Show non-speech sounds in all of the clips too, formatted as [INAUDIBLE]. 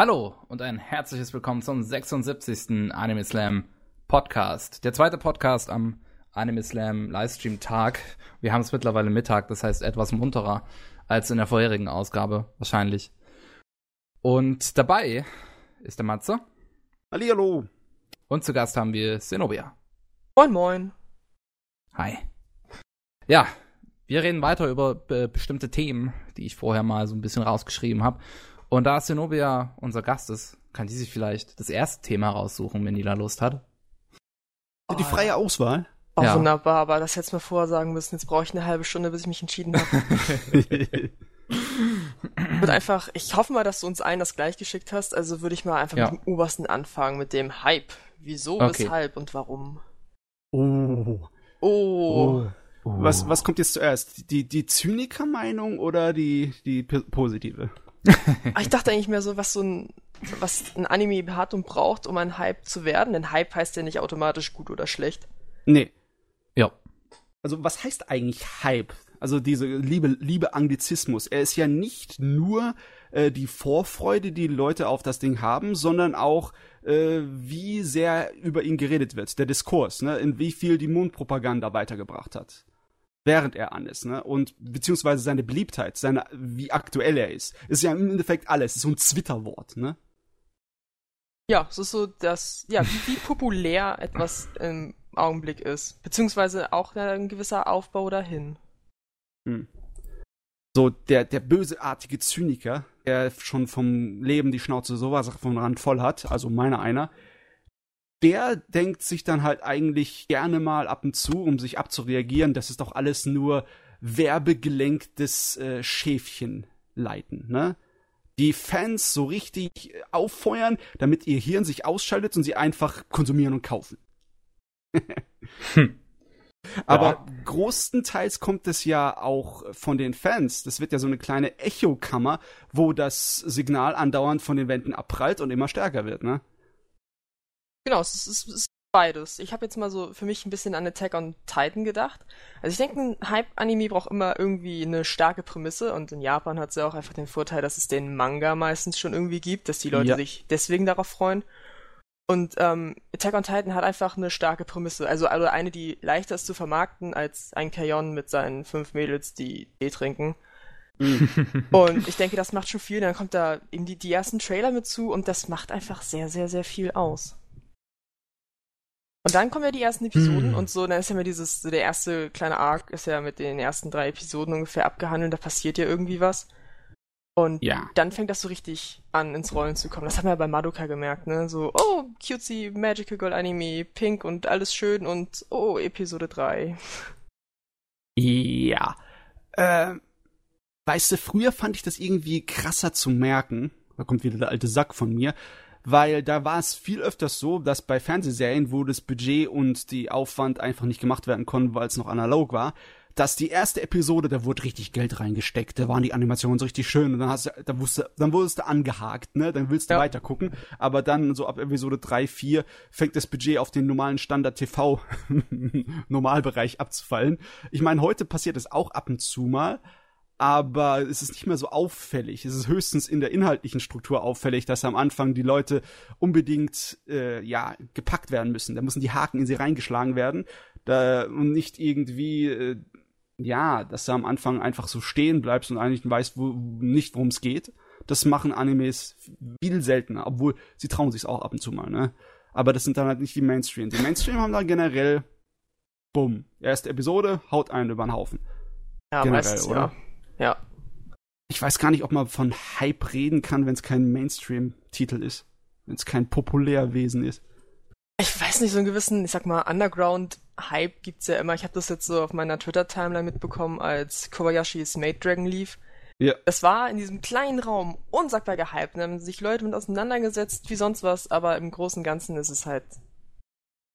Hallo und ein herzliches Willkommen zum 76. Anime Slam Podcast. Der zweite Podcast am Anime Slam Livestream Tag. Wir haben es mittlerweile Mittag, das heißt etwas munterer als in der vorherigen Ausgabe wahrscheinlich. Und dabei ist der Matze. Hallihallo. Und zu Gast haben wir Zenobia. Moin moin. Hi. Ja, wir reden weiter über be bestimmte Themen, die ich vorher mal so ein bisschen rausgeschrieben habe. Und da Zenobia unser Gast ist, kann die sich vielleicht das erste Thema raussuchen, wenn die da Lust hat. Die freie Auswahl. Oh, Ja. wunderbar, aber das hättest du mir vorher sagen müssen. Jetzt brauche ich eine halbe Stunde, bis ich mich entschieden habe. [LAUGHS] Und einfach, ich hoffe mal, dass du uns allen das gleich geschickt hast. Also würde ich mal einfach Ja. mit dem obersten anfangen, mit dem Hype. Wieso, Okay. weshalb und warum? oh. Oh. Was, was kommt jetzt zuerst? Die, die Zyniker-Meinung oder die, die positive? [LAUGHS] Ah, Ich dachte eigentlich mehr so, was so ein, was ein Anime hat und braucht, um ein Hype zu werden. Denn Hype heißt ja nicht automatisch gut oder schlecht. Nee. Ja. Also, was heißt eigentlich Hype? Also, diese liebe, liebe Anglizismus. Er ist ja nicht nur äh, die Vorfreude, die Leute auf das Ding haben, sondern auch, äh, wie sehr über ihn geredet wird. Der Diskurs, ne? In wie viel die Mundpropaganda weitergebracht hat. Während er an ist, ne? Und beziehungsweise seine Beliebtheit, seine, wie aktuell er ist. Ist ja im Endeffekt alles. Ist so ein Twitter-Wort, ne? Ja, es ist so, dass, ja, wie, wie populär etwas im Augenblick ist. Beziehungsweise auch ein gewisser Aufbau dahin. so der, der böseartige Zyniker, der schon vom Leben die Schnauze sowas von Rand voll hat, also meiner einer, der denkt sich dann halt eigentlich gerne mal ab und zu, um sich abzureagieren, das ist doch alles nur werbegelenktes äh, Schäfchenleiten, ne? Die Fans so richtig äh, auffeuern, damit ihr Hirn sich ausschaltet und sie einfach konsumieren und kaufen. [LAUGHS] Aber großenteils kommt es ja auch von den Fans. Das wird ja so eine kleine Echokammer, wo das Signal andauernd von den Wänden abprallt und immer stärker wird, ne? Genau, es ist, es ist beides. Ich habe jetzt mal so für mich ein bisschen an Attack on Titan gedacht. Also ich denke, ein Hype-Anime braucht immer irgendwie eine starke Prämisse und in Japan hat es ja auch einfach den Vorteil, dass es den Manga meistens schon irgendwie gibt, dass die Leute Ja. sich deswegen darauf freuen. Und ähm, Attack on Titan hat einfach eine starke Prämisse. Also, also eine, die leichter ist zu vermarkten als ein Kayon mit seinen fünf Mädels, die Tee trinken. [LAUGHS] Und ich denke, das macht schon viel. Dann kommt da eben die, die ersten Trailer mit zu und das macht einfach sehr, sehr, sehr viel aus. Und dann kommen ja die ersten Episoden Hm. und so, dann ist ja mal dieses, so der erste kleine Arc ist ja mit den ersten drei Episoden ungefähr abgehandelt, da passiert ja irgendwie was. Und Ja. dann fängt das so richtig an, ins Rollen zu kommen. Das haben wir ja bei Madoka gemerkt, ne? So, oh, cutesy, Magical Girl Anime, pink und alles schön und oh, Episode 3. Ja. Äh, weißt du, früher fand ich das irgendwie krasser zu merken. Da kommt wieder der alte Sack von mir. Weil da war es viel öfters so, dass bei Fernsehserien, wo das Budget und die Aufwand einfach nicht gemacht werden konnten, weil es noch analog war, dass die erste Episode, da wurde richtig Geld reingesteckt, da waren die Animationen so richtig schön und dann hast du, da wusste, dann wurdest du angehakt, ne, dann willst du Ja. weiter gucken, aber dann so ab Episode 3, 4 fängt das Budget auf den normalen Standard TV [LAUGHS] Normalbereich abzufallen. Ich meine, heute passiert es auch ab und zu mal, aber es ist nicht mehr so auffällig. Es ist höchstens in der inhaltlichen Struktur auffällig, dass am Anfang die Leute unbedingt äh, ja gepackt werden müssen. Da müssen die Haken in sie reingeschlagen werden da, und nicht irgendwie äh, ja, dass du am Anfang einfach so stehen bleibst und eigentlich weißt wo, nicht, worum es geht. Das machen Animes viel seltener, obwohl sie trauen sich auch ab und zu mal, ne? Aber das sind dann halt nicht die Mainstream. Die Mainstream haben da generell bumm, erste Episode, haut einen über den Haufen. Ja, Generell, meistens, oder? ja. Ja. Ich weiß gar nicht, ob man von Hype reden kann, wenn es kein Mainstream-Titel ist. Wenn es kein Populärwesen ist. Ich weiß nicht, so einen gewissen, ich sag mal, Underground-Hype gibt's ja immer. Ich habe das jetzt so auf meiner Twitter-Timeline mitbekommen, als Kobayashis Made Dragon lief. Ja. Das war in diesem kleinen Raum unsagbar gehypt. Da haben sich Leute mit auseinandergesetzt, wie sonst was, aber im Großen und Ganzen ist es halt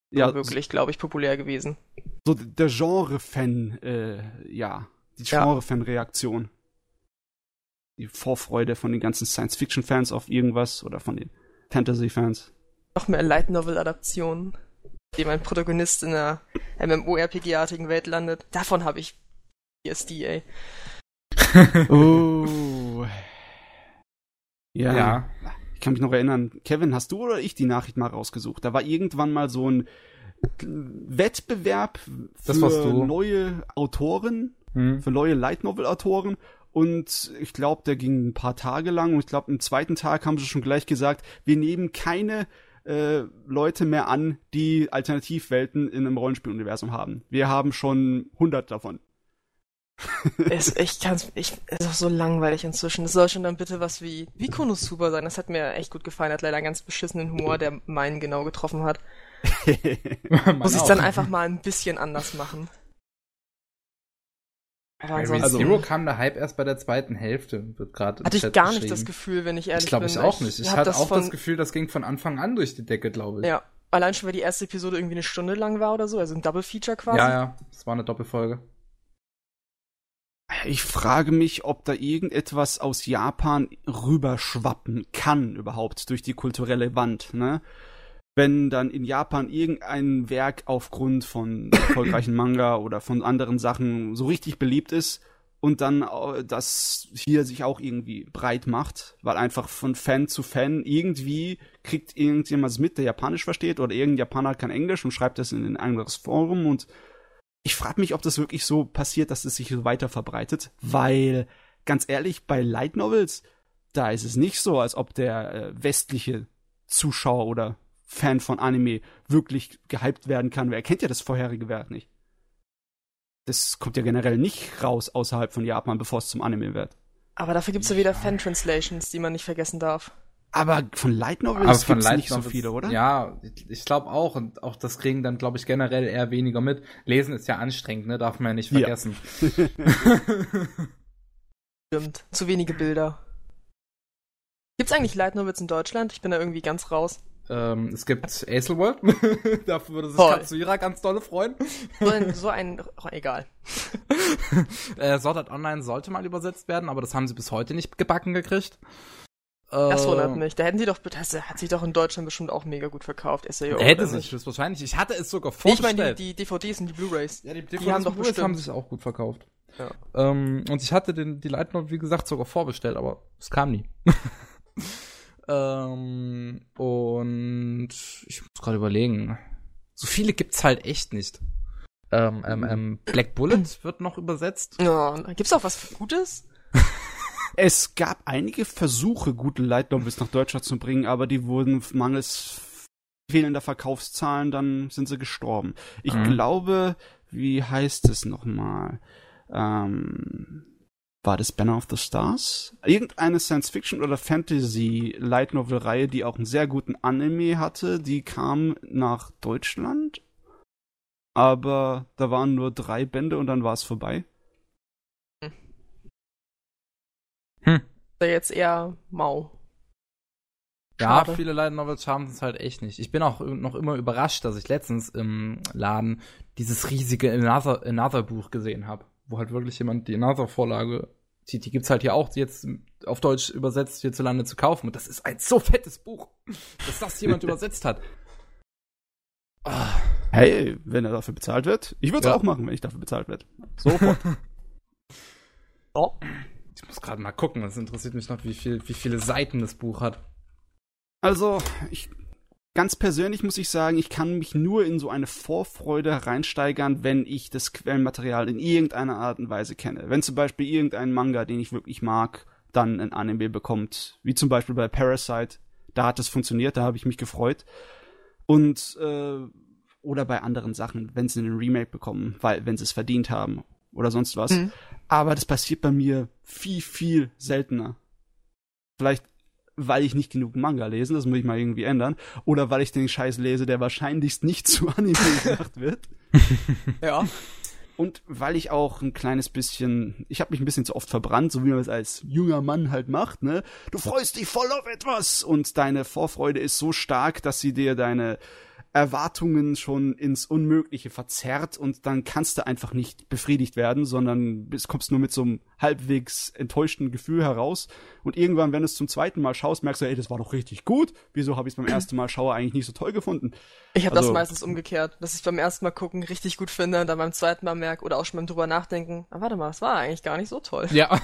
Ja, wirklich, glaube ich, populär gewesen. so der Genre-Fan, äh, ja, die. Genre-Fan-Reaktion. Die Vorfreude von den ganzen Science-Fiction-Fans auf irgendwas oder von den Fantasy-Fans. Noch mehr Light Novel-Adaptionen, dem ein Protagonist in einer MMORPG-artigen Welt landet. Davon habe ich PSD, ey. Oh. [LAUGHS] Ja. Ja. kann mich noch erinnern, Kevin, hast du oder ich die Nachricht mal rausgesucht? Da war irgendwann mal so ein Wettbewerb für neue Autoren, hm. für neue Light Novel Autoren und ich glaube, der ging ein paar Tage lang und ich glaube, im zweiten Tag haben sie schon gleich gesagt, wir nehmen keine äh, Leute mehr an, die Alternativwelten in einem Rollenspieluniversum haben. Wir haben schon 100 davon. [LAUGHS] es, ich kann's, ich, es ist auch so langweilig inzwischen. Es soll schon dann bitte was wie, wie Konosuba sein. Das hat mir echt gut gefallen. Hat leider einen ganz beschissenen Humor, der meinen genau getroffen hat. [LAUGHS] Muss ich dann einfach mal ein bisschen anders machen. Aber also, Zero kam der Hype erst bei der zweiten Hälfte, wird gerade Hatte ich gar nicht das Gefühl, wenn ich ehrlich ich glaub, bin. Ich glaube ich auch nicht. Ich hatte das auch von, das Gefühl, das ging von Anfang an durch die Decke, glaube ich. Ja, allein schon, weil die erste Episode irgendwie eine Stunde lang war oder so, also ein Double Feature quasi. Ja, ja, es war eine Doppelfolge. Ich frage mich, ob da irgendetwas aus Japan rüberschwappen kann überhaupt durch die kulturelle Wand, ne? Wenn dann in Japan irgendein Werk aufgrund von erfolgreichen [COUGHS] Manga oder von anderen Sachen so richtig beliebt ist und dann äh, das hier sich auch irgendwie breit macht, weil einfach von Fan zu Fan irgendwie kriegt irgendjemand mit, der Japanisch versteht oder irgendein Japaner kann Englisch und schreibt das in ein anderes Forum und ich frage mich, ob das wirklich so passiert, dass es sich so weiter verbreitet, weil ganz ehrlich, bei Light Novels, da ist es nicht so, als ob der äh, westliche Zuschauer oder Fan von Anime wirklich gehypt werden kann. Wer kennt ja das vorherige Werk nicht? Das kommt ja generell nicht raus außerhalb von Japan, bevor es zum Anime wird. Aber dafür gibt es ja wieder Fan-Translations, die man nicht vergessen darf. Aber von Light Novels gibt es nicht so viele, oder? Ja, ich glaube auch. Und auch das kriegen dann, glaube ich, generell eher weniger mit. Lesen ist ja anstrengend, ne? Darf man ja nicht vergessen. Ja. [LAUGHS] Stimmt. Zu wenige Bilder. Gibt's eigentlich Light Novels in Deutschland? Ich bin da irgendwie ganz raus. Ähm, es gibt Acelworld. [LAUGHS] Dafür würde sich. Katsuira ganz dolle freuen. So [LAUGHS] ein, so ein oh, egal. [LAUGHS] äh, Sword Art Online sollte mal übersetzt werden, aber das haben sie bis heute nicht gebacken gekriegt. Das wundert äh, mich. Da hätten sie doch, das hat sich doch in Deutschland bestimmt auch mega gut verkauft. SAO, hätte sich das wahrscheinlich. Ich hatte es sogar vorgestellt. Ich meine, die, die DVDs und die Blu-rays. Ja, die, DVDs die haben doch Blu-rays haben sich auch gut verkauft. Ja. Ähm, und ich hatte den, die Light Note, wie gesagt, sogar vorbestellt, aber es kam nie. Ähm, und ich muss gerade überlegen. So viele gibt's halt echt nicht. Ähm, ähm, ähm, Black Bullet wird noch übersetzt. Ja, gibt's auch was Gutes? [LAUGHS] Es gab einige Versuche, gute Light Novels nach Deutschland zu bringen, aber die wurden mangels fehlender Verkaufszahlen, dann sind sie gestorben. Ich mhm. glaube, wie heißt es nochmal? Ähm, war das Banner of the Stars? Irgendeine Science-Fiction oder Fantasy Light Novel Reihe, die auch einen sehr guten Anime hatte, die kam nach Deutschland. Aber da waren nur drei Bände und dann war es vorbei. Hm. Jetzt eher mau. Schade. Ja, viele Light Novels haben es halt echt nicht. Ich bin auch noch immer überrascht, dass ich letztens im Laden dieses riesige Another, Another Buch gesehen habe, wo halt wirklich jemand die Another Vorlage zieht. Die gibt's halt hier auch jetzt auf Deutsch übersetzt hierzulande zu kaufen. Und das ist ein so fettes Buch, dass das jemand [LAUGHS] übersetzt hat. Oh. Hey, wenn er dafür bezahlt wird. Ich würde es ja. auch machen, wenn ich dafür bezahlt werde. Sofort. [LAUGHS] oh. Ich muss gerade mal gucken, das interessiert mich noch, wie, viel, wie viele Seiten das Buch hat. Also, ich, ganz persönlich muss ich sagen, ich kann mich nur in so eine Vorfreude reinsteigern, wenn ich das Quellenmaterial in irgendeiner Art und Weise kenne. Wenn zum Beispiel irgendein Manga, den ich wirklich mag, dann ein Anime bekommt, wie zum Beispiel bei Parasite, da hat es funktioniert, da habe ich mich gefreut. Und äh, oder bei anderen Sachen, wenn sie einen Remake bekommen, weil wenn sie es verdient haben oder sonst was. Mhm. Aber das passiert bei mir viel, viel seltener. Vielleicht, weil ich nicht genug Manga lese, das muss ich mal irgendwie ändern. Oder weil ich den Scheiß lese, der wahrscheinlichst nicht zu Anime gemacht wird. [LAUGHS] ja. Und weil ich auch ein kleines bisschen, ich habe mich ein bisschen zu oft verbrannt, so wie man es als junger Mann halt macht, ne? Du freust dich voll auf etwas und deine Vorfreude ist so stark, dass sie dir deine Erwartungen schon ins Unmögliche verzerrt und dann kannst du einfach nicht befriedigt werden, sondern bist, kommst nur mit so einem halbwegs enttäuschten Gefühl heraus. Und irgendwann, wenn du es zum zweiten Mal schaust, merkst du, ey, das war doch richtig gut. Wieso habe ich es beim ersten Mal schauen eigentlich nicht so toll gefunden? Ich habe also, das meistens umgekehrt, dass ich beim ersten Mal gucken richtig gut finde und dann beim zweiten Mal merke oder auch schon beim drüber nachdenken, ah, warte mal, das war eigentlich gar nicht so toll. Ja,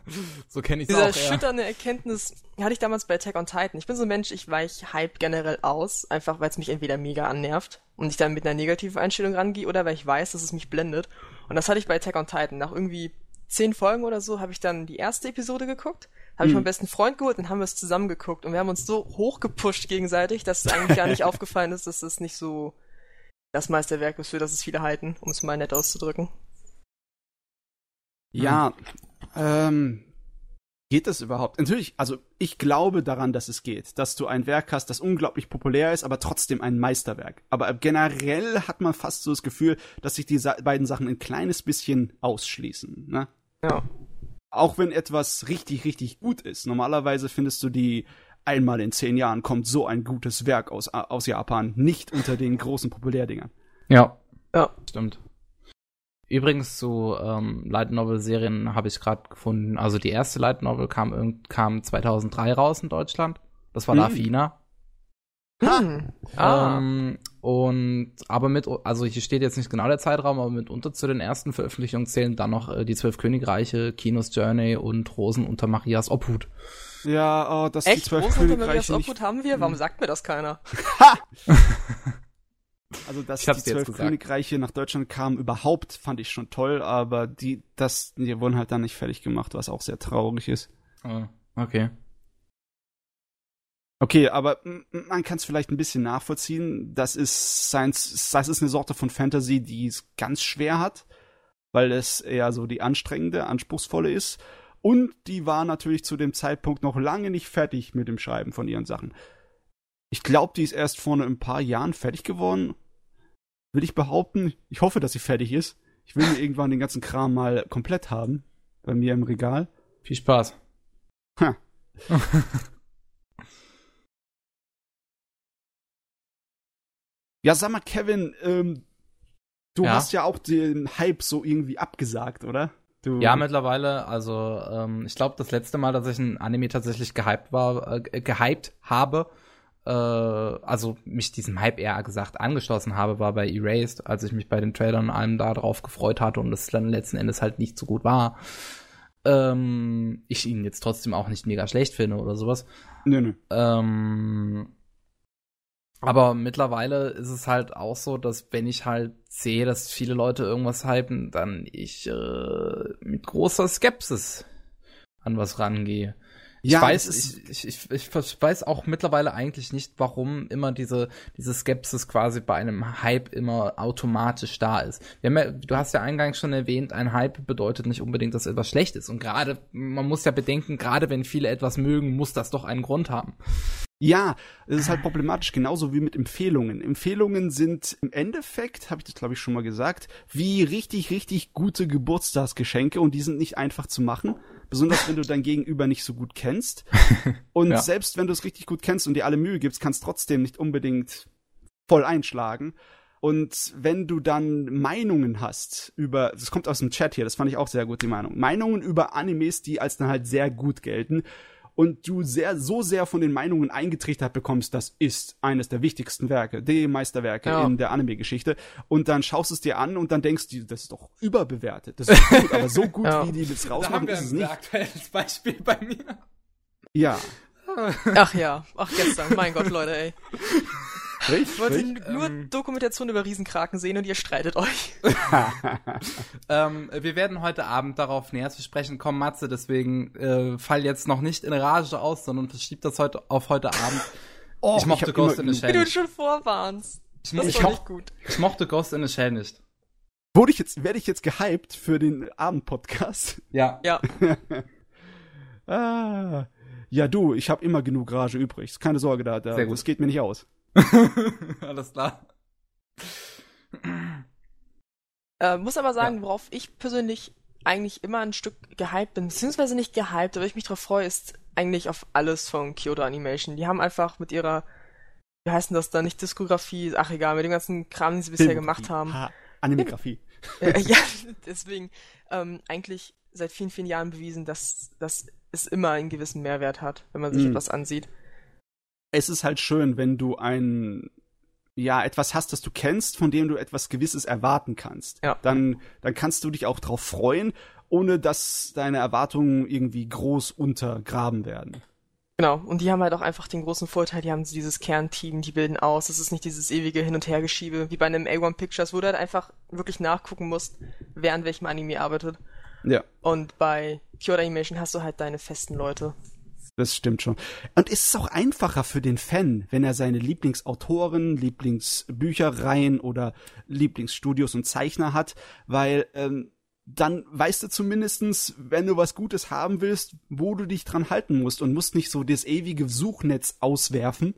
[LAUGHS] so kenne ich es auch. Diese erschütternde Erkenntnis hatte ich damals bei Attack on Titan. Ich bin so ein Mensch, ich weich Hype generell aus, einfach weil es mich entweder mega annervt und ich dann mit einer negativen Einstellung rangehe oder weil ich weiß, dass es mich blendet. Und das hatte ich bei Attack on Titan. Nach irgendwie zehn Folgen oder so habe ich dann die erste Episode geguckt, habe ich hm. meinen besten Freund geholt und haben wir es zusammen geguckt und wir haben uns so hochgepusht gegenseitig, dass es eigentlich gar nicht [LAUGHS] aufgefallen ist, dass es nicht so das Meisterwerk ist, für das es viele halten, um es mal nett auszudrücken. Ja, ähm, geht das überhaupt? Natürlich, also ich glaube daran, dass es geht, dass du ein Werk hast, das unglaublich populär ist, aber trotzdem ein Meisterwerk. Aber generell hat man fast so das Gefühl, dass sich die beiden Sachen ein kleines bisschen ausschließen. Ne? Ja. Auch wenn etwas richtig, richtig gut ist. Normalerweise findest du die einmal in zehn Jahren kommt so ein gutes Werk aus, aus Japan nicht unter den großen Populärdingern. Ja. Ja. Stimmt. Übrigens zu ähm, Light Novel Serien habe ich gerade gefunden. Also die erste Light Novel kam, kam 2003 raus in Deutschland. Das war hm. Lafina. Hm. Ah. Ähm, und aber mit, also hier steht jetzt nicht genau der Zeitraum, aber mitunter zu den ersten Veröffentlichungen zählen dann noch äh, die Zwölf Königreiche, Kinos Journey und Rosen unter Marias Obhut. Ja, oh, das Echt? die Zwölf Rosen Königreiche. Unter Marias Obhut haben wir? Warum sagt mir das keiner? Ha! [LAUGHS] [LAUGHS] also, dass die Zwölf Königreiche nach Deutschland kamen, überhaupt fand ich schon toll, aber die, das, die wurden halt dann nicht fertig gemacht, was auch sehr traurig ist. Oh, okay. Okay, aber man kann es vielleicht ein bisschen nachvollziehen. Das ist Science, das ist eine Sorte von Fantasy, die es ganz schwer hat, weil es eher so die anstrengende, anspruchsvolle ist. Und die war natürlich zu dem Zeitpunkt noch lange nicht fertig mit dem Schreiben von ihren Sachen. Ich glaube, die ist erst vor ein paar Jahren fertig geworden. Will ich behaupten. Ich hoffe, dass sie fertig ist. Ich will mir irgendwann den ganzen Kram mal komplett haben. Bei mir im Regal. Viel Spaß. Ha. [LAUGHS] Ja, sag mal, Kevin, ähm, du ja? hast ja auch den Hype so irgendwie abgesagt, oder? Du ja, mittlerweile. Also, ähm, ich glaube, das letzte Mal, dass ich ein Anime tatsächlich gehypt war, äh, gehypt habe, äh, also mich diesem Hype eher gesagt angeschlossen habe, war bei Erased, als ich mich bei den Trailern allem da drauf gefreut hatte und es dann letzten Endes halt nicht so gut war. Ähm, ich ihn jetzt trotzdem auch nicht mega schlecht finde oder sowas. Nö, nö. Ähm, aber mittlerweile ist es halt auch so, dass wenn ich halt sehe, dass viele Leute irgendwas hypen, dann ich äh, mit großer Skepsis an was rangehe. Ich ja, weiß, ich, ich, ich, ich weiß auch mittlerweile eigentlich nicht, warum immer diese, diese Skepsis quasi bei einem Hype immer automatisch da ist. Ja, du hast ja eingangs schon erwähnt, ein Hype bedeutet nicht unbedingt, dass etwas schlecht ist. Und gerade, man muss ja bedenken, gerade wenn viele etwas mögen, muss das doch einen Grund haben. Ja, es ist halt problematisch, genauso wie mit Empfehlungen. Empfehlungen sind im Endeffekt, habe ich das glaube ich schon mal gesagt, wie richtig, richtig gute Geburtstagsgeschenke und die sind nicht einfach zu machen. Besonders wenn du dein Gegenüber nicht so gut kennst. [LAUGHS] Und ja. selbst wenn du es richtig gut kennst und dir alle Mühe gibst, kannst trotzdem nicht unbedingt voll einschlagen. Und wenn du dann Meinungen hast über, das kommt aus dem Chat hier, das fand ich auch sehr gut, die Meinung. Meinungen über Animes, die als dann halt sehr gut gelten und du sehr, so sehr von den Meinungen eingetrichtert bekommst, das ist eines der wichtigsten Werke, die Meisterwerke ja. in der Anime-Geschichte. Und dann schaust es dir an und dann denkst du, das ist doch überbewertet. Das ist gut, aber so [LAUGHS] gut, ja. wie die das rausmachen, da ist es nicht. aktuelles Beispiel bei mir. Ja. Ach ja, ach gestern, mein Gott, Leute, ey. [LAUGHS] Ich wollte nur ähm, Dokumentation über Riesenkraken sehen und ihr streitet euch. [LAUGHS] ähm, wir werden heute Abend darauf näher zu sprechen kommen, Matze, deswegen äh, fall jetzt noch nicht in Rage aus, sondern verschieb das heute auf heute Abend. Oh, ich mochte ich Ghost in the Shell. Wie du schon vorwarnst. Ich, das ich, nicht gut. ich mochte Ghost in the Shell nicht. Wurde ich jetzt, werde ich jetzt gehypt für den Abendpodcast? Ja. Ja. [LAUGHS] ah. Ja, du, ich habe immer genug Rage übrig. Keine Sorge da, da das geht mir nicht aus. [LAUGHS] Alles klar. Äh, muss aber sagen, ja. worauf ich persönlich eigentlich immer ein Stück gehypt bin, beziehungsweise nicht gehypt, aber ich mich darauf freue, ist eigentlich auf alles von Kyoto Animation. Die haben einfach mit ihrer, wie heißt denn das da, nicht Diskografie, ach egal, mit dem ganzen Kram, den sie bisher gemacht haben. Ha, Animografie. Äh, [LAUGHS] ja, [LAUGHS] deswegen ähm, eigentlich seit vielen, vielen Jahren bewiesen, dass, dass es immer einen gewissen Mehrwert hat, wenn man sich Mhm. etwas ansieht. Es ist halt schön, wenn du ein ja etwas hast, das du kennst, von dem du etwas Gewisses erwarten kannst. Ja. Dann dann kannst du dich auch drauf freuen, ohne dass deine Erwartungen irgendwie groß untergraben werden. Genau, und die haben halt auch einfach den großen Vorteil, die haben dieses Kernteam, die bilden aus, es ist nicht dieses ewige Hin- und Hergeschiebe, wie bei einem A1 Pictures, wo du halt einfach wirklich nachgucken musst, wer an welchem Anime arbeitet. Ja. Und bei Pure Animation hast du halt deine festen Leute. Das stimmt schon. Und es ist auch einfacher für den Fan, wenn er seine Lieblingsautoren, Lieblingsbüchereien oder Lieblingsstudios und Zeichner hat, weil ähm, dann weißt du zumindestens, wenn du was Gutes haben willst, wo du dich dran halten musst und musst nicht so das ewige Suchnetz auswerfen,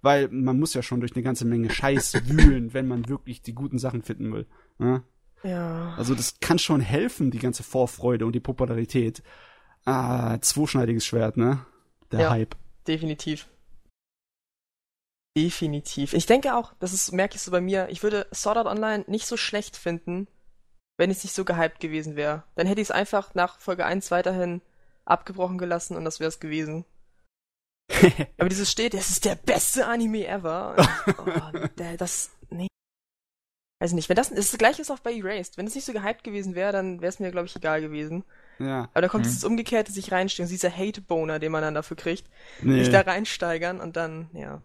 weil man muss ja schon durch eine ganze Menge Scheiß [LAUGHS] wühlen, wenn man wirklich die guten Sachen finden will. Ja? Ja. Also das kann schon helfen, die ganze Vorfreude und die Popularität. Ah, zweischneidiges Schwert, ne? Der Ja. Hype. Definitiv. Definitiv. Ich denke auch, das ist, merke ich so bei mir, ich würde Sword Art Online nicht so schlecht finden, wenn es nicht so gehypt gewesen wäre. Dann hätte ich es einfach nach Folge 1 weiterhin abgebrochen gelassen und das wäre es gewesen. [LAUGHS] Aber dieses steht, das ist der beste Anime ever. [LAUGHS] Oh, der, das, nee. Weiß nicht, wenn das, das gleiche ist auch bei Erased. Wenn es nicht so gehypt gewesen wäre, dann wäre es mir, glaube ich, egal gewesen. Ja. Aber da kommt Hm. dieses Umgekehrte sich reinsteigen, dieser Hate-Boner, den man dann dafür kriegt Nee. sich da reinsteigern und dann, ja.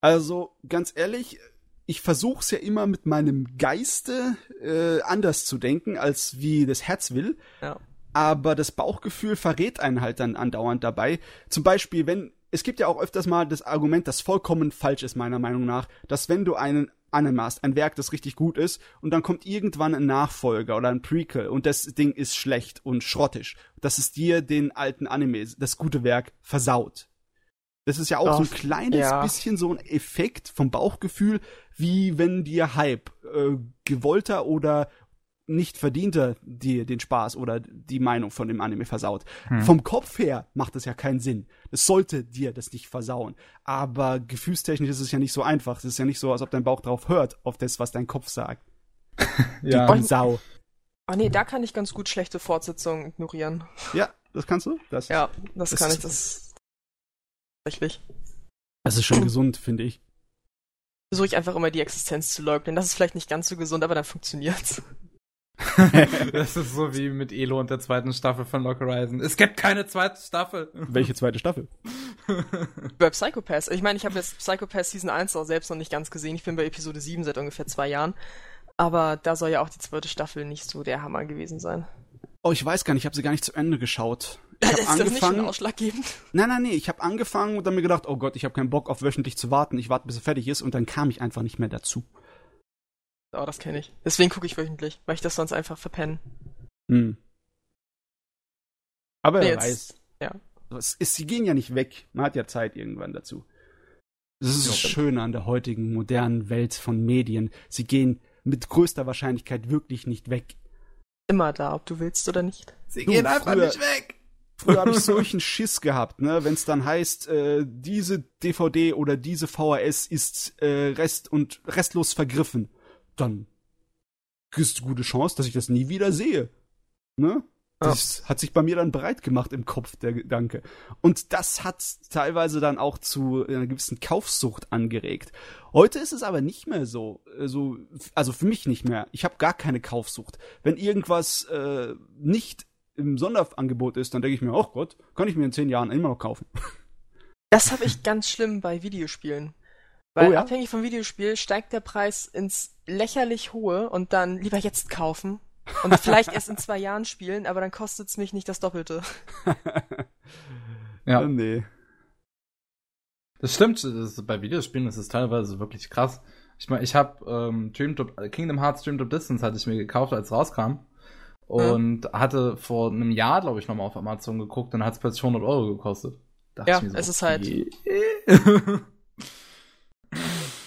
Also, ganz ehrlich, ich versuch's ja immer mit meinem Geiste äh, anders zu denken, als wie das Herz will. Ja. Aber das Bauchgefühl verrät einen halt dann andauernd dabei. Zum Beispiel, wenn, es gibt ja auch öfters mal das Argument, das vollkommen falsch ist, meiner Meinung nach, dass wenn du einen Anime hast, ein Werk, das richtig gut ist, und dann kommt irgendwann ein Nachfolger oder ein Prequel und das Ding ist schlecht und schrottisch, dass es dir den alten Anime, das gute Werk, versaut. Das ist ja auch so ein Ach, kleines ja. bisschen so ein Effekt vom Bauchgefühl, wie wenn dir Hype, äh, gewollter oder nicht verdienter dir den Spaß oder die Meinung von dem Anime versaut. Hm. Vom Kopf her macht das ja keinen Sinn. Es sollte dir das nicht versauen. Aber gefühlstechnisch ist es ja nicht so einfach. Es ist ja nicht so, als ob dein Bauch drauf hört, auf das, was dein Kopf sagt. [LAUGHS] Ja. Die Sau. Ah nee, da kann ich ganz gut schlechte Fortsetzungen ignorieren. Ja, das kannst du? Das, Ja, das, Das kann ich, das tatsächlich. das ist schon gesund, finde ich. Versuche ich einfach immer die Existenz zu leugnen. Das ist vielleicht nicht ganz so gesund, aber dann funktioniert's. [LAUGHS] das ist so wie mit Elo und der zweiten Staffel von Lock Horizon. Es gibt keine zweite Staffel. Welche zweite Staffel? [LAUGHS] Bei Psychopaths. Ich meine, ich habe jetzt Psychopaths Season 1 auch selbst noch nicht ganz gesehen. Ich bin bei Episode 7 seit ungefähr zwei Jahren. Aber da soll ja auch die zweite Staffel nicht so der Hammer gewesen sein. Oh, ich weiß gar nicht, ich habe sie gar nicht zu Ende geschaut. [LAUGHS] Ich habe ist das nicht schon angefangen. ausschlaggebend? Nein, nein, nee, ich habe angefangen und dann mir gedacht, oh Gott, ich habe keinen Bock auf wöchentlich zu warten. Ich warte, bis er fertig ist und dann kam ich einfach nicht mehr dazu. Oh, das kenne ich. Deswegen gucke ich wöchentlich, weil ich das sonst einfach verpenne. Hm. Aber Nee, jetzt- weiß. ja. Es ist, sie gehen ja nicht weg. Man hat ja Zeit irgendwann dazu. Das ist das. Schöne an der heutigen modernen Welt von Medien. Sie gehen mit größter Wahrscheinlichkeit wirklich nicht weg. Immer da, ob du willst oder nicht. Sie Du, gehen einfach früher- nicht weg. Früher habe ich solchen Schiss gehabt, ne, wenn es dann heißt, äh, diese DVD oder diese VHS ist äh, rest und restlos vergriffen, dann ist gute Chance, dass ich das nie wieder sehe. Ne? Das hat sich bei mir dann breit gemacht im Kopf, der Gedanke. Und das hat teilweise dann auch zu einer gewissen Kaufsucht angeregt. Heute ist es aber nicht mehr so. Also, also für mich nicht mehr. Ich habe gar keine Kaufsucht. Wenn irgendwas äh, nicht im Sonderangebot ist, dann denke ich mir, oh Gott, kann ich mir in zehn Jahren immer noch kaufen. [LAUGHS] Das habe ich ganz schlimm bei Videospielen. Weil Oh ja? abhängig vom Videospiel steigt der Preis ins lächerlich hohe und dann lieber jetzt kaufen. Und vielleicht erst in zwei Jahren spielen, aber dann kostet es mich nicht das Doppelte. [LAUGHS] Ja, Äh, nee. das stimmt. Das ist, bei Videospielen ist es teilweise wirklich krass. Ich meine, ich habe ähm, Kingdom Hearts Dream Drop Distance hatte ich mir gekauft, als es rauskam. Und hatte vor einem Jahr, glaube ich, nochmal auf Amazon geguckt, dann hat es plötzlich 100 Euro gekostet. Dachte Ja, ich mir so, es ist halt- okay. [LAUGHS]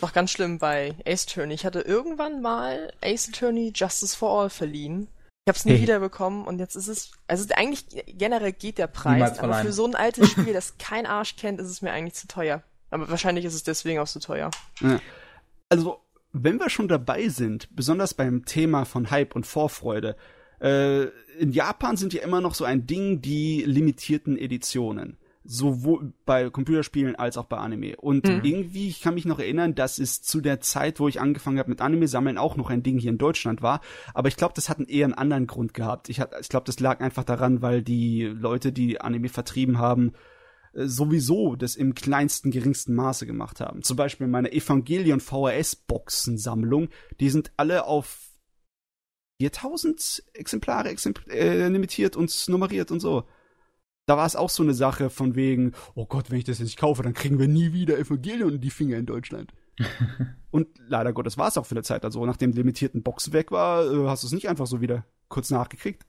Noch ganz schlimm bei Ace Attorney. Ich hatte irgendwann mal Ace Attorney Justice for All verliehen. Ich hab's nie Hey. wiederbekommen und jetzt ist es, also eigentlich generell geht der Preis, aber für so ein altes Spiel, das kein Arsch kennt, ist es mir eigentlich zu teuer. Aber wahrscheinlich ist es deswegen auch zu teuer. Also, wenn wir schon dabei sind, besonders beim Thema von Hype und Vorfreude, Äh, in Japan sind ja immer noch so ein Ding die limitierten Editionen sowohl bei Computerspielen als auch bei Anime. Und mhm. irgendwie, ich kann mich noch erinnern, dass es zu der Zeit, wo ich angefangen habe mit Anime sammeln, auch noch ein Ding hier in Deutschland war. Aber ich glaube, das hat einen eher einen anderen Grund gehabt. Ich, ich glaube, das lag einfach daran, weil die Leute, die Anime vertrieben haben, äh, sowieso das im kleinsten, geringsten Maße gemacht haben. Zum Beispiel meine Evangelion VHS-Boxensammlung, die sind alle auf 4000 Exemplare exempl äh, limitiert und nummeriert und so da war es auch so eine Sache von wegen, oh Gott, wenn ich das jetzt nicht kaufe, dann kriegen wir nie wieder Evangelion in die Finger in Deutschland. [LAUGHS] und leider Gottes war es auch für eine Zeit. Also nachdem die limitierten Box weg war, äh, hast du es nicht einfach so wieder kurz nachgekriegt.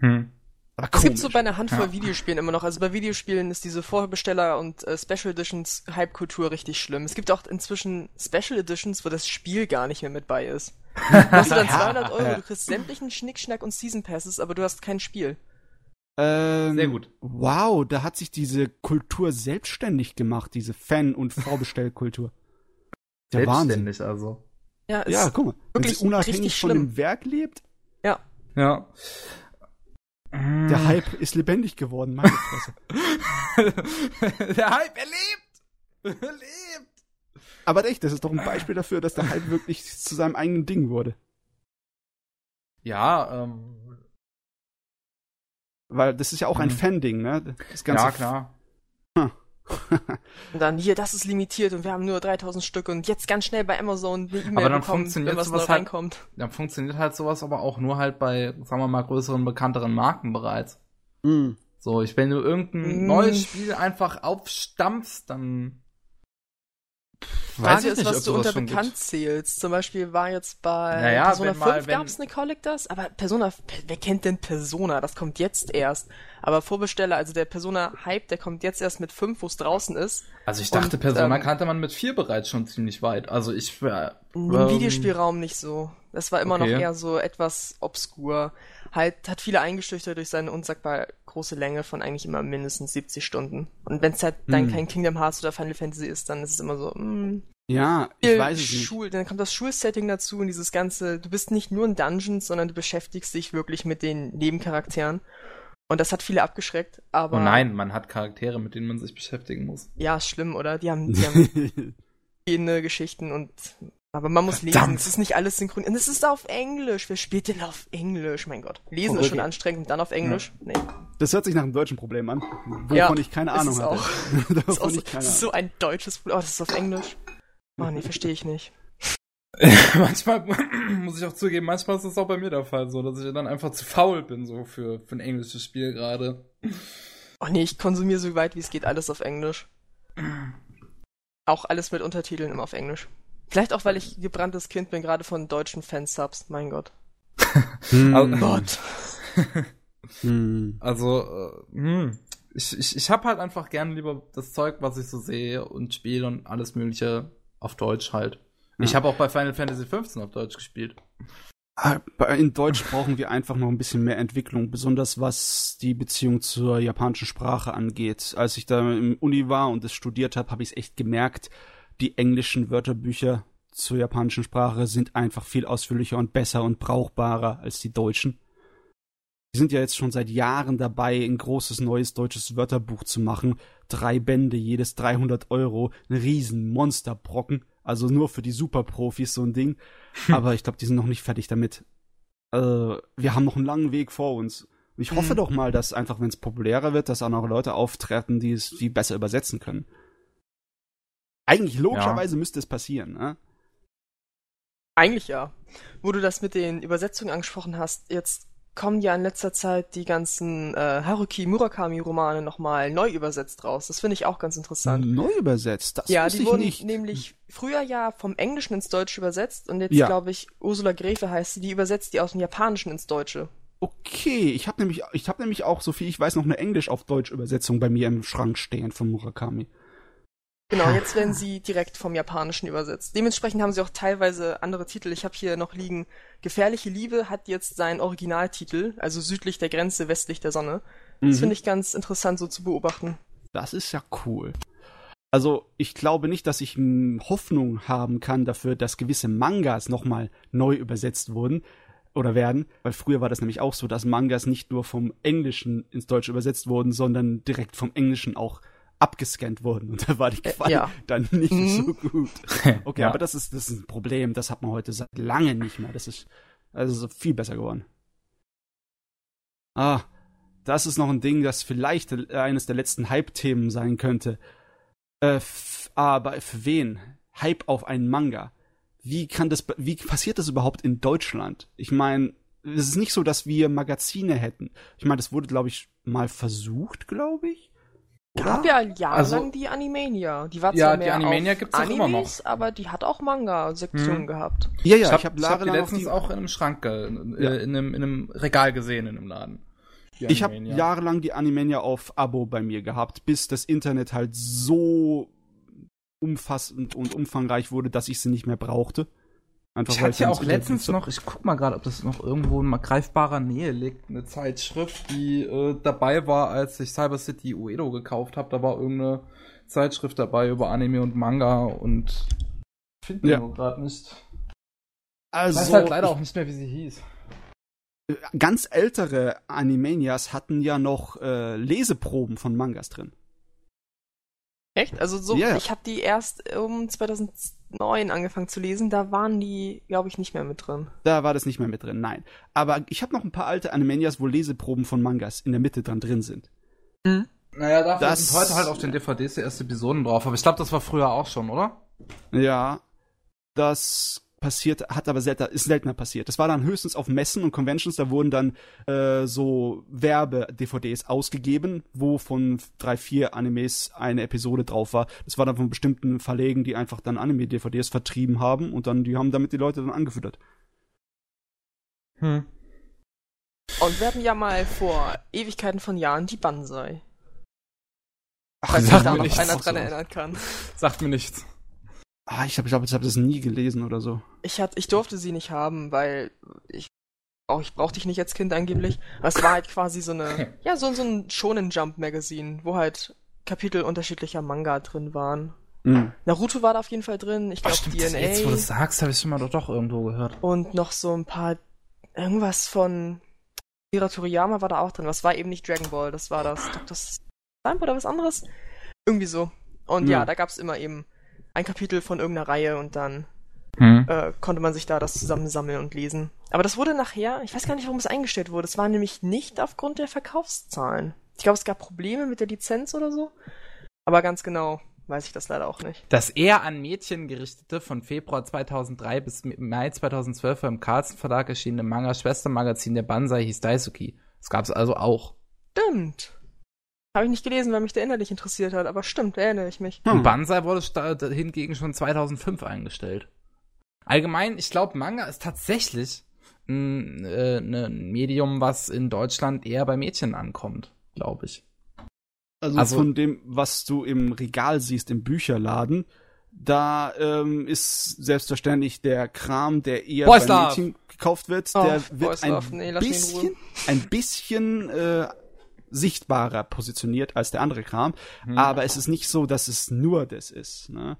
Hm. Aber es gibt so bei einer Handvoll ja. Videospielen immer noch. Also bei Videospielen ist diese Vorbesteller und äh, Special Editions Hype-Kultur richtig schlimm. Es gibt auch inzwischen Special Editions, wo das Spiel gar nicht mehr mit bei ist. Du hast du dann 200 Euro, du kriegst sämtlichen Schnickschnack und Season Passes, aber du hast kein Spiel. Ähm, Sehr gut. Wow, da hat sich diese Kultur selbstständig gemacht, diese Fan- und Vorbestellkultur. Der selbstständig Wahnsinn. also. Ja, ja guck mal, wenn sie unabhängig von dem Werk lebt. Ja. Ja. Der Hype ist lebendig geworden, meine Fresse. [LAUGHS] der Hype, er lebt! Er lebt! Aber echt, das ist doch ein Beispiel dafür, dass der Hype wirklich zu seinem eigenen Ding wurde. Ja, ähm, weil das ist ja auch ein mhm. Fan-Ding, ne? Das ganze ja, klar. Hm. [LAUGHS] und dann hier, das ist limitiert und wir haben nur 3000 Stück und jetzt ganz schnell bei Amazon eine E-Mail bekommen, funktioniert was sowas halt, reinkommt. Dann funktioniert halt sowas aber auch nur halt bei, sagen wir mal, größeren, bekannteren Marken bereits. Mm. So, ich, wenn du irgendein mm. neues Spiel einfach aufstampfst, dann Frage ist, nicht, was du unter bekannt zählst. Zum Beispiel war jetzt bei naja, Persona 5 gab es eine Collectors, aber Persona, wer kennt denn Persona? Das kommt jetzt erst. Aber Vorbesteller, also der Persona-Hype, der kommt jetzt erst mit 5, wo es draußen ist. Also ich dachte, Und, Persona ähm, kannte man mit 4 bereits schon ziemlich weit. Also ich... Äh, Im ähm, Videospielraum nicht so. Das war immer okay. noch eher so etwas obskur. Halt, hat viele eingeschüchtert durch seine unsagbar große Länge von eigentlich immer mindestens 70 Stunden. Und wenn es halt dann hm. kein Kingdom Hearts oder Final Fantasy ist, dann ist es immer so, mh, hm. ja, ich weiß es Schul nicht. Dann kommt das Schulsetting dazu und dieses ganze, du bist nicht nur in Dungeons, sondern du beschäftigst dich wirklich mit den Nebencharakteren. Und das hat viele abgeschreckt, aber. Oh nein, man hat Charaktere, mit denen man sich beschäftigen muss. Ja, schlimm, oder? Die haben, die haben [LAUGHS] Geschichten und aber man muss lesen. Es ist nicht alles synchron. Und es ist auf Englisch. Wer spielt denn auf Englisch? Mein Gott. Lesen oh, ist schon anstrengend und dann auf Englisch? Ja. Nee. Das hört sich nach einem deutschen Problem an. Wovon ja, ich keine Ahnung habe. das [LAUGHS] ist, auch so, das ist so ein deutsches Problem. Oh, das ist auf Englisch. Oh nee, verstehe ich nicht. [LAUGHS] manchmal [CLEARS THROAT] muss ich auch zugeben, manchmal ist das auch bei mir der Fall, so dass ich dann einfach zu faul bin, so für, für ein englisches Spiel gerade. Oh nee, ich konsumiere so weit wie es geht alles auf Englisch. Auch alles mit Untertiteln immer auf Englisch. Vielleicht auch, weil ich gebranntes Kind bin, gerade von deutschen Fansubs. Mein Gott. oh Gott. Hm. also, äh, hm. ich, ich, ich habe halt einfach gerne lieber das Zeug, was ich so sehe und spiele und alles Mögliche auf Deutsch halt. Ja. Ich habe auch bei Final Fantasy XV auf Deutsch gespielt. Ah, in Deutsch brauchen wir einfach noch ein bisschen mehr Entwicklung, besonders was die Beziehung zur japanischen Sprache angeht. Als ich da im Uni war und es studiert habe, habe ich es echt gemerkt, die englischen Wörterbücher zur japanischen Sprache sind einfach viel ausführlicher und besser und brauchbarer als die deutschen. Die sind ja jetzt schon seit Jahren dabei, ein großes neues deutsches Wörterbuch zu machen. Drei Bände, jedes 300 Euro, ein riesen Monsterbrocken. Also nur für die Superprofis so ein Ding. [LAUGHS] Aber ich glaube, die sind noch nicht fertig damit. Äh, wir haben noch einen langen Weg vor uns. Ich hoffe mhm. doch mal, dass einfach, wenn es populärer wird, dass auch noch Leute auftreten, die es die besser übersetzen können. Eigentlich logischerweise ja. müsste es passieren, ne? Eigentlich ja. Wo du das mit den Übersetzungen angesprochen hast, jetzt kommen ja in letzter Zeit die ganzen äh, Haruki Murakami Romane nochmal neu übersetzt raus. Das finde ich auch ganz interessant. Neu übersetzt? Das ja, die ich wurden nicht. nämlich früher ja vom Englischen ins Deutsche übersetzt und jetzt ja. glaube ich Ursula Gräfe heißt sie, die übersetzt die aus dem Japanischen ins Deutsche. Okay, ich habe nämlich ich habe nämlich auch so viel ich weiß noch eine Englisch auf Deutsch Übersetzung bei mir im Schrank stehen von Murakami. Genau, jetzt werden sie direkt vom Japanischen übersetzt. Dementsprechend haben sie auch teilweise andere Titel. Ich habe hier noch liegen, Gefährliche Liebe hat jetzt seinen Originaltitel, also südlich der Grenze, westlich der Sonne. Das mhm. finde ich ganz interessant so zu beobachten. Das ist ja cool. Also ich glaube nicht, dass ich Hoffnung haben kann dafür, dass gewisse Mangas nochmal neu übersetzt wurden. oder werden, weil früher war das nämlich auch so, dass Mangas nicht nur vom Englischen ins Deutsche übersetzt wurden, sondern direkt vom Englischen auch abgescannt wurden und da war die Quali ja. dann nicht Mhm. so gut. [LAUGHS] Okay, Ja. aber das ist, das ist ein Problem, das hat man heute seit lange nicht mehr. Das ist also so viel besser geworden. Ah, das ist noch ein Ding, das vielleicht eines der letzten Hype-Themen sein könnte. Äh, aber für wen? Hype auf einen Manga. Wie kann das, wie passiert das überhaupt in Deutschland? Ich meine, es ist nicht so, dass wir Magazine hätten. Ich meine, das wurde, glaube ich, mal versucht, glaube ich. Gab ja jahrelang Also- die Animania. Die war Ja, zwar die mehr Animania auf gibt's auch immer noch. Animes, aber die hat auch Manga-Sektionen Hm. gehabt. Ja, ja, ich habe hab, ich hab die letztens die, auch in einem Schrank, äh, Ja. in, einem, in einem Regal gesehen in einem Laden. Die Ich habe jahrelang die Animania auf Abo bei mir gehabt, bis das Internet halt so umfassend und umfangreich wurde, dass ich sie nicht mehr brauchte. Einfach Ich hatte ja auch letztens so- noch, ich guck mal gerade, ob das noch irgendwo in mal greifbarer Nähe liegt, eine Zeitschrift, die äh, dabei war, als ich Cyber City Uedo gekauft habe. Da war irgendeine Zeitschrift dabei über Anime und Manga und finde Ja. nur gerade nicht. Ich Also, weiß halt leider auch nicht mehr, wie sie hieß. ich- ganz ältere Animanias hatten ja noch äh, Leseproben von Mangas drin. Echt? Also so, Ja. ich habe die erst um 2009 angefangen zu lesen, da waren die, glaube ich, nicht mehr mit drin. Da war das nicht mehr mit drin, nein. Aber ich habe noch ein paar alte Animanias, wo Leseproben von Mangas in der Mitte dran drin sind. Naja, dafür Das- sind heute halt auf den DVDs die ersten Episoden drauf. Aber ich glaube, das war früher auch schon, oder? Ja, das passiert, hat aber selten, ist seltener passiert. Das war dann höchstens auf Messen und Conventions, da wurden dann äh, so Werbe-DVDs ausgegeben, wo von drei, vier Animes eine Episode drauf war. Das war dann von bestimmten Verlegen, die einfach dann Anime-DVDs vertrieben haben und dann, die haben damit die Leute dann angefüttert. Hm. Und wir hatten ja mal vor Ewigkeiten von Jahren die Banzai. Ach, Falls sag sich da mir noch nichts. einer dran erinnern kann. Sagt mir nichts. Ah, ich glaube, ich, glaub, ich habe das nie gelesen oder so. Ich, hat, ich durfte sie nicht haben, weil ich, auch, ich brauchte dich nicht als Kind angeblich. Aber es war halt quasi so eine, [LAUGHS] ja, so, so ein Shonen Jump Magazin, wo halt Kapitel unterschiedlicher Manga drin waren. Mhm. Naruto war da auf jeden Fall drin, ich glaube das- jetzt, wo du DNA das sagst, habe ich schon mal doch, doch irgendwo gehört. und noch so ein paar, irgendwas von Akira Toriyama war da auch drin. Das war eben nicht Dragon Ball, das war das Dr. Slump oder was anderes. Irgendwie so. Und ja, Ja. da gab's immer eben ein Kapitel von irgendeiner Reihe und dann Hm. äh, konnte man sich da das zusammensammeln und lesen. Aber das wurde nachher, ich weiß gar nicht, warum es eingestellt wurde. Es war nämlich nicht aufgrund der Verkaufszahlen. Ich glaube, es gab Probleme mit der Lizenz oder so. Aber ganz genau weiß ich das leider auch nicht. Das eher an Mädchen gerichtete, von Februar 2003 bis Mai 2012 im Carlsen Verlag erschienene Manga-Schwestermagazin der Banzai hieß Daisuki. Das gab es also auch. Stimmt. Habe ich nicht gelesen, weil mich der innerlich interessiert hat, aber stimmt, erinnere ich mich. Und Banzai wurde hingegen schon 2005 eingestellt. Allgemein, ich glaube, Manga ist tatsächlich ein, äh, ne- ein Medium, was in Deutschland eher bei Mädchen ankommt, glaube ich. Also, Also- von dem, was du im Regal siehst, im Bücherladen, da ähm, ist selbstverständlich der Kram, der eher Boys bei Love. Mädchen gekauft wird, Oh, der Boys wird ein Love. Nee, bisschen, ein bisschen äh, sichtbarer positioniert als der andere Kram. Aber es ist nicht so, dass es nur das ist. Ne?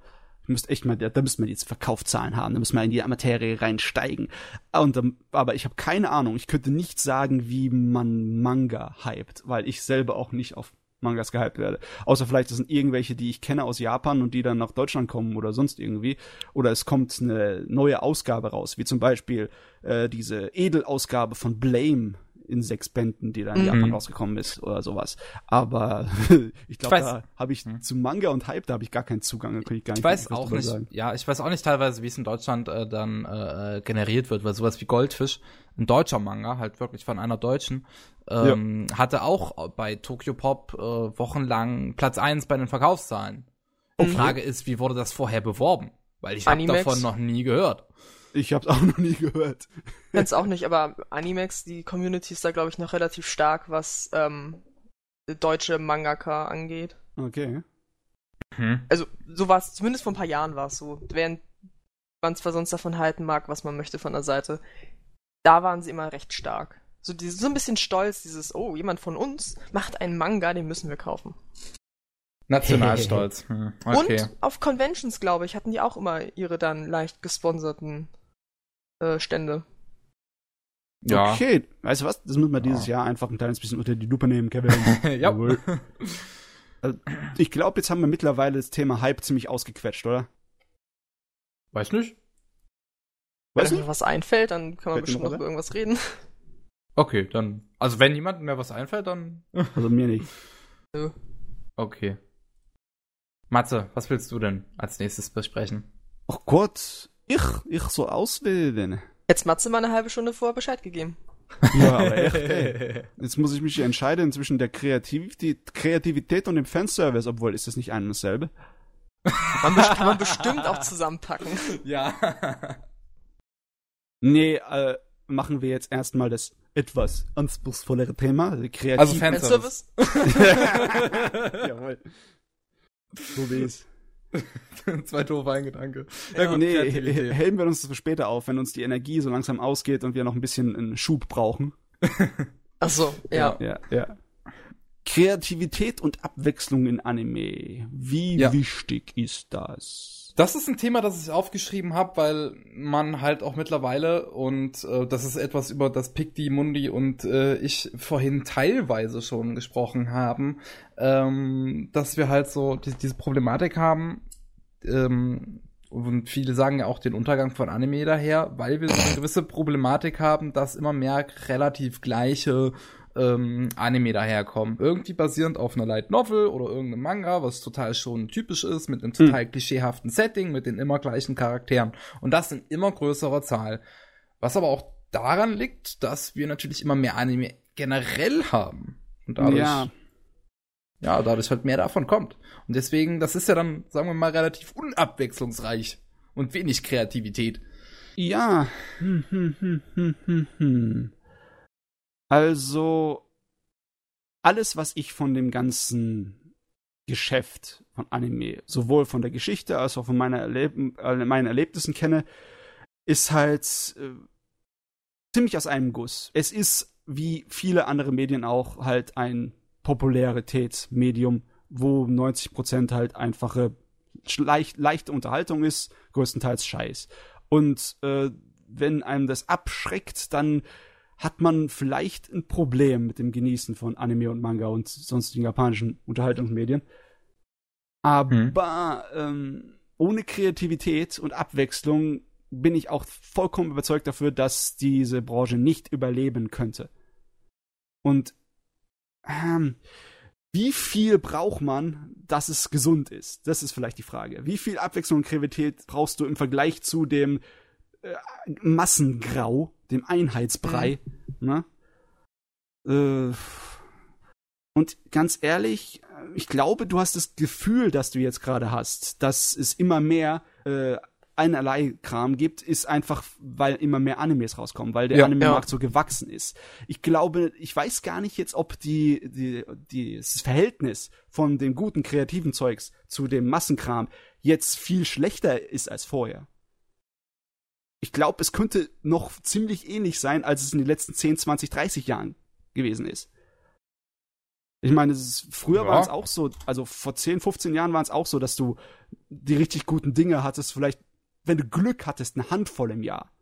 Müsst echt mal, da müssen wir jetzt Verkaufszahlen haben, da müssen wir in die Materie reinsteigen. Und, ähm, aber ich habe keine Ahnung, ich könnte nicht sagen, wie man Manga hypt, weil ich selber auch nicht auf Mangas gehypt werde. Außer vielleicht, das sind irgendwelche, die ich kenne aus Japan und die dann nach Deutschland kommen oder sonst irgendwie. Oder es kommt eine neue Ausgabe raus, wie zum Beispiel äh, diese Edelausgabe von Blame in sechs Bänden, die dann in Mhm. Japan rausgekommen ist oder sowas. Aber [LAUGHS] ich glaube, weiß- da habe ich Hm. zu Manga und Hype, da habe ich gar keinen Zugang, da kann ich gar nicht Ich weiß wirklich was auch nicht, sagen. ja, ich weiß auch nicht teilweise, wie es in Deutschland äh, dann äh, generiert wird, weil sowas wie Goldfisch, ein deutscher Manga, halt wirklich von einer Deutschen, ähm, hatte auch bei Tokyo Pop äh, wochenlang Platz 1 bei den Verkaufszahlen. Die Okay. Frage ist, wie wurde das vorher beworben? Weil ich habe davon noch nie gehört. Ich habe es auch [LAUGHS] noch nie gehört. Kenn's auch nicht, aber Animex, die Community ist da, glaube ich, noch relativ stark, was ähm, deutsche Mangaka angeht. Okay. Hm. Also, so war es, zumindest vor ein paar Jahren war es so. Während man zwar sonst davon halten mag, was man möchte von der Seite, da waren sie immer recht stark. So, dieses, so ein bisschen stolz, dieses, oh, jemand von uns macht einen Manga, den müssen wir kaufen. Nationalstolz. [LAUGHS] Hm. Okay. Und auf Conventions, glaube ich, hatten die auch immer ihre dann leicht gesponserten äh, Stände. Ja. Okay, weißt du was? Das müssen wir dieses Jahr einfach ein kleines bisschen unter die Lupe nehmen, Kevin. [LAUGHS] ja. Jawohl. Also, ich glaube, jetzt haben wir mittlerweile das Thema Hype ziemlich ausgequetscht, oder? Weiß nicht. Weißt Wenn mir was einfällt, dann kann man Fällt dir bestimmt noch über irgendwas reden. Okay, dann. Also wenn niemandem mehr was einfällt, dann. [LAUGHS] Also mir nicht. Okay. Matze, was willst du denn als nächstes besprechen? Ach Gott, ich, ich so auswählen. Jetzt Matze mal eine halbe Stunde vorher Bescheid gegeben. Ja, aber echt, ey. [LAUGHS] Jetzt muss ich mich entscheiden zwischen der Kreativität, Kreativität und dem Fanservice, obwohl ist das nicht ein und dasselbe? Man kann man bestimmt auch zusammenpacken. [LAUGHS] ja. Nee, äh, machen wir jetzt erstmal das etwas anspruchsvollere Thema. die Kreativ Also Fanservice. Fanservice? [LAUGHS] Jawohl. So wie es. [LAUGHS] Zwei doofe ein Gedanke. Ja, Nee, Kreativität. heben wir uns das für später auf, wenn uns die Energie so langsam ausgeht und wir noch ein bisschen einen Schub brauchen. [LAUGHS] Ach so, ja. Ja, ja. Kreativität und Abwechslung in Anime. Wie Ja. wichtig ist das? Das ist ein Thema, das ich aufgeschrieben habe, weil man halt auch mittlerweile, und äh, das ist etwas, über das Picti, Mundi und äh, ich vorhin teilweise schon gesprochen haben, ähm, dass wir halt so die, diese Problematik haben, ähm, und viele sagen ja auch den Untergang von Anime daher, weil wir so eine gewisse Problematik haben, dass immer mehr relativ gleiche ähm, Anime daherkommen. Irgendwie basierend auf einer Light Novel oder irgendeinem Manga, was total schon typisch ist, mit einem total klischeehaften Setting, mit den immer gleichen Charakteren. Und das in immer größerer Zahl. Was aber auch daran liegt, dass wir natürlich immer mehr Anime generell haben. Und dadurch, Ja. Ja, dadurch halt mehr davon kommt. Und deswegen, das ist ja dann, sagen wir mal, relativ unabwechslungsreich und wenig Kreativität. Ja. Hm, hm, hm, hm, hm, hm. Also, alles, was ich von dem ganzen Geschäft von Anime, sowohl von der Geschichte als auch von Erleb äh, meinen Erlebnissen kenne, ist halt äh, ziemlich aus einem Guss. Es ist, wie viele andere Medien auch, halt ein Popularitätsmedium, wo 90% halt einfache, leicht, leichte Unterhaltung ist, größtenteils Scheiß. Und äh, wenn einem das abschreckt, dann hat man vielleicht ein Problem mit dem Genießen von Anime und Manga und sonstigen japanischen Unterhaltungsmedien. Aber ähm, ohne Kreativität und Abwechslung bin ich auch vollkommen überzeugt dafür, dass diese Branche nicht überleben könnte. Und ähm, wie viel braucht man, dass es gesund ist? Das ist vielleicht die Frage. Wie viel Abwechslung und Kreativität brauchst du im Vergleich zu dem äh, Massengrau, dem Einheitsbrei? Ne? Äh, und ganz ehrlich, ich glaube, du hast das Gefühl, das du jetzt gerade hast, dass es immer mehr äh, einerlei Kram gibt, ist einfach, weil immer mehr Animes rauskommen, weil der Ja, Anime-Markt ja. so gewachsen ist. Ich glaube, ich weiß gar nicht jetzt, ob die, die, die, das Verhältnis von dem guten kreativen Zeugs zu dem Massenkram jetzt viel schlechter ist als vorher. Ich glaube, es könnte noch ziemlich ähnlich sein, als es in den letzten 10, 20, 30 Jahren gewesen ist. Ich meine, ist, früher Ja. war es auch so, also vor 10, 15 Jahren war es auch so, dass du die richtig guten Dinge hattest, vielleicht, wenn du Glück hattest, eine Handvoll im Jahr.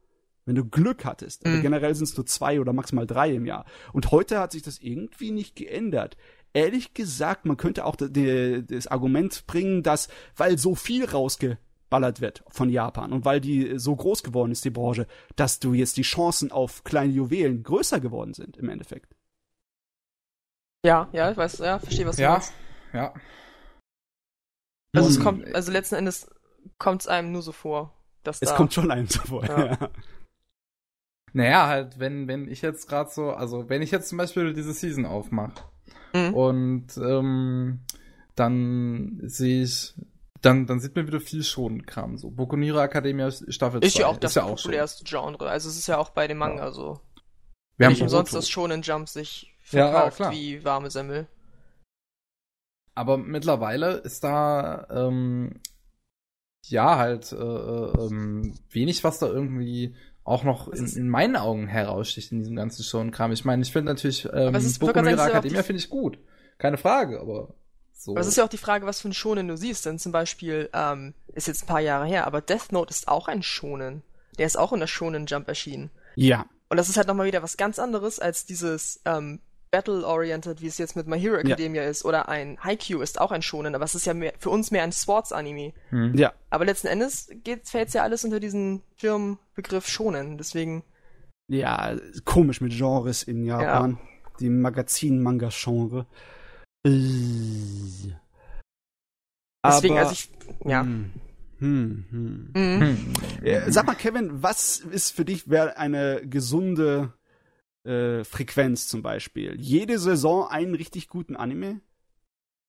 Wenn du Glück hattest. Aber Mhm. generell sind es nur zwei oder maximal drei im Jahr. Und heute hat sich das irgendwie nicht geändert. Ehrlich gesagt, man könnte auch das Argument bringen, dass, weil so viel rausgeballert wird von Japan und weil die so groß geworden ist, die Branche, dass du jetzt die Chancen auf kleine Juwelen größer geworden sind im Endeffekt. Ja, ja, ich weiß, ja, verstehe, was du Ja, meinst. ja. Also es kommt, also letzten Endes kommt es einem nur so vor, dass Es da. kommt schon einem so vor. Ja. Ja. Naja, halt, wenn, wenn ich jetzt gerade so, also wenn ich jetzt zum Beispiel diese Season aufmache Mhm. und ähm, dann sehe ich, dann, dann sieht man wieder viel schon Kram so. Bokunira Academia Staffel 2. Ist ja auch das schon. populärste Genre. Also es ist ja auch bei dem Manga so. Wir haben Nicht umsonst, dass Shonen Jump sich Ja, verkauft klar. wie warme Semmel. Aber mittlerweile ist da ähm, ja halt äh, äh, ähm, wenig, was da irgendwie auch noch in, in meinen Augen heraussticht in diesem ganzen Show-Kram. Ich meine, ich finde natürlich ähm, Boku no Hero Academia finde ich gut. Keine Frage, aber so. Aber es ist ja auch die Frage, was für ein Shonen du siehst. Denn zum Beispiel, ähm, ist jetzt ein paar Jahre her, aber Death Note ist auch ein Shonen. Der ist auch in der Shonen Jump erschienen. ja. Und das ist halt nochmal wieder was ganz anderes als dieses ähm, Battle-oriented, wie es jetzt mit My Hero Academia ja. ist, oder ein Haikyuu ist auch ein Shonen, aber es ist ja mehr, für uns mehr ein Sports-Anime. Mhm. Ja. Aber letzten Endes fällt ja alles unter diesen Firmenbegriff Shonen, deswegen. Ja, komisch mit Genres in Japan. Ja. Die Magazin-Manga-Genre. Äh. Deswegen, also ich, ja. Hm, hm, hm. Mhm. Hm. Sag mal, Kevin, was ist für dich wäre eine gesunde äh, Frequenz zum Beispiel? Jede Saison einen richtig guten Anime?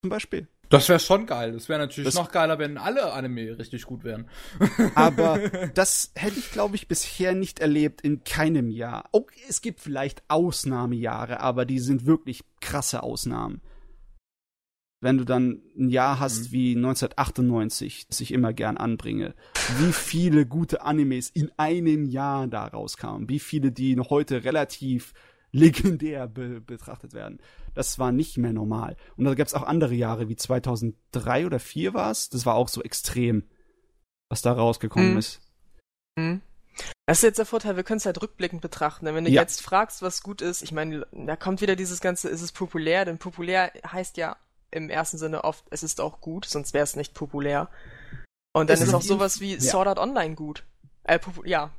Zum Beispiel? Das wäre schon geil. Das wäre natürlich das noch geiler, wenn alle Anime richtig gut wären. [LAUGHS] Aber das hätte ich, glaube ich, bisher nicht erlebt in keinem Jahr. Okay, es gibt vielleicht Ausnahmejahre, aber die sind wirklich krasse Ausnahmen wenn du dann ein Jahr hast mhm. wie 1998, das ich immer gern anbringe, wie viele gute Animes in einem Jahr da rauskamen, wie viele, die noch heute relativ [LAUGHS] legendär be betrachtet werden. Das war nicht mehr normal. Und da gab es auch andere Jahre, wie 2003 oder 2004 war es. Das war auch so extrem, was da rausgekommen mhm. ist. Mhm. Das ist jetzt der Vorteil, wir können es halt rückblickend betrachten. Denn wenn du ja. jetzt fragst, was gut ist, ich meine, da kommt wieder dieses ganze, ist es populär? Denn populär heißt ja im ersten Sinne oft, es ist auch gut, sonst wäre es nicht populär. Und dann ist, ist auch sowas wie ja. Sword Art Online gut. Äh, ja.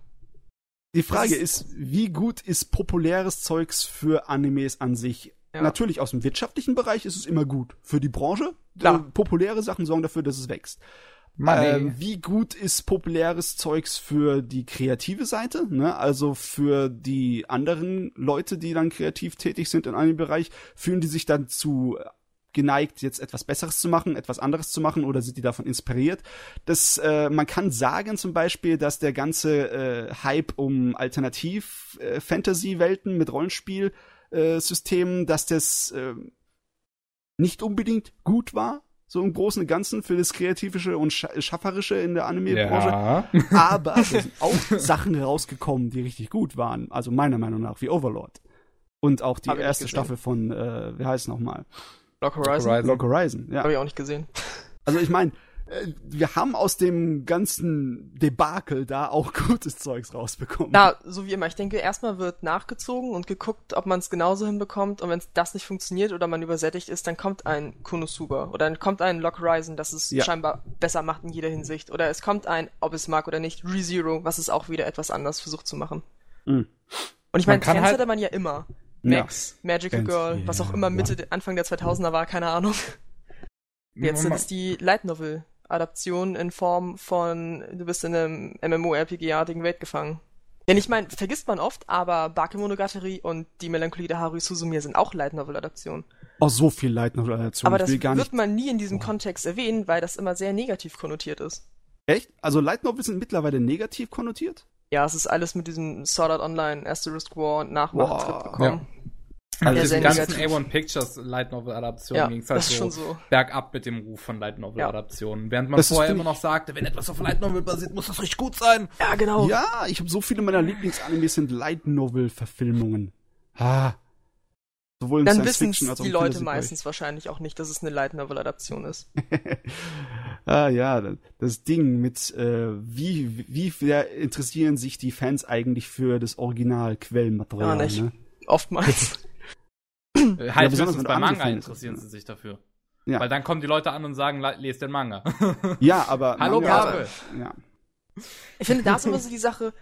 Die Frage ist, ist, wie gut ist populäres Zeugs für Animes an sich? Ja. Natürlich aus dem wirtschaftlichen Bereich ist es immer gut. Für die Branche, äh, populäre Sachen sorgen dafür, dass es wächst. Ähm, wie gut ist populäres Zeugs für die kreative Seite, ne? Also für die anderen Leute, die dann kreativ tätig sind in einem Bereich, fühlen die sich dann zu geneigt, jetzt etwas Besseres zu machen, etwas anderes zu machen oder sind die davon inspiriert? Das, äh, man kann sagen zum Beispiel, dass der ganze äh, Hype um Alternativ-Fantasy-Welten äh, mit Rollenspielsystemen, äh, dass das äh, nicht unbedingt gut war, so im Großen und Ganzen für das Kreativische und Schafferische in der Anime-Branche. Ja. [LAUGHS] Aber es sind auch Sachen rausgekommen, die richtig gut waren. Also meiner Meinung nach, wie Overlord. Und auch die erste Staffel von, äh, wie heißt es nochmal? Lock Horizon? Horizon. Lock Horizon, ja. Habe ich auch nicht gesehen. [LAUGHS] Also ich meine, äh, wir haben aus dem ganzen Debakel da auch [LAUGHS] gutes Zeugs rausbekommen. Ja, so wie immer. Ich denke, erstmal wird nachgezogen und geguckt, ob man es genauso hinbekommt. Und wenn das nicht funktioniert oder man übersättigt ist, dann kommt ein Konosuba oder dann kommt ein Lock Horizon, das es ja. scheinbar besser macht in jeder Hinsicht. Oder es kommt ein, ob es mag oder nicht, ReZero, was es auch wieder etwas anders versucht zu machen. Mhm. Und ich meine, Fans halt hatte man ja immer. Max, ja. Magical Ganz, Girl, was auch immer Mitte. Anfang der 2000er war, keine Ahnung. Jetzt sind es die Light Novel Adaptionen in Form von, du bist in einem MMORPG-artigen Welt gefangen. Denn ich meine, vergisst man oft, aber Bakemonogatari und die Melancholie der Haru Suzumiya sind auch Light Novel Adaptionen. Oh, so viel Light Novel Adaptionen. Aber das wird man nie in diesem oh. Kontext erwähnen, weil das immer sehr negativ konnotiert ist. Echt? Also Light Novels sind mittlerweile negativ konnotiert? Ja, es ist alles mit diesem Sword Art Online, Asterisk War und Nachmachtrip gekommen. Ja. Also diese ganzen A1 Pictures Light Novel Adaptionen ja, ging es halt so, so, bergab mit dem Ruf von Light Novel Adaptionen. Ja. Während man das vorher immer noch sagte, wenn etwas auf Light Novel basiert, muss das richtig gut sein. Ja, genau. Ja, ich habe so viele meiner Lieblingsanimes sind Light Novel Verfilmungen. Ah. Sowohl in Dann wissen die Leute meistens wahrscheinlich auch nicht, dass es eine Light Novel Adaption ist. [LAUGHS] ah ja, das Ding mit äh, wie wie sehr interessieren sich die Fans eigentlich für das Original Quellenmaterial, ja, nicht. Ne? Oftmals. [LAUGHS] Äh, halt ja, besonders bei Manga interessieren sie sich dafür. Ja. Weil dann kommen die Leute an und sagen, lest den Manga. ja, aber. [LAUGHS] Hallo Pape. Ja. Ich finde, da ist immer so die Sache,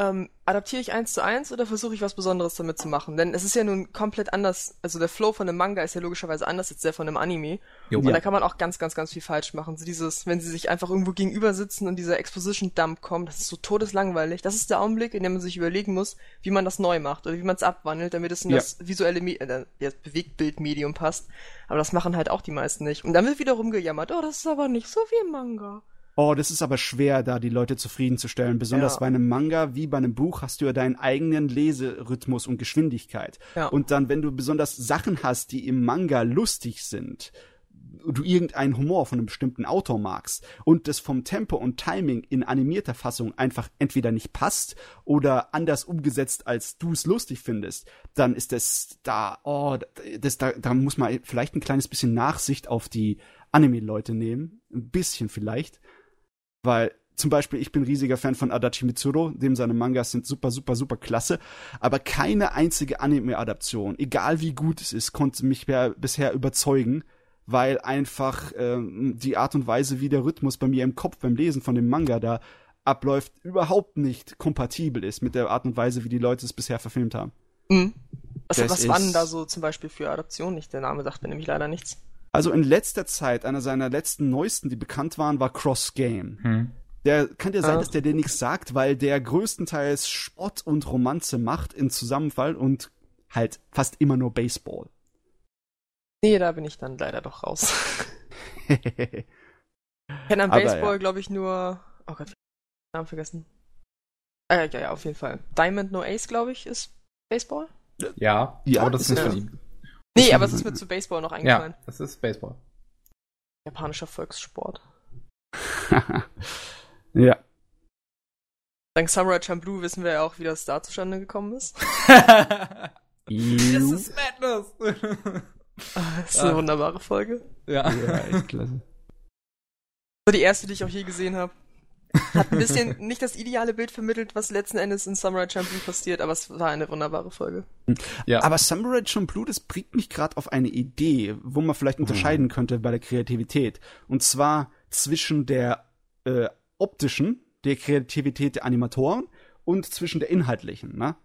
ähm, adaptiere ich eins zu eins oder versuche ich was Besonderes damit zu machen? Denn es ist ja nun komplett anders. Also der Flow von einem Manga ist ja logischerweise anders als der von einem Anime. Jo. Und ja. da kann man auch ganz, ganz, ganz viel falsch machen. So dieses, wenn sie sich einfach irgendwo gegenüber sitzen und dieser Exposition-Dump kommt, das ist so todeslangweilig. Das ist der Augenblick, in dem man sich überlegen muss, wie man das neu macht oder wie man es abwandelt, damit es in ja. das visuelle, Me äh, das Bewegtbildmedium passt. Aber das machen halt auch die meisten nicht. Und dann wird wiederum gejammert, oh, das ist aber nicht so wie Manga. Oh, das ist aber schwer, da die Leute zufriedenzustellen. Besonders ja. bei einem Manga wie bei einem Buch hast du ja deinen eigenen Leserhythmus und Geschwindigkeit. Ja. Und dann, wenn du besonders Sachen hast, die im Manga lustig sind, du irgendeinen Humor von einem bestimmten Autor magst und das vom Tempo und Timing in animierter Fassung einfach entweder nicht passt oder anders umgesetzt, als du es lustig findest, dann ist das da, oh, das, da, da muss man vielleicht ein kleines bisschen Nachsicht auf die Anime-Leute nehmen. Ein bisschen vielleicht weil zum Beispiel, ich bin riesiger Fan von Adachi Mitsuru, dem seine Mangas sind super, super, super klasse. Aber keine einzige Anime-Adaption, egal wie gut es ist, konnte mich bisher überzeugen, weil einfach ähm, die Art und Weise, wie der Rhythmus bei mir im Kopf beim Lesen von dem Manga da abläuft, überhaupt nicht kompatibel ist mit der Art und Weise, wie die Leute es bisher verfilmt haben. Mhm. Was, was waren da so zum Beispiel für Adaptionen? Nicht, der Name sagt mir nämlich leider nichts. Also in letzter Zeit, einer seiner letzten neuesten, die bekannt waren, war Cross Game. Hm. Der kann ja sein, ah. dass der dir nichts sagt, weil der größtenteils Sport und Romanze macht in Zusammenfall und halt fast immer nur Baseball. Nee, da bin ich dann leider doch raus. [LAUGHS] ich kenne am Baseball, ja. glaube ich, nur. Oh Gott, ich hab den Namen vergessen. Äh, ja, ja, auf jeden Fall. Diamond No Ace, glaube ich, ist Baseball. Ja, ja aber das ist nicht von ihm. Nee, aber es ist mir zu Baseball noch eingefallen. Ja, das ist Baseball. Japanischer Volkssport. [LAUGHS] ja. Dank Samurai Champloo wissen wir ja auch, wie das da zustande gekommen ist. das ist Madness! [LAUGHS] das ist eine ah. wunderbare Folge. Ja. ja, echt klasse. So die erste, die ich auch je gesehen habe. Hat ein bisschen nicht das ideale Bild vermittelt, was letzten Endes in Samurai Champloo passiert, aber es war eine wunderbare Folge. Ja. Aber Samurai Champloo, das bringt mich gerade auf eine Idee, wo man vielleicht unterscheiden mhm. könnte bei der Kreativität. Und zwar zwischen der äh, optischen, der Kreativität der Animatoren und zwischen der inhaltlichen. Ne?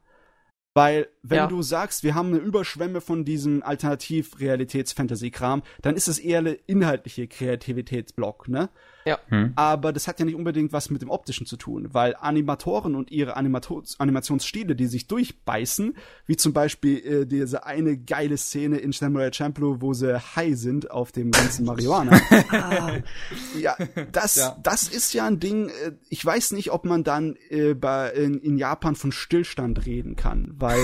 Weil, wenn ja. du sagst, wir haben eine Überschwemme von diesem Alternativ-Realitäts-Fantasy-Kram, dann ist es eher eine inhaltliche Kreativitätsblock, ne? Ja. Hm. Aber das hat ja nicht unbedingt was mit dem Optischen zu tun, weil Animatoren und ihre Animato Animationsstile, die sich durchbeißen, wie zum Beispiel äh, diese eine geile Szene in Samurai Champloo, wo sie high sind auf dem ganzen [LAUGHS] Marihuana. ah. Ja, das, ja. das ist ja ein Ding, äh, ich weiß nicht, ob man dann äh, bei, in, in Japan von Stillstand reden kann, weil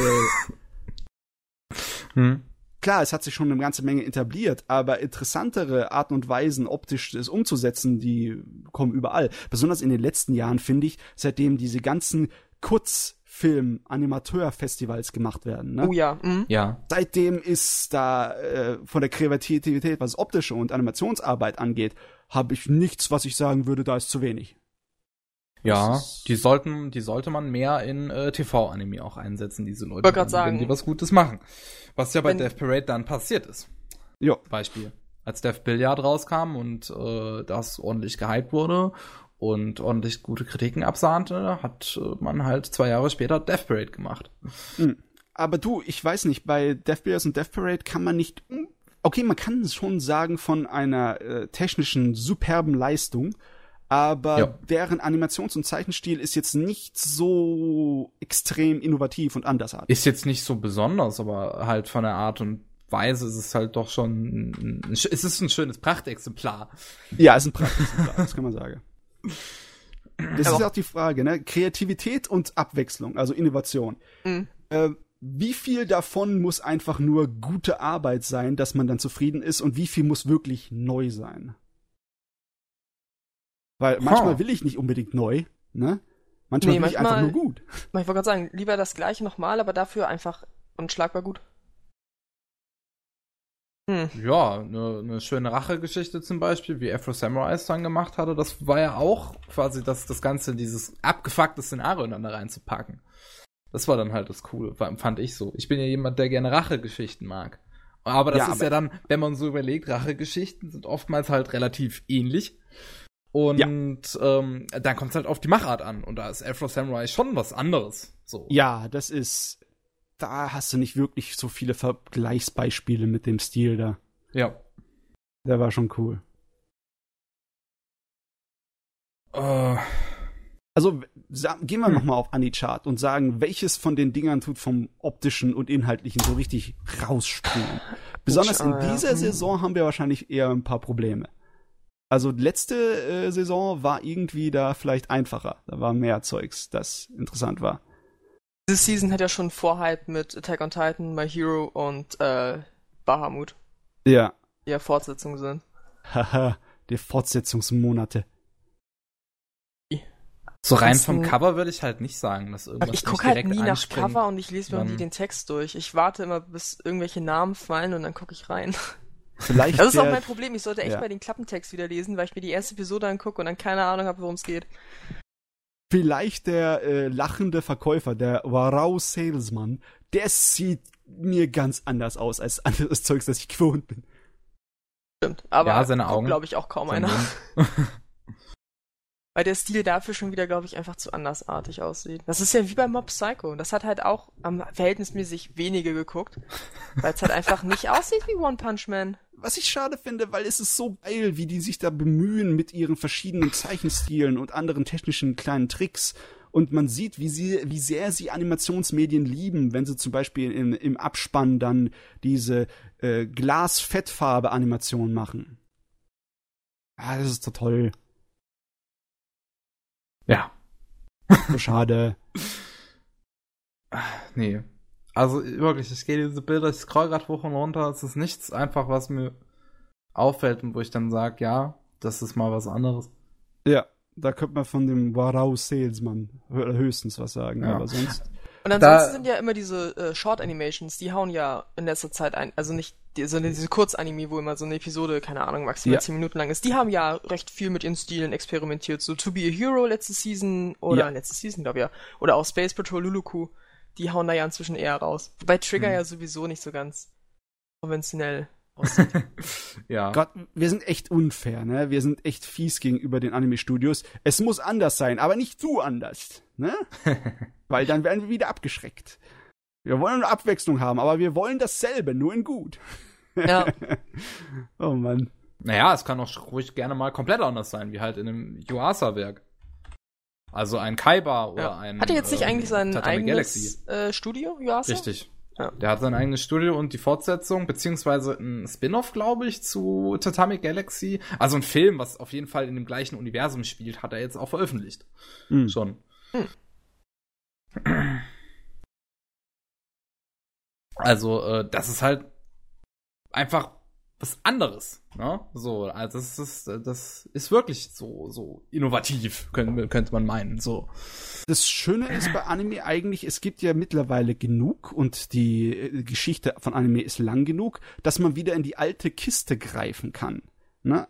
hm klar, es hat sich schon eine ganze Menge etabliert, aber interessantere Arten und Weisen, optisch das umzusetzen, die kommen überall. Besonders in den letzten Jahren, finde ich, seitdem diese ganzen Kurzfilm-Animateur-Festivals gemacht werden. Ne? Oh ja. Mhm. Ja. Seitdem ist da äh, von der Kreativität, was optische und Animationsarbeit angeht, habe ich nichts, was ich sagen würde, da ist zu wenig. Ja, die sollten, die sollte man mehr in äh, TV-Anime auch einsetzen, diese Leute. Gerade sagen. Wenn die was Gutes machen. Was ja bei wenn, Death Parade dann passiert ist. Ja. Beispiel. Als Death Billiard rauskam und äh, das ordentlich gehypt wurde und ordentlich gute Kritiken absahnte, hat äh, man halt zwei Jahre später Death Parade gemacht. Mhm. Aber du, ich weiß nicht, bei Death Billiards und Death Parade kann man nicht. Okay, man kann schon sagen von einer äh, technischen superben Leistung, aber ja. deren Animations- und Zeichenstil ist jetzt nicht so extrem innovativ und andersartig. Ist jetzt nicht so besonders, aber halt von der Art und Weise ist es halt doch schon, ein, es ist ein schönes Prachtexemplar. Ja, es ist ein Prachtexemplar, das kann man sagen. Das aber ist auch die Frage, ne? Kreativität und Abwechslung, also Innovation. Mhm. Äh, wie viel davon muss einfach nur gute Arbeit sein, dass man dann zufrieden ist und wie viel muss wirklich neu sein? Weil manchmal huh. will ich nicht unbedingt neu, ne? Manchmal nee, will manchmal, ich einfach nur gut. [LAUGHS] Ich wollte gerade sagen, lieber das gleiche nochmal, aber dafür einfach unschlagbar gut. Hm. Ja, eine ne schöne Rachegeschichte zum Beispiel, wie Afro Samurai es dann gemacht hatte, das war ja auch quasi das, das Ganze, dieses abgefuckte Szenario dann da reinzupacken. Das war dann halt das Coole, fand ich so. Ich bin ja jemand, der gerne Rachegeschichten mag. Aber das ja, ist aber ja dann, wenn man so überlegt, Rachegeschichten sind oftmals halt relativ ähnlich. Und ja. ähm, dann kommt es halt auf die Machart an. Und da ist Afro Samurai schon was anderes. So. Ja, das ist. Da hast du nicht wirklich so viele Vergleichsbeispiele mit dem Stil da. Ja. Der war schon cool. Uh. Also gehen wir hm. nochmal auf Anichart und sagen, welches von den Dingern tut vom optischen und inhaltlichen so richtig rausspringen. Besonders in dieser Saison haben wir wahrscheinlich eher ein paar Probleme. Also letzte äh, Saison war irgendwie da vielleicht einfacher. Da war mehr Zeugs, das interessant war. Diese Season hat ja schon Vorhype mit Attack on Titan, My Hero und äh, Bahamut. Ja. Die ja Fortsetzungen sind. Haha, [LAUGHS] die Fortsetzungsmonate. So rein vom Cover würde ich halt nicht sagen, dass irgendwas Ich gucke halt nie nach Cover und ich lese mir nie den Text durch. Ich warte immer, bis irgendwelche Namen fallen und dann gucke ich rein. [LAUGHS] Vielleicht Das ist auch mein Problem. Ich sollte echt Ja. mal den Klappentext wieder lesen, weil ich mir die erste Episode angucke und dann keine Ahnung habe, worum es geht. Vielleicht der äh, lachende Verkäufer, der Warau Salesman, der sieht mir ganz anders aus als anderes Zeugs, das ich gewohnt bin. Stimmt. Aber Ja, seine Augen. glaube ich, auch kaum Sein einer. [LAUGHS] Weil der Stil dafür schon wieder, glaube ich, einfach zu andersartig aussieht. Das ist ja wie bei Mob Psycho. Das hat halt auch am verhältnismäßig wenige geguckt, weil es halt einfach nicht aussieht wie One Punch Man. Was ich schade finde, weil es ist so geil, wie die sich da bemühen mit ihren verschiedenen Zeichenstilen und anderen technischen kleinen Tricks. Und man sieht, wie sie, wie sehr sie Animationsmedien lieben, wenn sie zum Beispiel im, im Abspann dann diese äh, Glas-Fettfarbe-Animation machen. Ah, das ist so toll. Ja, So schade. [LAUGHS] nee. Also wirklich, ich gehe diese Bilder, ich scroll gerade hoch und runter, es ist nichts einfach, was mir auffällt und wo ich dann sage, ja, das ist mal was anderes. Ja, da könnte man von dem Warau Salesman hö- höchstens was sagen, Ja. aber sonst. [LAUGHS] Und ansonsten Da- sind ja immer diese äh, Short Animations, die hauen ja in letzter Zeit ein, also nicht die, sondern diese Kurzanime, wo immer so eine Episode, keine Ahnung, maximal Ja. 10 Minuten lang ist, die haben ja recht viel mit ihren Stilen experimentiert. So To Be a Hero letzte Season oder Ja. letzte Season, glaube ich, ja. Oder auch Space Patrol Luluku, die hauen da ja inzwischen eher raus. Wobei Trigger Hm. ja sowieso nicht so ganz konventionell [LAUGHS] aussieht. Ja. Gott, wir sind echt unfair, ne? Wir sind echt fies gegenüber den Anime-Studios. Es muss anders sein, aber nicht zu anders, ne? [LAUGHS] Weil dann werden wir wieder abgeschreckt. Wir wollen eine Abwechslung haben, aber wir wollen dasselbe, nur in gut. ja. [LAUGHS] Oh Mann. Naja, es kann auch ruhig gerne mal komplett anders sein, wie halt in einem Yuasa-Werk. Also ein Kaiba oder ja. ein. Hat er jetzt nicht ähm, eigentlich sein Tatami Galaxy. eigenes äh, Studio, Yuasa? Richtig. Ja. Der hat sein eigenes Studio und die Fortsetzung, beziehungsweise ein Spin-off, glaube ich, zu Tatami Galaxy. Also ein Film, was auf jeden Fall in dem gleichen Universum spielt, hat er jetzt auch veröffentlicht. Hm. Schon. Hm. Also, äh, das ist halt einfach was anderes. Ne? So, also das ist, das ist wirklich so, so innovativ, könnte, könnte man meinen. So. Das Schöne ist bei Anime eigentlich, es gibt ja mittlerweile genug und die äh, Geschichte von Anime ist lang genug, dass man wieder in die alte Kiste greifen kann. Ne?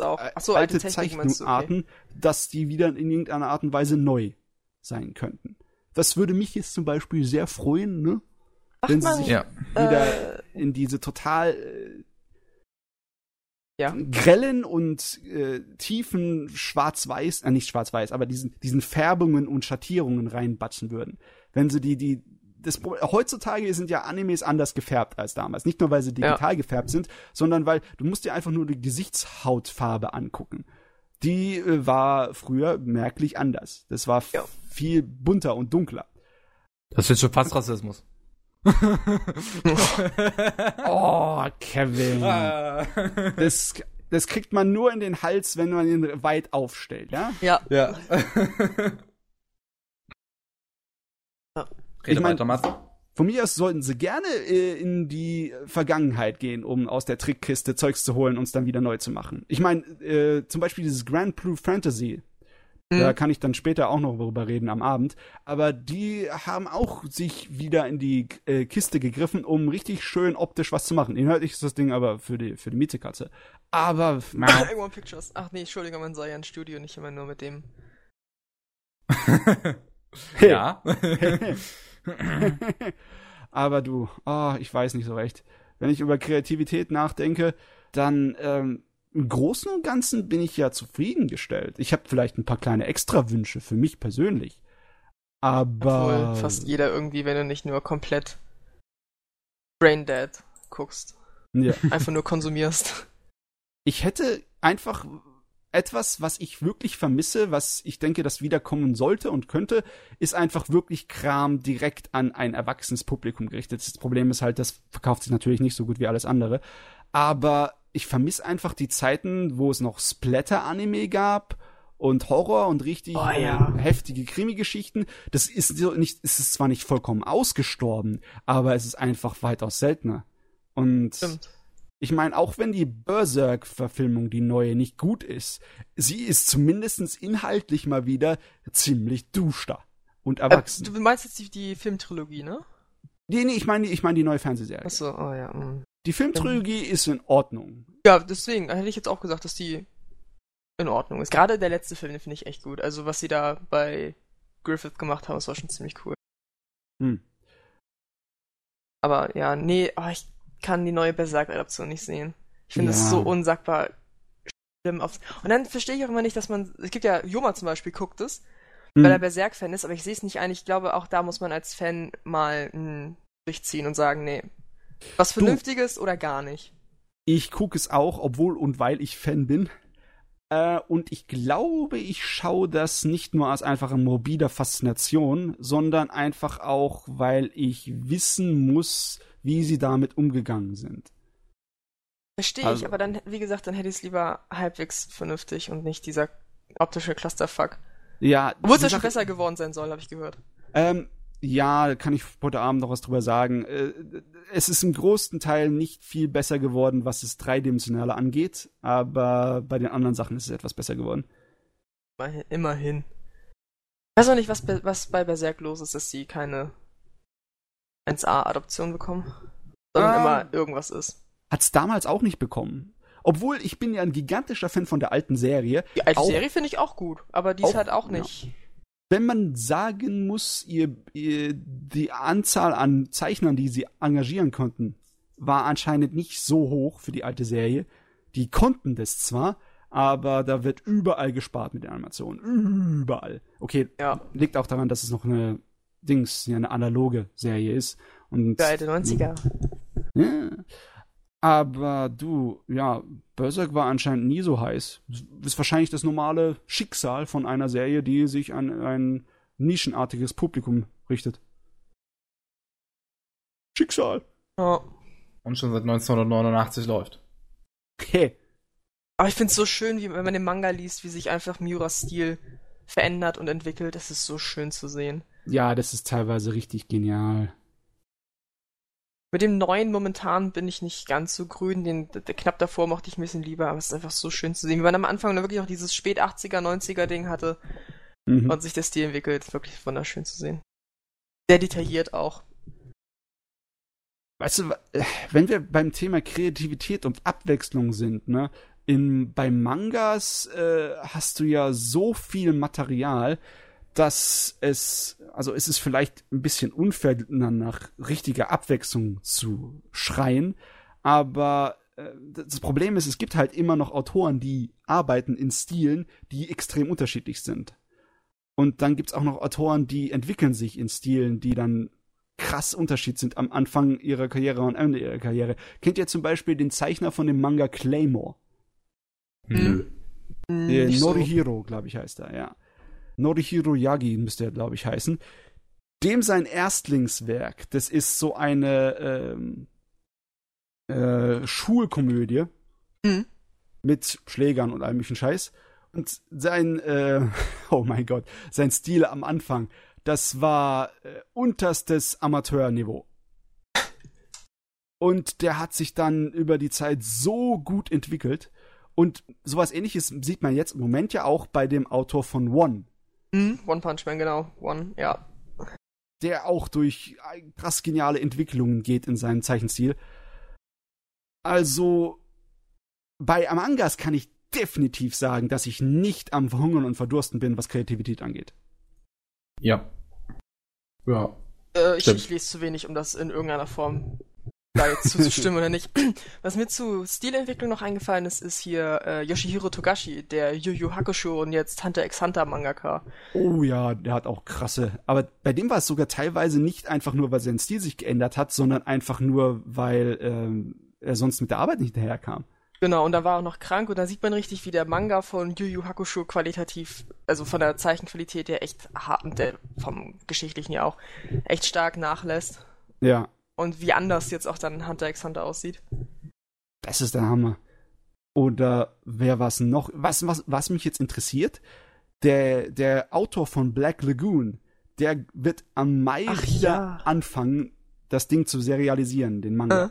Und, auch. äh, Ach so, alte alte Techniken okay. Zeichnungsarten, dass die wieder in irgendeiner Art und Weise neu sein könnten. Das würde mich jetzt zum Beispiel sehr freuen, ne? Macht Wenn sie sich Ja. wieder äh, in diese total äh, ja. grellen und äh, tiefen Schwarz-Weiß, äh, nicht Schwarz-Weiß, aber diesen, diesen Färbungen und Schattierungen reinbatschen würden. Wenn sie die, die, das, heutzutage sind ja Animes anders gefärbt als damals. Nicht nur, weil sie digital gefärbt sind, sondern weil du musst dir einfach nur die Gesichtshautfarbe angucken. Die äh, war früher merklich anders. Das war Ja. viel bunter und dunkler. Das ist schon fast Rassismus. [LAUGHS] Oh, Kevin. Das, das kriegt man nur in den Hals, wenn man ihn weit aufstellt, ja? ja. ja. Rede Ich mein- weiter, Matze. Von mir aus sollten sie gerne äh, in die Vergangenheit gehen, um aus der Trickkiste Zeugs zu holen und es dann wieder neu zu machen. Ich meine, äh, zum Beispiel dieses Grand Blue Fantasy, da Mhm. kann ich dann später auch noch darüber reden am Abend, aber die haben auch sich wieder in die äh, Kiste gegriffen, um richtig schön optisch was zu machen. Inhaltlich ist das Ding aber für die, für die Mietekatze. Aber, mau. [LAUGHS] Irgendwann Pictures. Ach nee, Entschuldigung, man sei ja ein Studio, nicht immer nur mit dem. [LAUGHS] ja. [LAUGHS] Aber du, oh, ich weiß nicht so recht. Wenn ich über Kreativität nachdenke, dann ähm, im Großen und Ganzen bin ich ja zufriedengestellt. Ich habe vielleicht ein paar kleine Extrawünsche für mich persönlich. Aber Obwohl fast jeder irgendwie, wenn du nicht nur komplett Braindead guckst. ja. Einfach nur konsumierst. ich hätte einfach etwas, was ich wirklich vermisse, was ich denke, das wiederkommen sollte und könnte, ist einfach wirklich Kram direkt an ein erwachsenes Publikum gerichtet. Das Problem ist halt, das verkauft sich natürlich nicht so gut wie alles andere. Aber ich vermisse einfach die Zeiten, wo es noch Splatter-Anime gab und Horror und richtig Oh, ja. äh, heftige Krimi-Geschichten. Das ist so nicht, es ist zwar nicht vollkommen ausgestorben, aber es ist einfach weitaus seltener. Und Stimmt. ich meine, auch wenn die Berserk-Verfilmung, die neue, nicht gut ist, sie ist zumindest inhaltlich mal wieder ziemlich duster und Äh, erwachsen. du meinst jetzt die, die Filmtrilogie, ne? Nee, nee, ich meine ich mein die neue Fernsehserie. Achso, oh ja. mm. Die Filmtrilogie ist in Ordnung. Ja, deswegen hätte ich jetzt auch gesagt, dass die in Ordnung ist. Gerade der letzte Film, den finde ich echt gut. Also was sie da bei Griffith gemacht haben, das war schon ziemlich cool. Hm. Aber ja, nee, oh, ich kann die neue Berserk-Adaption nicht sehen. Ich finde Ja. das so unsagbar schlimm. Auf und dann verstehe ich auch immer nicht, dass man, es gibt ja, Joma zum Beispiel guckt es, Hm. weil er Berserk-Fan ist, aber ich sehe es nicht ein. Ich glaube, auch da muss man als Fan mal einen durchziehen und sagen, nee, was Du- Vernünftiges oder gar nicht. Ich gucke es auch, obwohl und weil ich Fan bin. Äh, und ich glaube, ich schaue das nicht nur aus einfacher morbider Faszination, sondern einfach auch, weil ich wissen muss, wie sie damit umgegangen sind. Verstehe Also- ich, aber dann, wie gesagt, dann hätte ich es lieber halbwegs vernünftig und nicht dieser optische Clusterfuck. Ja, Obwohl es ja schon besser geworden sein soll, habe ich gehört. Ähm, ja, kann ich heute Abend noch was drüber sagen. Äh, es ist im großen Teil nicht viel besser geworden, was das Dreidimensionale angeht, aber bei den anderen Sachen ist es etwas besser geworden. Immerhin-. Ich weiß auch nicht, was, was bei Berserk los ist, dass sie keine 1A-Adoption bekommen, sondern Ah. immer irgendwas ist. Hat's damals auch nicht bekommen. Obwohl ich bin ja ein gigantischer Fan von der alten Serie. Die alte Auch- Serie finde ich auch gut, aber die ist Auch- halt auch ja. Wenn man sagen muss, ihr, ihr, die Anzahl an Zeichnern, die sie engagieren konnten, war anscheinend nicht so hoch für die alte Serie. Die konnten das zwar, aber da wird überall gespart mit der Animation. Überall. Okay, Ja, liegt auch daran, dass es noch eine Dings, eine analoge Serie ist. Und alte 90er. Ja. Aber du, ja, Berserk war anscheinend nie so heiß. Ist wahrscheinlich das normale Schicksal von einer Serie, die sich an ein nischenartiges Publikum richtet. Schicksal. Ja. Und schon seit 1989 läuft. Hey. Aber ich finde es so schön, wie wenn man den Manga liest, wie sich einfach Miuras Stil verändert und entwickelt. Das ist so schön zu sehen. Ja, das ist teilweise richtig genial. Mit dem neuen momentan bin ich nicht ganz so grün. Den, d- d- knapp davor mochte ich ein bisschen lieber, aber es ist einfach so schön zu sehen, wie man am Anfang wirklich auch dieses spät 80er, 90er Ding hatte Mhm. und sich der Stil entwickelt. Wirklich wunderschön zu sehen. Sehr detailliert auch. Weißt du, wenn wir beim Thema Kreativität und Abwechslung sind, ne, in, bei Mangas äh, hast du ja so viel Material, dass es, also es ist vielleicht ein bisschen unfair, nach richtiger Abwechslung zu schreien, aber äh, das Problem ist, es gibt halt immer noch Autoren, die arbeiten in Stilen, die extrem unterschiedlich sind. Und dann gibt's auch noch Autoren, die entwickeln sich in Stilen, die dann krass Unterschied sind am Anfang ihrer Karriere und Ende ihrer Karriere. Kennt ihr zum Beispiel den Zeichner von dem Manga Claymore? Nö. Hm, so. Norihiro, glaube ich, heißt er, ja. Norihiro Yagi müsste er, glaube ich, heißen. Dem sein Erstlingswerk, das ist so eine ähm, äh, Schulkomödie Hm. mit Schlägern und allem möglichen Scheiß. Und sein, äh, [LAUGHS] oh mein Gott, sein Stil am Anfang, das war äh, unterstes Amateurniveau. Und der hat sich dann über die Zeit so gut entwickelt. Und sowas ähnliches sieht man jetzt im Moment ja auch bei dem Autor von One, Hm, One Punch Man, genau. One, ja. der auch durch krass geniale Entwicklungen geht in seinem Zeichenstil. Also, bei Amangas kann ich definitiv sagen, dass ich nicht am Verhungern und Verdursten bin, was Kreativität angeht. Ja. Ja. Äh, ich, ich lese zu wenig, um das in irgendeiner Form da jetzt [LAUGHS] zuzustimmen oder nicht. [CLEARS THROAT] Was mir zu Stilentwicklung noch eingefallen ist, ist hier äh, Yoshihiro Togashi, der Yu Yu Hakusho und jetzt Hunter x Hunter Mangaka. Oh ja, der hat auch krasse. Aber bei dem war es sogar teilweise nicht einfach nur, weil sein Stil sich geändert hat, sondern einfach nur, weil ähm, er sonst mit der Arbeit nicht hinterherkam. Genau, und da war er auch noch krank und da sieht man richtig, wie der Manga von Yu Yu Hakusho qualitativ, also von der Zeichenqualität her echt hart und der vom geschichtlichen ja auch echt stark nachlässt. Ja, Und wie anders jetzt auch dann Hunter x Hunter aussieht. das ist der Hammer. Oder wer war's noch? Was, was, was mich jetzt interessiert, der, der Autor von Black Lagoon, der wird am Mai Ach ja. anfangen, das Ding zu serialisieren, den Manga. Äh.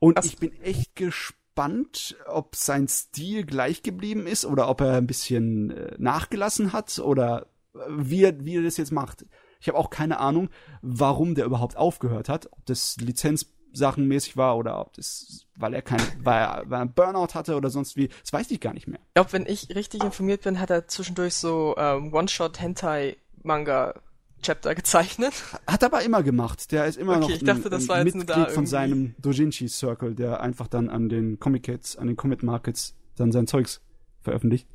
Und Was- ich bin echt gespannt, ob sein Stil gleich geblieben ist oder ob er ein bisschen äh, nachgelassen hat oder äh, wie er, wie er das jetzt macht. Ich habe auch keine Ahnung, warum der überhaupt aufgehört hat. Ob das Lizenzsachenmäßig war oder ob das, weil er kein, [LAUGHS] weil er, weil er einen Burnout hatte oder sonst wie. Das weiß ich gar nicht mehr. Ich glaube, wenn ich richtig informiert bin, hat er zwischendurch so ähm, One-Shot-Hentai-Manga-Chapter [LAUGHS] gezeichnet. Hat er aber immer gemacht. Der ist immer Okay, noch ich dachte, das ein, war ein jetzt nur Mitglied da von seinem Dojinshi Circle, der einfach dann an den Comic Kids, an den Comic Markets dann sein Zeugs veröffentlicht.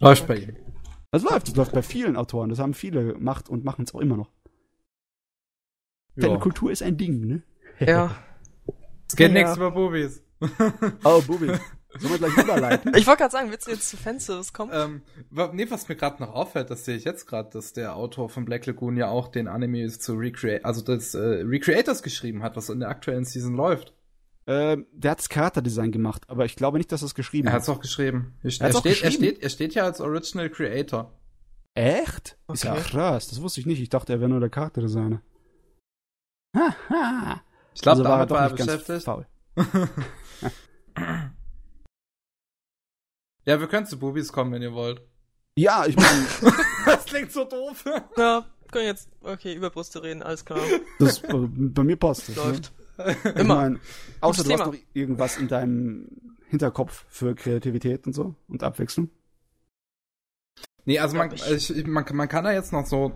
Läuft bei ihm. Das läuft, das läuft bei vielen Autoren. Das haben viele gemacht und machen es auch immer noch. Ja. Fankultur ist ein Ding, ne? Ja. Es geht Ja. nichts über Bubis. [LAUGHS] Oh, Bubi. Sollen wir gleich überleiten? Ich wollte gerade sagen, willst du jetzt zu Fanservice kommen? ähm, nee, was mir gerade noch auffällt, das sehe ich jetzt gerade, dass der Autor von Black Lagoon ja auch den Anime zu Recreate, also das äh, Recreators geschrieben hat, was in der aktuellen Season läuft. Ähm, der hat das Charakterdesign gemacht, aber ich glaube nicht, dass er es geschrieben Er hat. hat's auch geschrieben. Hier st- Er Er, hat's auch steht, er, geschrieben? steht, er steht ja als Original Creator. Echt? Ist ja Okay. krass. Das wusste ich nicht. Ich dachte, er wäre nur der Charakterdesigner. Haha. [LAUGHS] Ich glaube, Also war er damit doch war er nicht ganz beschäftigt. faul. [LAUGHS] [LAUGHS] Ja, wir können zu Bubis kommen, wenn ihr wollt. Ja, ich meine, das klingt so doof. Ja, können jetzt, okay, über Brüste reden, alles klar. das, äh, bei mir passt das. Läuft. Ne? Ich Immer. mein, außer du Thema. hast noch irgendwas in deinem Hinterkopf für Kreativität und so und Abwechslung. Nee, also man, Glaub ich, man, man kann da jetzt noch so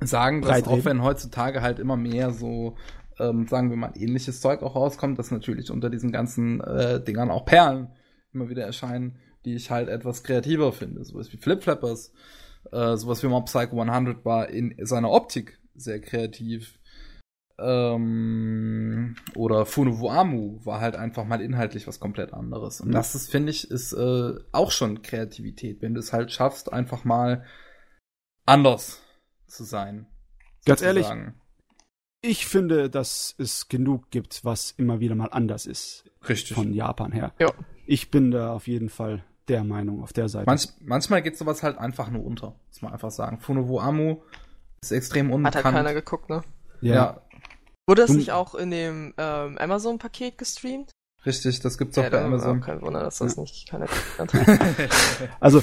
sagen, dass auch wenn heutzutage halt immer mehr so, ähm, sagen wir mal, ähnliches Zeug auch rauskommt, dass natürlich unter diesen ganzen äh, Dingern auch Perlen immer wieder erscheinen, die ich halt etwas kreativer finde. Sowas wie Flip Flappers, äh, sowas wie Mob Psycho 100 war in seiner Optik sehr kreativ. Ähm, oder Funuvuamu war halt einfach mal inhaltlich was komplett anderes. Und Mhm. das ist, finde ich, ist äh, auch schon Kreativität, wenn du es halt schaffst, einfach mal anders zu sein. Ganz ehrlich. Ich finde, dass es genug gibt, was immer wieder mal anders ist Richtig. von Japan her. Ja. Ich bin da auf jeden Fall der Meinung, auf der Seite. Manch, manchmal geht sowas halt einfach nur unter, muss man einfach sagen. Funuvuamu ist extrem Hat unbekannt. halt keiner geguckt, ne? ja. Wurde das Dumm. nicht auch in dem ähm, Amazon-Paket gestreamt? richtig, das gibt's auch Ja, bei da- Amazon. Kein Wunder, dass das nicht keiner. [LAUGHS] Also,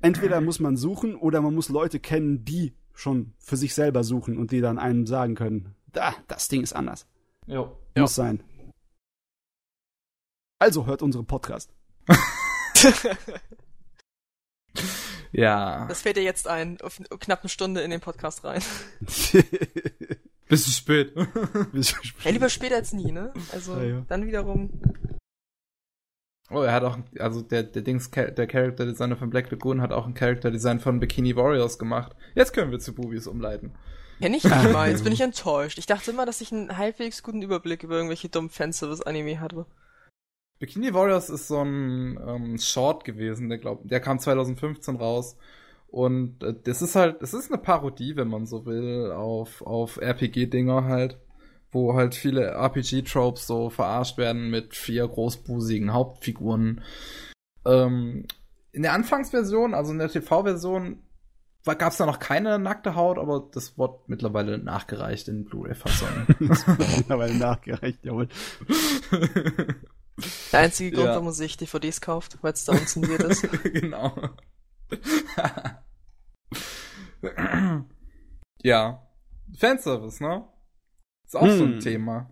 entweder muss man suchen oder man muss Leute kennen, die schon für sich selber suchen und die dann einem sagen können, da, das Ding ist anders. jo. Muss sein. Also hört unsere Podcast. [LAUGHS] Ja. Das fällt dir jetzt ein, auf knapp eine Stunde in den Podcast rein. [LAUGHS] Bisschen spät. [LAUGHS] Ja, lieber später als nie, ne? Also, Ja, ja. dann wiederum. Oh, er hat auch, also der, der Dings, der Character Designer von Black Lagoon hat auch ein Character Design von Bikini Warriors gemacht. Jetzt können wir zu Bubis umleiten. Kenn ich nicht mal, jetzt [LAUGHS] bin ich enttäuscht. Ich dachte immer, dass ich einen halbwegs guten Überblick über irgendwelche dummen Fanservice-Anime hatte. Bikini Warriors ist so ein ähm, Short gewesen, der glaub, der kam 2015 raus. Und äh, das ist halt, das ist eine Parodie, wenn man so will, auf, auf RPG-Dinger halt, wo halt viele RPG-Tropes so verarscht werden mit vier großbusigen Hauptfiguren. Ähm, in der Anfangsversion, also in der TV-Version, gab es da noch keine nackte Haut, aber das wurde mittlerweile nachgereicht in Blu-ray-Fassung. [LAUGHS] Mittlerweile nachgereicht, jawohl. Der einzige Grund, Ja. warum man sich DVDs kauft, weil es da unzensiert ist. [LAUGHS] genau. Ja. Fanservice, ne? Ist auch so ein Hm. Thema.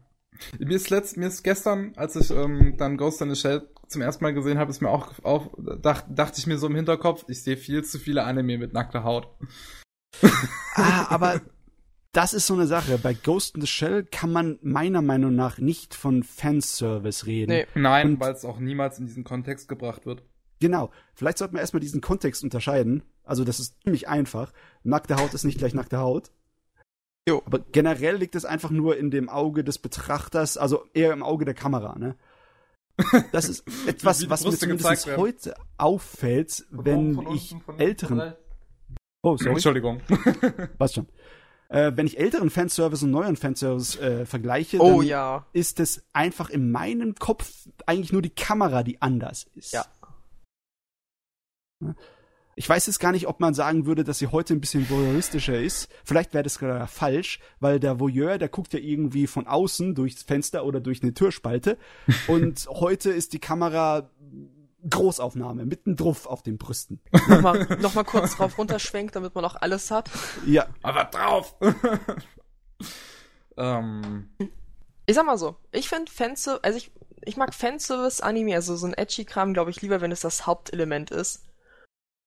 Mir ist letzt, mir ist gestern, als ich ähm, dann Ghost in the Shell zum ersten Mal gesehen habe, ist mir auch, auch dach, dachte ich mir so im Hinterkopf, ich sehe viel zu viele Anime mit nackter Haut. Ah, aber das ist so eine Sache. Bei Ghost in the Shell kann man meiner Meinung nach nicht von Fanservice reden. Nee. Nein, weil es auch niemals in diesen Kontext gebracht wird. Genau. Vielleicht sollten wir erstmal diesen Kontext unterscheiden. Also, das ist ziemlich einfach. Nackte Haut ist nicht gleich nackte Haut. Jo. Aber generell liegt es einfach nur in dem Auge des Betrachters, also eher im Auge der Kamera, ne? Das ist [LAUGHS] etwas, was mir zumindest heute auffällt, wenn ich älteren. Oh, sorry. Entschuldigung. [LAUGHS] Passt schon. Äh, wenn ich älteren Fanservice und neueren Fanservice äh, vergleiche, Oh dann ja. ist es einfach in meinem Kopf eigentlich nur die Kamera, die anders ist. Ja. Ich weiß jetzt gar nicht, ob man sagen würde, dass sie heute ein bisschen voyeuristischer ist. Vielleicht wäre das gerade falsch, weil der Voyeur, der guckt ja irgendwie von außen durchs Fenster oder durch eine Türspalte. Und [LAUGHS] heute ist die Kamera Großaufnahme, mitten drauf auf den Brüsten. Nochmal noch mal kurz drauf runterschwenkt, damit man auch alles hat. Ja. Aber drauf! [LAUGHS] ähm, Ich sag mal so, ich finde Fanservice, also ich, ich mag Fanservice-Anime, also so ein Edgy-Kram, glaube ich, lieber, wenn es das Hauptelement ist.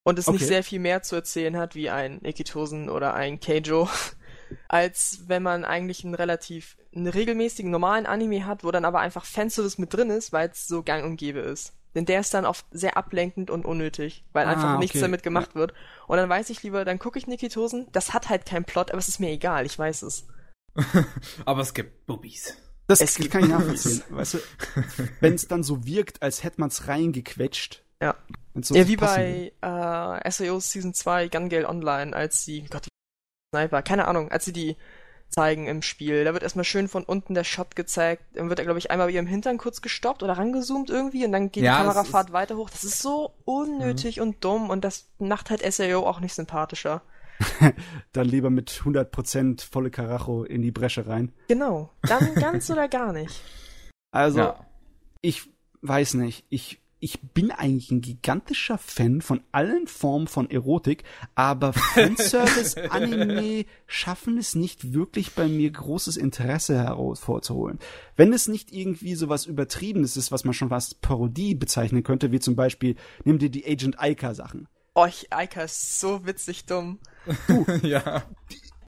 Und es Okay. nicht sehr viel mehr zu erzählen hat, wie ein Ikitosen oder ein Keijo, [LAUGHS] als wenn man eigentlich einen relativ, einen regelmäßigen, normalen Anime hat, wo dann aber einfach Fanservice mit drin ist, weil es so gang und gäbe ist. Denn der ist dann oft sehr ablenkend und unnötig, weil Ah, einfach nichts okay. damit gemacht wird. Und dann weiß ich lieber, dann gucke ich Nikitosen, das hat halt keinen Plot, aber es ist mir egal, ich weiß es. [LAUGHS] aber es gibt Bubis. Das Es gibt kann ich nachvollziehen. weißt du, wenn es dann so wirkt, als hätte man es reingequetscht. Ja. So Ja, wie bei äh, SAO Season 2 Gun Gale Online, als sie, Gott, die Sniper, keine Ahnung, als sie die zeigen im Spiel. Da wird erstmal schön von unten der Shot gezeigt. Dann wird er, glaube ich, einmal bei ihrem Hintern kurz gestoppt oder rangezoomt irgendwie und dann geht Ja, die Kamerafahrt weiter hoch. Das ist so unnötig und dumm und das macht halt SAO auch nicht sympathischer. [LAUGHS] Dann lieber mit 100% volle Karacho in die Bresche rein. Genau. Dann ganz [LAUGHS] oder gar nicht. Also, ja. ich weiß nicht. Ich, ich bin eigentlich ein gigantischer Fan von allen Formen von Erotik, aber Fanservice-Anime [LAUGHS] schaffen es nicht wirklich bei mir großes Interesse heraus vorzuholen. Wenn es nicht irgendwie so was Übertriebenes ist, was man schon fast Parodie bezeichnen könnte, wie zum Beispiel, nimm dir die Agent Aika-Sachen. Oh, ich, Aika ist so witzig dumm. [LAUGHS] ja.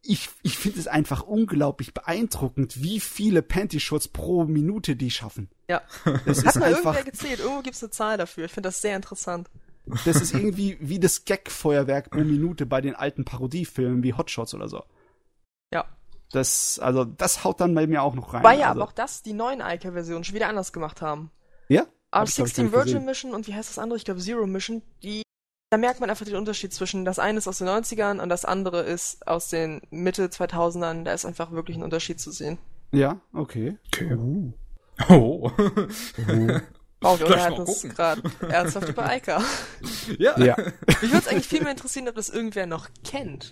Ich, ich finde es einfach unglaublich beeindruckend, wie viele Panty-Shots pro Minute die schaffen. Ja. Das Hat ist mal einfach, irgendwer gezählt. Irgendwo gibt's eine Zahl dafür. Ich finde das sehr interessant. das ist irgendwie wie das Gag-Feuerwerk pro Minute bei den alten Parodiefilmen wie Hotshots oder so. Ja. Das, also, das haut dann bei mir auch noch rein. Weil ja also, aber auch das die neuen Ica-Versionen schon wieder anders gemacht haben. Ja? Hab ich, glaub ich, gar R16 nicht Virgin gesehen. Mission und wie heißt das andere? Ich glaube Zero Mission. Die, da merkt man einfach den Unterschied zwischen das eine ist aus den 90ern und das andere ist aus den Mitte 2000ern. Da ist einfach wirklich ein Unterschied zu sehen. Ja, okay. Okay. Uh. [LAUGHS] Oh. Wow, wir unterhalten uns gerade ernsthaft über Ica. ja. Ja. [LAUGHS] Mich würde es eigentlich viel mehr interessieren, ob das irgendwer noch kennt.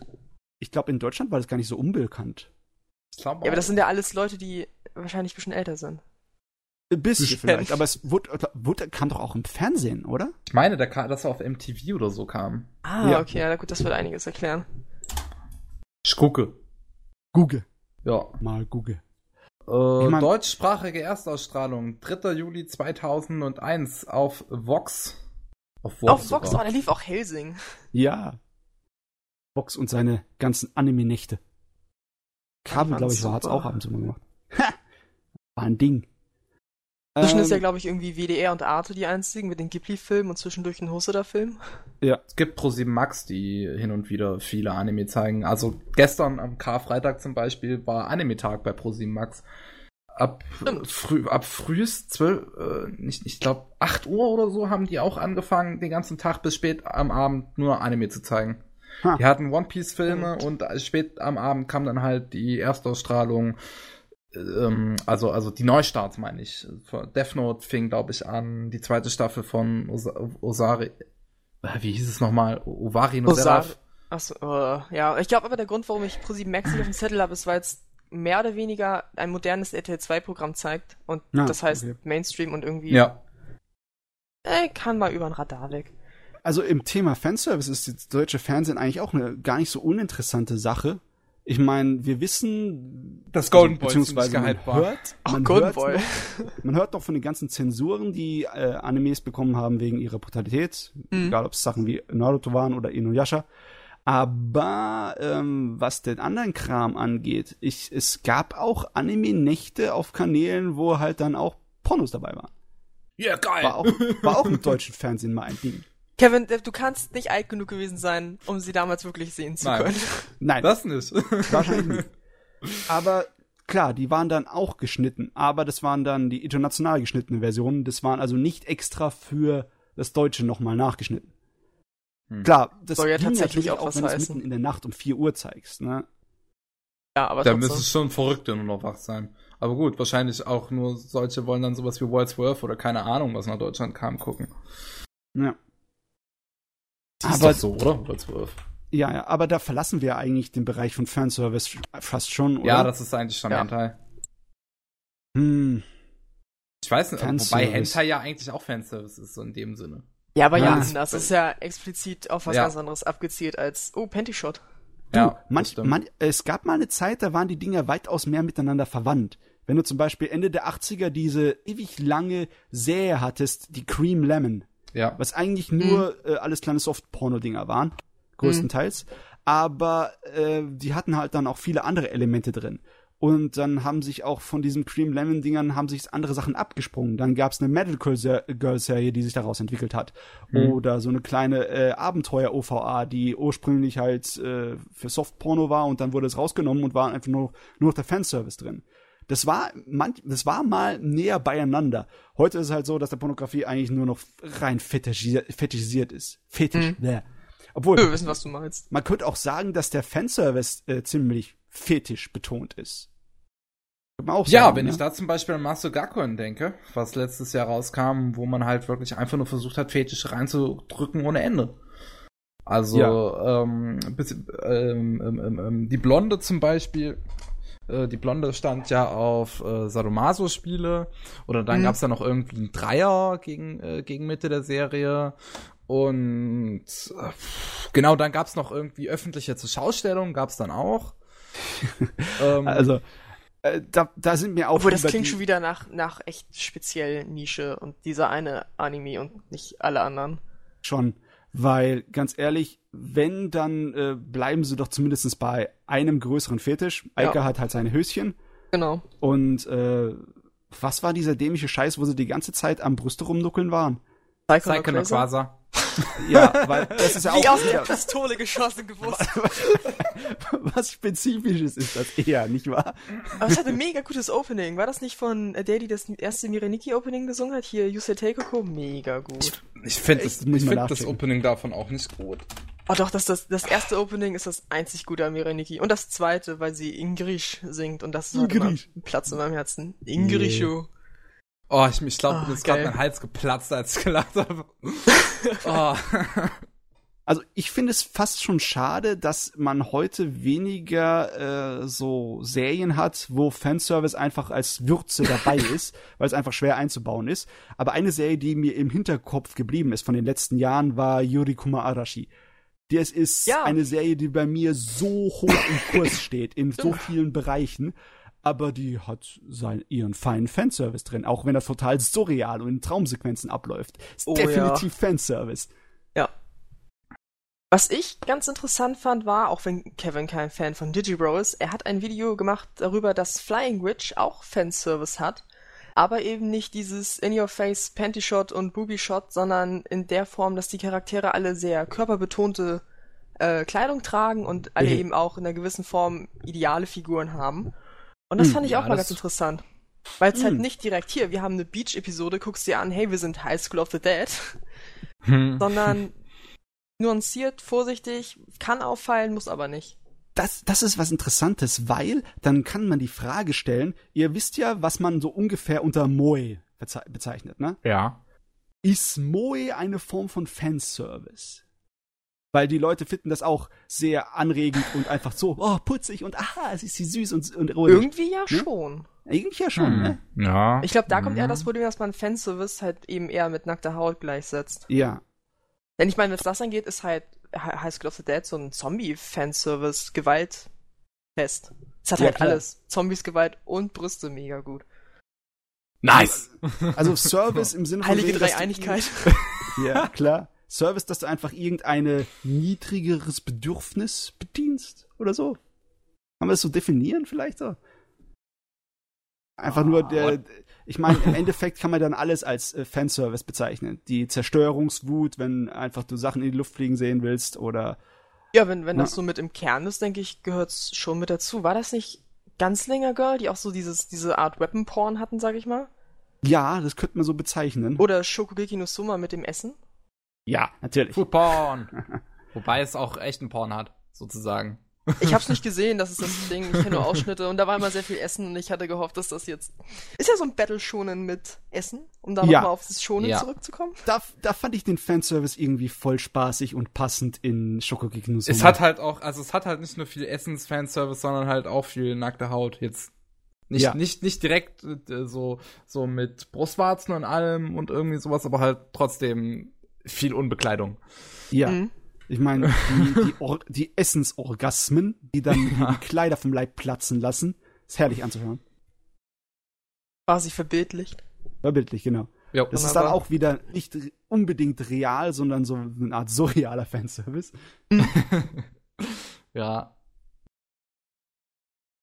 Ich glaube, in Deutschland war das gar nicht so unbekannt. Ja, aber das sind ja alles Leute, die wahrscheinlich ein bisschen älter sind. Ein bisschen vielleicht, aber es wurde, wurde, kam doch auch im Fernsehen, oder? Ich meine, der ka- dass er auf MTV oder so kam. Ah, Ja. okay, ja gut, das würde einiges erklären. Ich gucke. Google. Ja. Mal Google. Äh, Ich mein- deutschsprachige Erstausstrahlung, 3. Juli 2001 auf Vox. Auf Vox. Auf Vox, oh, sogar. da lief auch Helsing. Ja. Box und seine ganzen Anime-Nächte. Kabel, glaube ich, war, hat's super. auch abends immer gemacht. Ha! War ein Ding. Zwischen ist ja, Ähm, glaube ich, irgendwie WDR und Arte die einzigen mit den Ghibli-Filmen und zwischendurch ein Hosoda-Film. Es gibt ProSieben Max, die hin und wieder viele Anime zeigen. Also gestern am Karfreitag zum Beispiel war Anime-Tag bei ProSieben Max. Ab, Stimmt. früh, ab frühest zwölf, äh, nicht, ich glaube 8 Uhr oder so haben die auch angefangen, den ganzen Tag bis spät am Abend nur Anime zu zeigen. Ha. Die hatten One Piece Filme und spät am Abend kam dann halt die Erstausstrahlung, ähm, also, also die Neustarts meine ich. Death Note fing, glaube ich, an, die zweite Staffel von Osa Osari, äh, wie hieß es nochmal? Ovari no Seraph. Achso, äh, ja. Ich glaube aber der Grund, warum ich ProSieben Max nicht auf dem Zettel habe, ist, weil es mehr oder weniger ein modernes RTL 2-Programm zeigt. Und Ah, das heißt okay. Mainstream und irgendwie Ja. äh, kann mal über ein Radar weg. Also im Thema Fanservice ist das deutsche Fernsehen eigentlich auch eine gar nicht so uninteressante Sache. Ich meine, wir wissen, Das also, Golden Boy beziehungsweise man hört, Ach, man Golden hört Boy. noch, man hört doch von den ganzen Zensuren, die äh, Animes bekommen haben wegen ihrer Brutalität, Mhm. egal ob es Sachen wie Naruto waren oder Inuyasha. Aber ähm, was den anderen Kram angeht, ich, es gab auch Anime-Nächte auf Kanälen, wo halt dann auch Pornos dabei waren. Ja, geil. War auch, war auch im [LAUGHS] deutschen Fernsehen mal ein Ding. Kevin, äh, du kannst nicht alt genug gewesen sein, um sie damals wirklich sehen zu Nein. können. [LAUGHS] Nein, Das nicht. Wahrscheinlich nicht. [LAUGHS] Aber klar, die waren dann auch geschnitten, aber das waren dann die international geschnittenen Versionen. Das waren also nicht extra für das Deutsche nochmal nachgeschnitten. Hm. Klar, das Soll ja tatsächlich auch auch, was wenn du es heißen. mitten in der Nacht um 4 Uhr zeigst. Ne? Ja, aber Da trotzdem. müsste schon Verrückte nur noch wach sein. Aber gut, wahrscheinlich auch nur solche wollen dann sowas wie World's Worth oder keine Ahnung, was nach Deutschland kam, gucken. Ja. Die ist Aber- doch so, oder? World's Worth. ja, ja, aber da verlassen wir eigentlich den Bereich von Fanservice fast schon, oder? Ja, das ist eigentlich schon Ja. Hentai. hm. Ich weiß nicht, wobei Hentai ja eigentlich auch Fanservice ist, so in dem Sinne. Ja, aber ja, das ist ja explizit auf was ja. ganz anderes abgezielt als, oh, Pantyshot. Du, ja, manch, man, es gab mal eine Zeit, da waren die Dinger weitaus mehr miteinander verwandt. Wenn du zum Beispiel Ende der 80er diese ewig lange Serie hattest, die Cream Lemon. Ja. Was eigentlich nur mhm. äh, alles kleine Soft-Porno-Dinger waren. Größtenteils. Mhm. Aber äh, die hatten halt dann auch viele andere Elemente drin. Und dann haben sich auch von diesen Cream Lemon Dingern haben sich andere Sachen abgesprungen. Dann gab es eine Medical Girl Serie, die sich daraus entwickelt hat. Mhm. Oder so eine kleine äh, Abenteuer OVA, die ursprünglich halt äh, für Softporno war und dann wurde es rausgenommen und war einfach nur, nur noch der Fanservice drin. Das war, man, das war mal näher beieinander. Heute ist es halt so, dass der Pornografie eigentlich nur noch rein fetischisiert, fetischisiert ist. Fetisch. Mhm. Obwohl. Wir wissen, was du meinst. Man könnte auch sagen, dass der Fanservice äh, ziemlich fetisch betont ist. Sagen, ja, wenn ne? ich da zum Beispiel an Master Gakuen denke, was letztes Jahr rauskam, wo man halt wirklich einfach nur versucht hat, Fetisch reinzudrücken ohne Ende. Also ja. ähm, ähm, ähm, ähm, die Blonde zum Beispiel, äh, die Blonde stand ja auf äh, Sadomaso-Spiele oder dann mhm. gab es ja noch irgendwie einen Dreier gegen, äh, gegen Mitte der Serie und äh, genau, dann gab es noch irgendwie öffentliche Zuschaustellung, gab es dann auch. [LAUGHS] ähm, also äh, da, da sind mir auch. Obwohl, das klingt schon wieder nach, nach echt speziell Nische und dieser eine Anime und nicht alle anderen. Schon, weil ganz ehrlich, wenn, dann äh, bleiben sie doch zumindest bei einem größeren Fetisch. Eika ja. hat halt seine Höschen. Genau. Und äh, was war dieser dämliche Scheiß, wo sie die ganze Zeit am Brüste rumnuckeln waren? Psychonoquasa. [LAUGHS] Ja, weil das ist ja Wie auch. aus der Pistole geschossen gewusst. [LAUGHS] Was Spezifisches ist das eher, nicht wahr? Aber es hatte ein mega gutes Opening. War das nicht von der, die das erste Mireniki-Opening gesungen hat? Hier, You Say Teikoko? Mega gut. Ich, finde das, find das Opening davon auch nicht gut. Oh doch, das, das, das erste Opening ist das einzig gute an Mireniki. Und das zweite, weil sie Ingrish singt. Und das ist halt Platz in meinem Herzen. Ingrishu. Oh, ich, ich glaube, oh, mir ist gerade mein Hals geplatzt, als ich gelacht habe. [LAUGHS] oh. Also ich finde es fast schon schade, dass man heute weniger äh, so Serien hat, wo Fanservice einfach als Würze dabei [LAUGHS] ist, weil es einfach schwer einzubauen ist. Aber eine Serie, die mir im Hinterkopf geblieben ist von den letzten Jahren, war Yurikuma Arashi. Das ist ja. eine Serie, die bei mir so hoch im Kurs [LAUGHS] steht, in so vielen Bereichen aber die hat sein, ihren feinen Fanservice drin, auch wenn er total surreal und in Traumsequenzen abläuft. Ist oh, definitiv ja. Fanservice. Ja. Was ich ganz interessant fand, war, auch wenn Kevin kein Fan von Digibro ist, er hat ein Video gemacht darüber, dass Flying Witch auch Fanservice hat, aber eben nicht dieses In-Your-Face Panty-Shot und Booby-Shot, sondern in der Form, dass die Charaktere alle sehr körperbetonte äh, Kleidung tragen und alle mhm. eben auch in einer gewissen Form ideale Figuren haben. Und das hm, fand ich ja, auch mal ganz interessant. Weil es halt hm. halt nicht direkt hier, wir haben eine Beach-Episode, guckst dir an, hey, wir sind High School of the Dead. Hm. [LAUGHS] [LAUGHS] Sondern nuanciert, vorsichtig, kann auffallen, muss aber nicht. Das, das ist was Interessantes, weil dann kann man die Frage stellen, ihr wisst ja, was man so ungefähr unter Moe bezeichnet, ne? Ja. Ist Moe eine Form von Fanservice? Weil die Leute finden das auch sehr anregend und einfach so, oh, putzig und aha, es ist sie süß und, und ruhig. Irgendwie ja ne? schon. Irgendwie ja schon, hm. ne? Ja. Ich glaube, da kommt eher das Problem, dass man Fanservice halt eben eher mit nackter Haut gleichsetzt. Ja. Denn ich meine, wenn es das angeht, ist halt High School of the Dead so ein Zombie-Fanservice, Gewalt fest. Es hat ja, halt klar. alles. Zombies, Gewalt und Brüste mega gut. Nice! [LAUGHS] Also Service im Sinne von. Heilige Dreieinigkeit. [LAUGHS] ja, klar. Service, dass du einfach irgendeine niedrigeres Bedürfnis bedienst oder so? Kann man das so definieren vielleicht so? Einfach oh, nur der, ich meine, im [LAUGHS] Endeffekt kann man dann alles als äh, Fanservice bezeichnen. Die Zerstörungswut, wenn einfach du Sachen in die Luft fliegen sehen willst oder. Ja, wenn, wenn das so mit im Kern ist, denke ich, gehört's schon mit dazu. War das nicht Gunslinger Girl, die auch so dieses, diese Art Weapon Porn hatten, sag ich mal? Ja, das könnte man so bezeichnen. Oder Shokugeki no Suma mit dem Essen? Ja, natürlich. Food Porn. [LAUGHS] Wobei es auch echten Porn hat, sozusagen. Ich hab's nicht [LAUGHS] gesehen, das ist das Ding. Ich kenne nur Ausschnitte und da war immer sehr viel Essen und ich hatte gehofft, dass das jetzt. Ist ja so ein Battle Shonen mit Essen, um da ja. nochmal auf das Shonen ja. zurückzukommen. Da, da fand ich den Fanservice irgendwie voll spaßig und passend in Shokugeki no Es hat halt auch, also es hat halt nicht nur viel Essens-Fanservice, sondern halt auch viel nackte Haut. Jetzt Nicht, Ja. nicht, nicht direkt äh, so, so mit Brustwarzen und allem und irgendwie sowas, aber halt trotzdem viel Unbekleidung. Ja. Mhm. Ich meine, die, die, die Essensorgasmen, die dann Ja. die Kleider vom Leib platzen lassen, ist herrlich anzuhören. Quasi verbildlicht. Verbildlich, genau. Ja, Das ist dann auch wieder nicht unbedingt real, sondern so eine Art surrealer Fanservice. [LAUGHS] ja.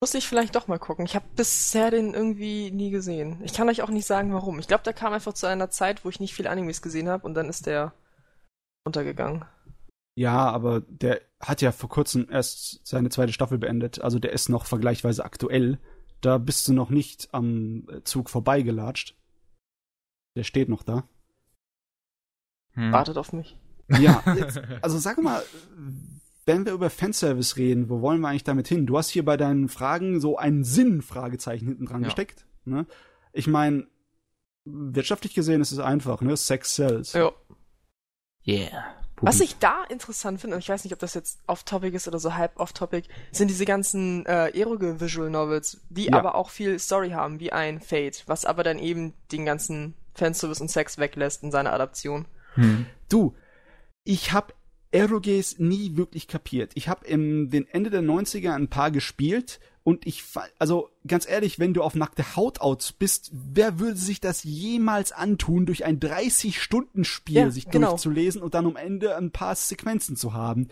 Muss ich vielleicht doch mal gucken. Ich habe bisher den irgendwie nie gesehen. Ich kann euch auch nicht sagen, warum. Ich glaube, der kam einfach zu einer Zeit, wo ich nicht viel Animes gesehen habe und dann ist der untergegangen. Ja, aber der hat ja vor kurzem erst seine zweite Staffel beendet. Also der ist noch vergleichsweise aktuell. Da bist du noch nicht am Zug vorbeigelatscht. Der steht noch da. Hm. Wartet auf mich. Ja, [LAUGHS] jetzt, also sag mal, wenn wir über Fanservice reden, wo wollen wir eigentlich damit hin? Du hast hier bei deinen Fragen so ein Sinn-Fragezeichen hinten dran Ja. gesteckt. Ne? Ich meine, wirtschaftlich gesehen ist es einfach, ne? Sex sells. Ja. Yeah. Was ich da interessant finde, und ich weiß nicht, ob das jetzt off-topic ist oder so halb off-topic, sind diese ganzen äh, eroge Visual Novels, die Ja. aber auch viel Story haben, wie ein Fate, was aber dann eben den ganzen Fanservice und Sex weglässt in seiner Adaption. Hm. Du, ich hab Eroges nie wirklich kapiert. Ich hab im den Ende der 90er ein paar gespielt und ich also ganz ehrlich, wenn du auf nackte Haut out bist, wer würde sich das jemals antun, durch ein 30 Stunden Spiel Ja, sich genau. durchzulesen und dann am Ende ein paar Sequenzen zu haben?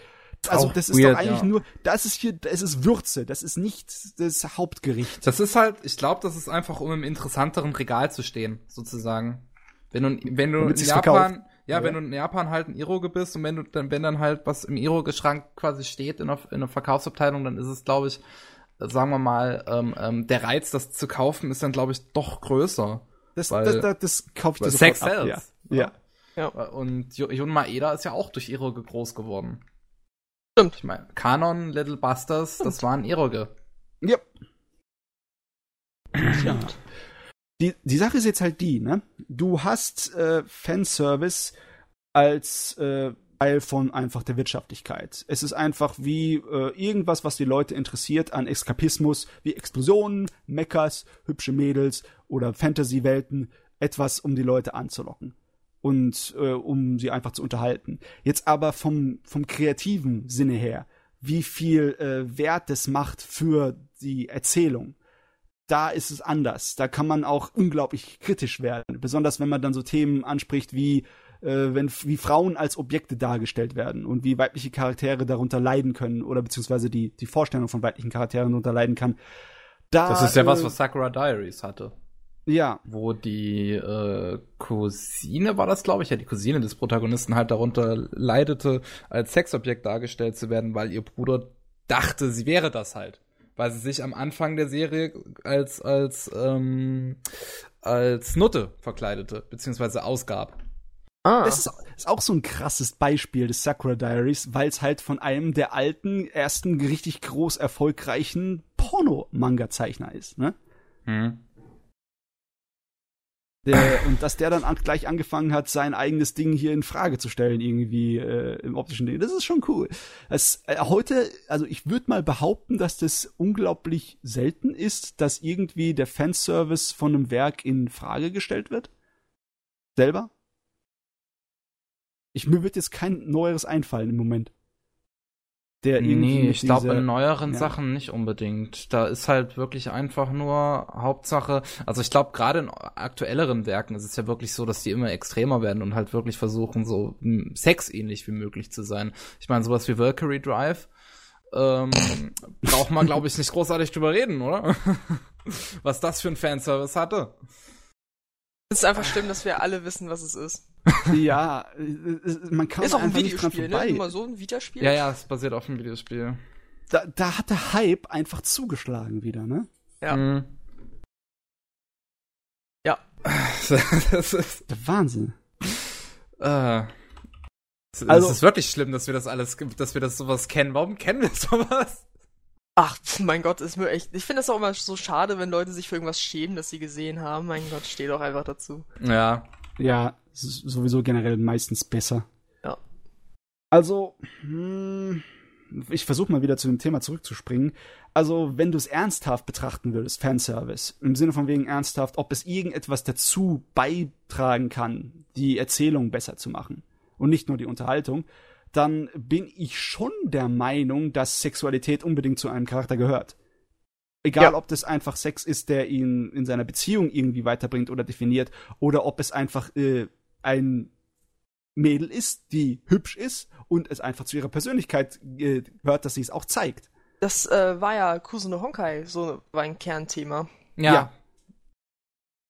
Also Auch das ist weird, doch eigentlich ja. nur, das ist hier, das ist Würze, das ist nicht das Hauptgericht. Das ist halt, ich glaube, das ist einfach, um im interessanteren Regal zu stehen, sozusagen. Wenn du, wenn du in Damit sich's Japan, verkauft. Ja, Ja. wenn du in Japan halt ein Iroge bist und wenn du dann, wenn dann halt was im Iroge-Schrank quasi steht in der, in der Verkaufsabteilung, dann ist es, glaube ich, äh, sagen wir mal, ähm, ähm, der Reiz, das zu kaufen, ist dann, glaube ich, doch größer. Das, Weil- das, das, das kaufe ich dir Sex ab. sells. Ja. ja. Und Jo- Jun Maeda ist ja auch durch Iroge groß geworden. Stimmt. Ich meine, Kanon, Little Busters, das waren Iroge. Ja. ja. Die, die Sache ist jetzt halt die, ne? Du hast äh, Fanservice als äh, Teil von einfach der Wirtschaftlichkeit. Es ist einfach wie äh, irgendwas, was die Leute interessiert an Eskapismus, wie Explosionen, Mechas, hübsche Mädels oder Fantasy-Welten, etwas, um die Leute anzulocken und äh, um sie einfach zu unterhalten. Jetzt aber vom, vom kreativen Sinne her, wie viel äh, Wert das macht für die Erzählung. Da ist es anders. Da kann man auch unglaublich kritisch werden. Besonders wenn man dann so Themen anspricht wie äh, wenn wie Frauen als Objekte dargestellt werden und wie weibliche Charaktere darunter leiden können oder beziehungsweise die die Vorstellung von weiblichen Charakteren darunter leiden kann. Da, Das ist ja was, äh, was Sakura Diaries hatte. ja wo die äh, Cousine war das, glaube ich, ja, die Cousine des Protagonisten halt darunter leidete, als Sexobjekt dargestellt zu werden, weil ihr Bruder dachte, sie wäre das halt. Weil sie sich am Anfang der Serie als, als, ähm, als Nutte verkleidete, beziehungsweise ausgab. Ah, Das ist, ist auch so ein krasses Beispiel des Sakura Diaries, weil es halt von einem der alten, ersten richtig groß erfolgreichen Porno-Manga-Zeichner ist, ne? Hm. Der, und dass der dann an, gleich angefangen hat, sein eigenes Ding hier in Frage zu stellen, irgendwie äh, im optischen Ding. Das ist schon cool. Es, äh, heute, also ich würde mal behaupten, dass das unglaublich selten ist, dass irgendwie der Fanservice von einem Werk in Frage gestellt wird. Selber. Ich, mir wird jetzt kein neueres einfallen im Moment. Der irgendwie Nee, ich glaube in neueren ja. Sachen nicht unbedingt. Da ist halt wirklich einfach nur Hauptsache, also ich glaube gerade in aktuelleren Werken ist es ja wirklich so, dass die immer extremer werden und halt wirklich versuchen, so m, sexähnlich wie möglich zu sein. Ich meine, sowas wie Valkyrie Drive ähm, braucht man, glaube ich, nicht großartig drüber reden, oder? [LAUGHS] Was das für ein Fanservice hatte. Es ist einfach schlimm, dass wir alle wissen, was es ist. Ja, man kann ist auch ein einfach nicht dran Videospiel, ne? Immer so ein Videospiel. Ja, ja, es basiert auf einem Videospiel. Da, da hat der Hype einfach zugeschlagen wieder, ne? Ja. Mhm. Ja. [LAUGHS] das ist, Der Wahnsinn. Äh, es, Also- es ist wirklich schlimm, dass wir das alles, dass wir das sowas kennen. Warum kennen wir sowas? Ach, mein Gott, ist mir echt. Ich finde es auch immer so schade, wenn Leute sich für irgendwas schämen, das sie gesehen haben. Mein Gott, steh doch einfach dazu. Ja. Ja, es ist sowieso generell meistens besser. Ja. Also, hm, ich versuche mal wieder zu dem Thema zurückzuspringen. Also, wenn du es ernsthaft betrachten würdest, Fanservice, im Sinne von wegen ernsthaft, ob es irgendetwas dazu beitragen kann, die Erzählung besser zu machen und nicht nur die Unterhaltung, dann bin ich schon der Meinung, dass Sexualität unbedingt zu einem Charakter gehört. Egal, ja. ob das einfach Sex ist, der ihn in seiner Beziehung irgendwie weiterbringt oder definiert, oder ob es einfach äh, ein Mädel ist, die hübsch ist und es einfach zu ihrer Persönlichkeit äh, gehört, dass sie es auch zeigt. Das äh, war ja Kusuno Honkai, so war ein Kernthema. Ja. ja.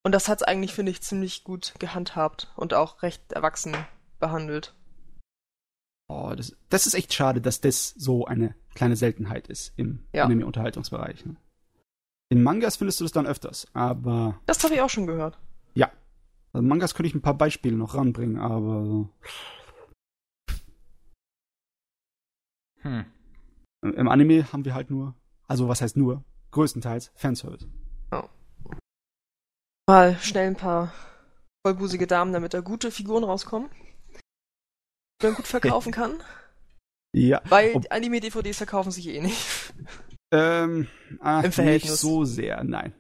Und das hat es eigentlich, finde ich, ziemlich gut gehandhabt und auch recht erwachsen behandelt. Oh, das, das ist echt schade, dass das so eine kleine Seltenheit ist im ja. Anime-Unterhaltungsbereich. Ne? In Mangas findest du das dann öfters, aber. Das habe ich auch schon gehört. Ja. Also Mangas könnte ich ein paar Beispiele noch ranbringen, aber. Hm. Im Anime haben wir halt nur, also was heißt nur, größtenteils Fanservice. Oh. Mal schnell ein paar vollbusige Damen, damit da gute Figuren rauskommen. Die man gut verkaufen kann. [LAUGHS] Ja. Weil Anime-DVDs verkaufen sich eh nicht. Ähm, ach, Im Verhältnis. Nicht so sehr, nein.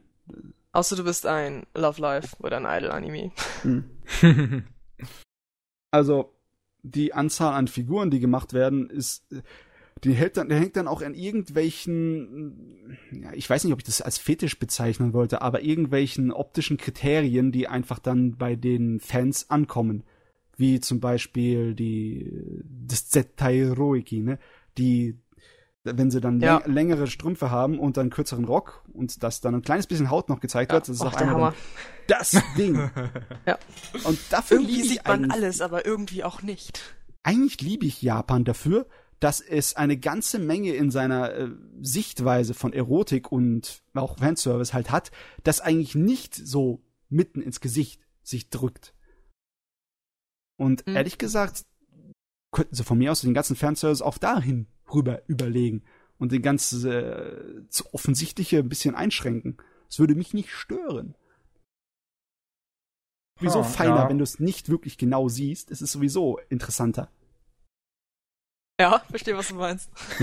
Außer du bist ein Love Life oder ein Idol-Anime. Hm. [LAUGHS] also, die Anzahl an Figuren, die gemacht werden, ist, die hält dann, der hängt dann auch an irgendwelchen, ja, ich weiß nicht, ob ich das als Fetisch bezeichnen wollte, aber irgendwelchen optischen Kriterien, die einfach dann bei den Fans ankommen. Wie zum Beispiel die, das Zettai Roiki, ne? Die wenn sie dann ja. längere Strümpfe haben und dann kürzeren Rock und das dann ein kleines bisschen Haut noch gezeigt ja. wird, das ist Och, auch einmal das [LAUGHS] Ding. ja. Und dafür irgendwie sieht man alles, aber irgendwie auch nicht. Eigentlich liebe ich Japan dafür, dass es eine ganze Menge in seiner äh, Sichtweise von Erotik und auch Fanservice halt hat, das eigentlich nicht so mitten ins Gesicht sich drückt. Und mhm. ehrlich gesagt, könnten sie von mir aus den ganzen Fanservice auch dahin rüber überlegen und den ganz äh, zu offensichtliche ein bisschen einschränken. Das würde mich nicht stören. Wieso ah, feiner, ja. wenn du es nicht wirklich genau siehst? Es ist sowieso interessanter. Ja, verstehe, was du meinst. [LAUGHS]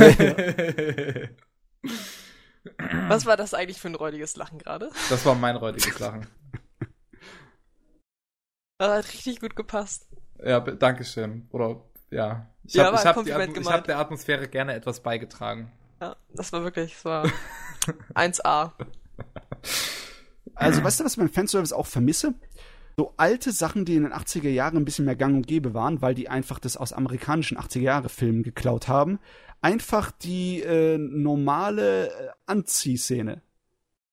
was war das eigentlich für ein räudiges Lachen gerade? Das war mein räudiges Lachen. Das [LAUGHS] hat richtig gut gepasst. Ja, danke schön. Oder ja. Ich ja, habe hab hab der Atmosphäre gerne etwas beigetragen. Ja, das war wirklich, das war [LAUGHS] 1A. Also, weißt du, was ich beim Fanservice auch vermisse? So alte Sachen, die in den 80er Jahren ein bisschen mehr gang und gäbe waren, weil die einfach das aus amerikanischen 80er Jahre Filmen geklaut haben. Einfach die äh, normale äh, Anziehszene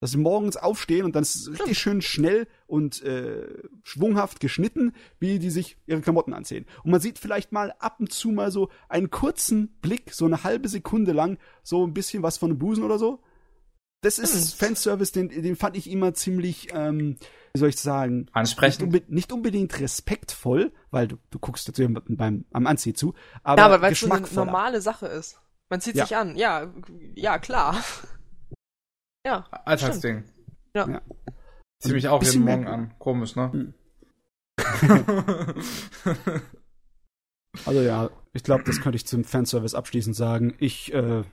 dass sie morgens aufstehen und dann ist es richtig schön schnell und äh, schwunghaft geschnitten, wie die sich ihre Klamotten anziehen. Und man sieht vielleicht mal ab und zu mal so einen kurzen Blick, so eine halbe Sekunde lang, so ein bisschen was von einem Busen oder so. Das ist hm. Fanservice, den, den fand ich immer ziemlich, ähm, wie soll ich sagen, ansprechend. Nicht, unbe nicht unbedingt respektvoll, weil du, du guckst dazu beim am Anzieh zu, aber, ja, aber weil es so eine normale Sache ist. Man zieht ja. sich an, ja, ja klar. Ja. Alltagsding. Ja. ja. Zieh mich auch jeden Morgen an. Komisch, ne? Hm. [LAUGHS] also ja, ich glaube, das könnte ich zum Fanservice abschließend sagen. Ich äh,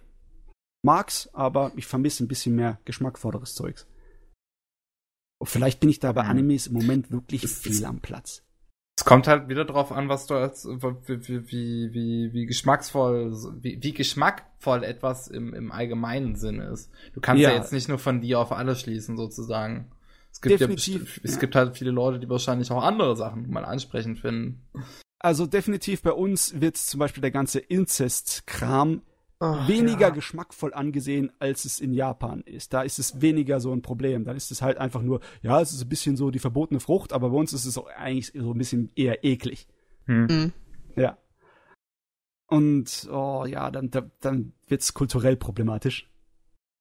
mag's, aber ich vermisse ein bisschen mehr geschmackvolleres Zeugs. Vielleicht bin ich da bei hm. Animes im Moment wirklich viel am Platz. Es kommt halt wieder drauf an, was du als wie, wie, wie, wie geschmacksvoll, wie, wie geschmackvoll etwas im, im allgemeinen Sinne ist. Du kannst ja. ja jetzt nicht nur von dir auf alles schließen, sozusagen. Es gibt definitiv, ja, es ja. gibt halt viele Leute, die wahrscheinlich auch andere Sachen mal ansprechend finden. Also definitiv bei uns wird zum Beispiel der ganze Inzest-Kram oh, weniger ja. geschmackvoll angesehen, als es in Japan ist. Da ist es weniger so ein Problem. Da ist es halt einfach nur, ja, es ist ein bisschen so die verbotene Frucht, aber bei uns ist es auch eigentlich so ein bisschen eher eklig. Hm. Mhm. Ja. Und, oh ja, dann, dann wird's kulturell problematisch.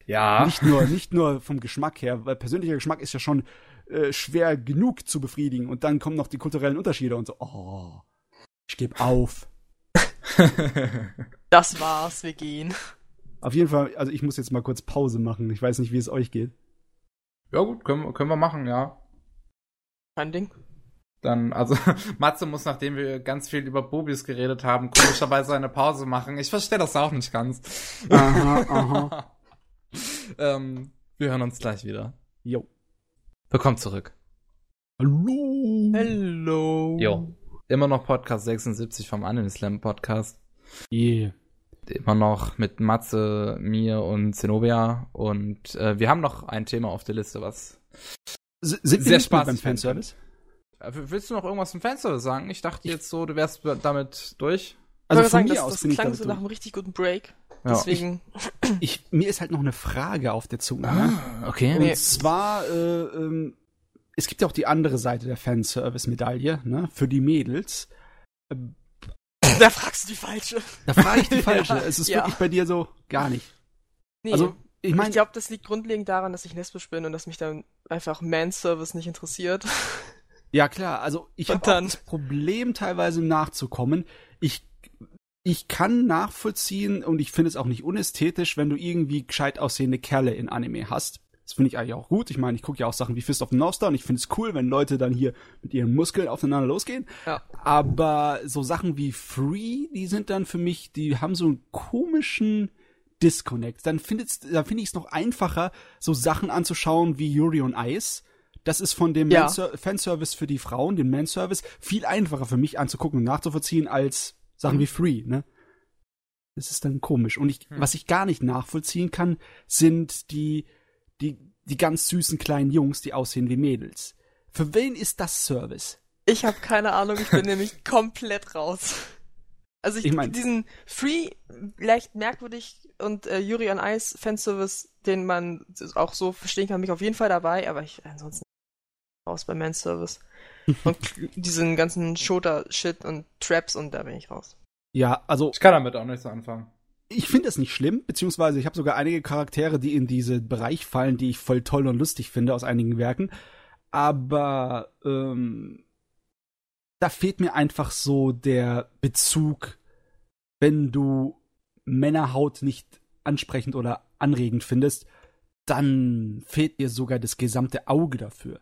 Ja. Nicht nur, nicht nur vom Geschmack her, weil persönlicher Geschmack ist ja schon äh, schwer genug zu befriedigen. Und dann kommen noch die kulturellen Unterschiede und so, oh, ich gebe auf. [LAUGHS] Das war's, wir gehen. Auf jeden Fall, also ich muss jetzt mal kurz Pause machen. Ich weiß nicht, wie es euch geht. Ja, gut, können, können wir machen, ja. Kein Ding. Dann, also, [LAUGHS] Matze muss, nachdem wir ganz viel über Bubis geredet haben, komischerweise eine Pause machen. Ich verstehe das auch nicht ganz. Aha, aha. [LAUGHS] ähm, wir hören uns gleich wieder. Jo. Willkommen zurück. Hallo. Hello. Jo. Immer noch Podcast 76 vom Anime Slam Podcast. Yeah. Immer noch mit Matze, mir und Zenobia. Und äh, wir haben noch ein Thema auf der Liste, was. S sind wir Sehr gut beim Fanservice? Äh, Willst du noch irgendwas zum Fanservice sagen? Ich dachte jetzt so, du wärst damit durch. Also ich von sagen, mir das, aus das bin ich klang damit so nach einem richtig guten Break. Ja. Deswegen, ich, mir ist halt noch eine Frage auf der Zunge. ne? Ah, okay. Und Nee. zwar, äh, ähm, es gibt ja auch die andere Seite der Fanservice-Medaille, ne, für die Mädels. Ähm, [LAUGHS] da fragst du die falsche. Da frage ich die falsche. [LAUGHS] Ja, es ist ja. wirklich bei dir so gar nicht. Nee, Also, ich ich meine, glaube, das liegt grundlegend daran, dass ich lesbisch bin und dass mich dann einfach Manservice nicht interessiert. Ja klar, also ich habe das Problem teilweise nachzukommen. Ich ich kann nachvollziehen und ich finde es auch nicht unästhetisch, wenn du irgendwie gescheit aussehende Kerle in Anime hast. Das finde ich eigentlich auch gut. Ich meine, ich gucke ja auch Sachen wie Fist of the North Star und ich finde es cool, wenn Leute dann hier mit ihren Muskeln aufeinander losgehen. Ja. Aber so Sachen wie Free, die sind dann für mich, die haben so einen komischen Disconnect. Dann findet's, dann finde ich es noch einfacher, so Sachen anzuschauen wie Yuri on Ice. Das ist von dem Ja. Fanservice für die Frauen, den Manservice, viel einfacher für mich anzugucken und nachzuvollziehen als Sachen Mhm. wie Free, ne? Das ist dann komisch. Und ich, Hm. was ich gar nicht nachvollziehen kann, sind die, die, die ganz süßen kleinen Jungs, die aussehen wie Mädels. Für wen ist das Service? Ich habe keine Ahnung, ich bin nämlich [LAUGHS] komplett raus. Also ich, Ich mein- diesen Free, leicht merkwürdig und äh, Yuri on Ice Fanservice, den man auch so verstehen kann, bin ich auf jeden Fall dabei, aber ich ansonsten raus bei Manservice. [LAUGHS] und diesen ganzen Shota-Shit und Traps und da bin ich raus. Ja, also Ich kann damit auch nichts anfangen. ich finde es nicht schlimm, beziehungsweise ich habe sogar einige Charaktere, die in diesen Bereich fallen, die ich voll toll und lustig finde aus einigen Werken. Aber ähm, da fehlt mir einfach so der Bezug, wenn du Männerhaut nicht ansprechend oder anregend findest, dann fehlt dir sogar das gesamte Auge dafür.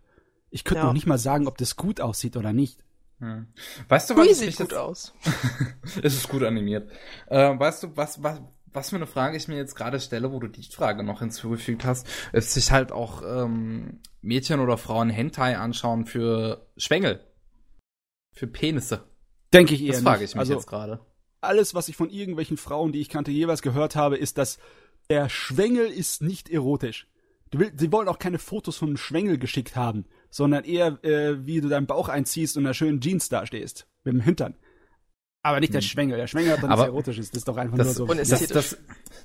Ich könnte Ja. noch nicht mal sagen, ob das gut aussieht oder nicht. Hm. Weißt du, was ich sieht gut jetzt, aus. [LAUGHS] es ist gut animiert. Äh, weißt du, was, was, was für eine Frage ich mir jetzt gerade stelle, wo du die Frage noch hinzugefügt hast, ist sich halt auch ähm, Mädchen oder Frauen Hentai anschauen für Schwengel. Für Penisse. Denke ich eher Das frage ich mich also, jetzt gerade. alles, was ich von irgendwelchen Frauen, die ich kannte, jeweils gehört habe, ist, dass der Schwengel ist nicht erotisch. Sie wollen auch keine Fotos von einem Schwengel geschickt haben, sondern eher, äh, wie du deinen Bauch einziehst und in einer schönen Jeans dastehst. Mit dem Hintern. Aber nicht der Hm. Schwengel. Der Schwengel hat doch Aber nichts Erotisches. Das ist doch einfach Das, nur so. Und das, das,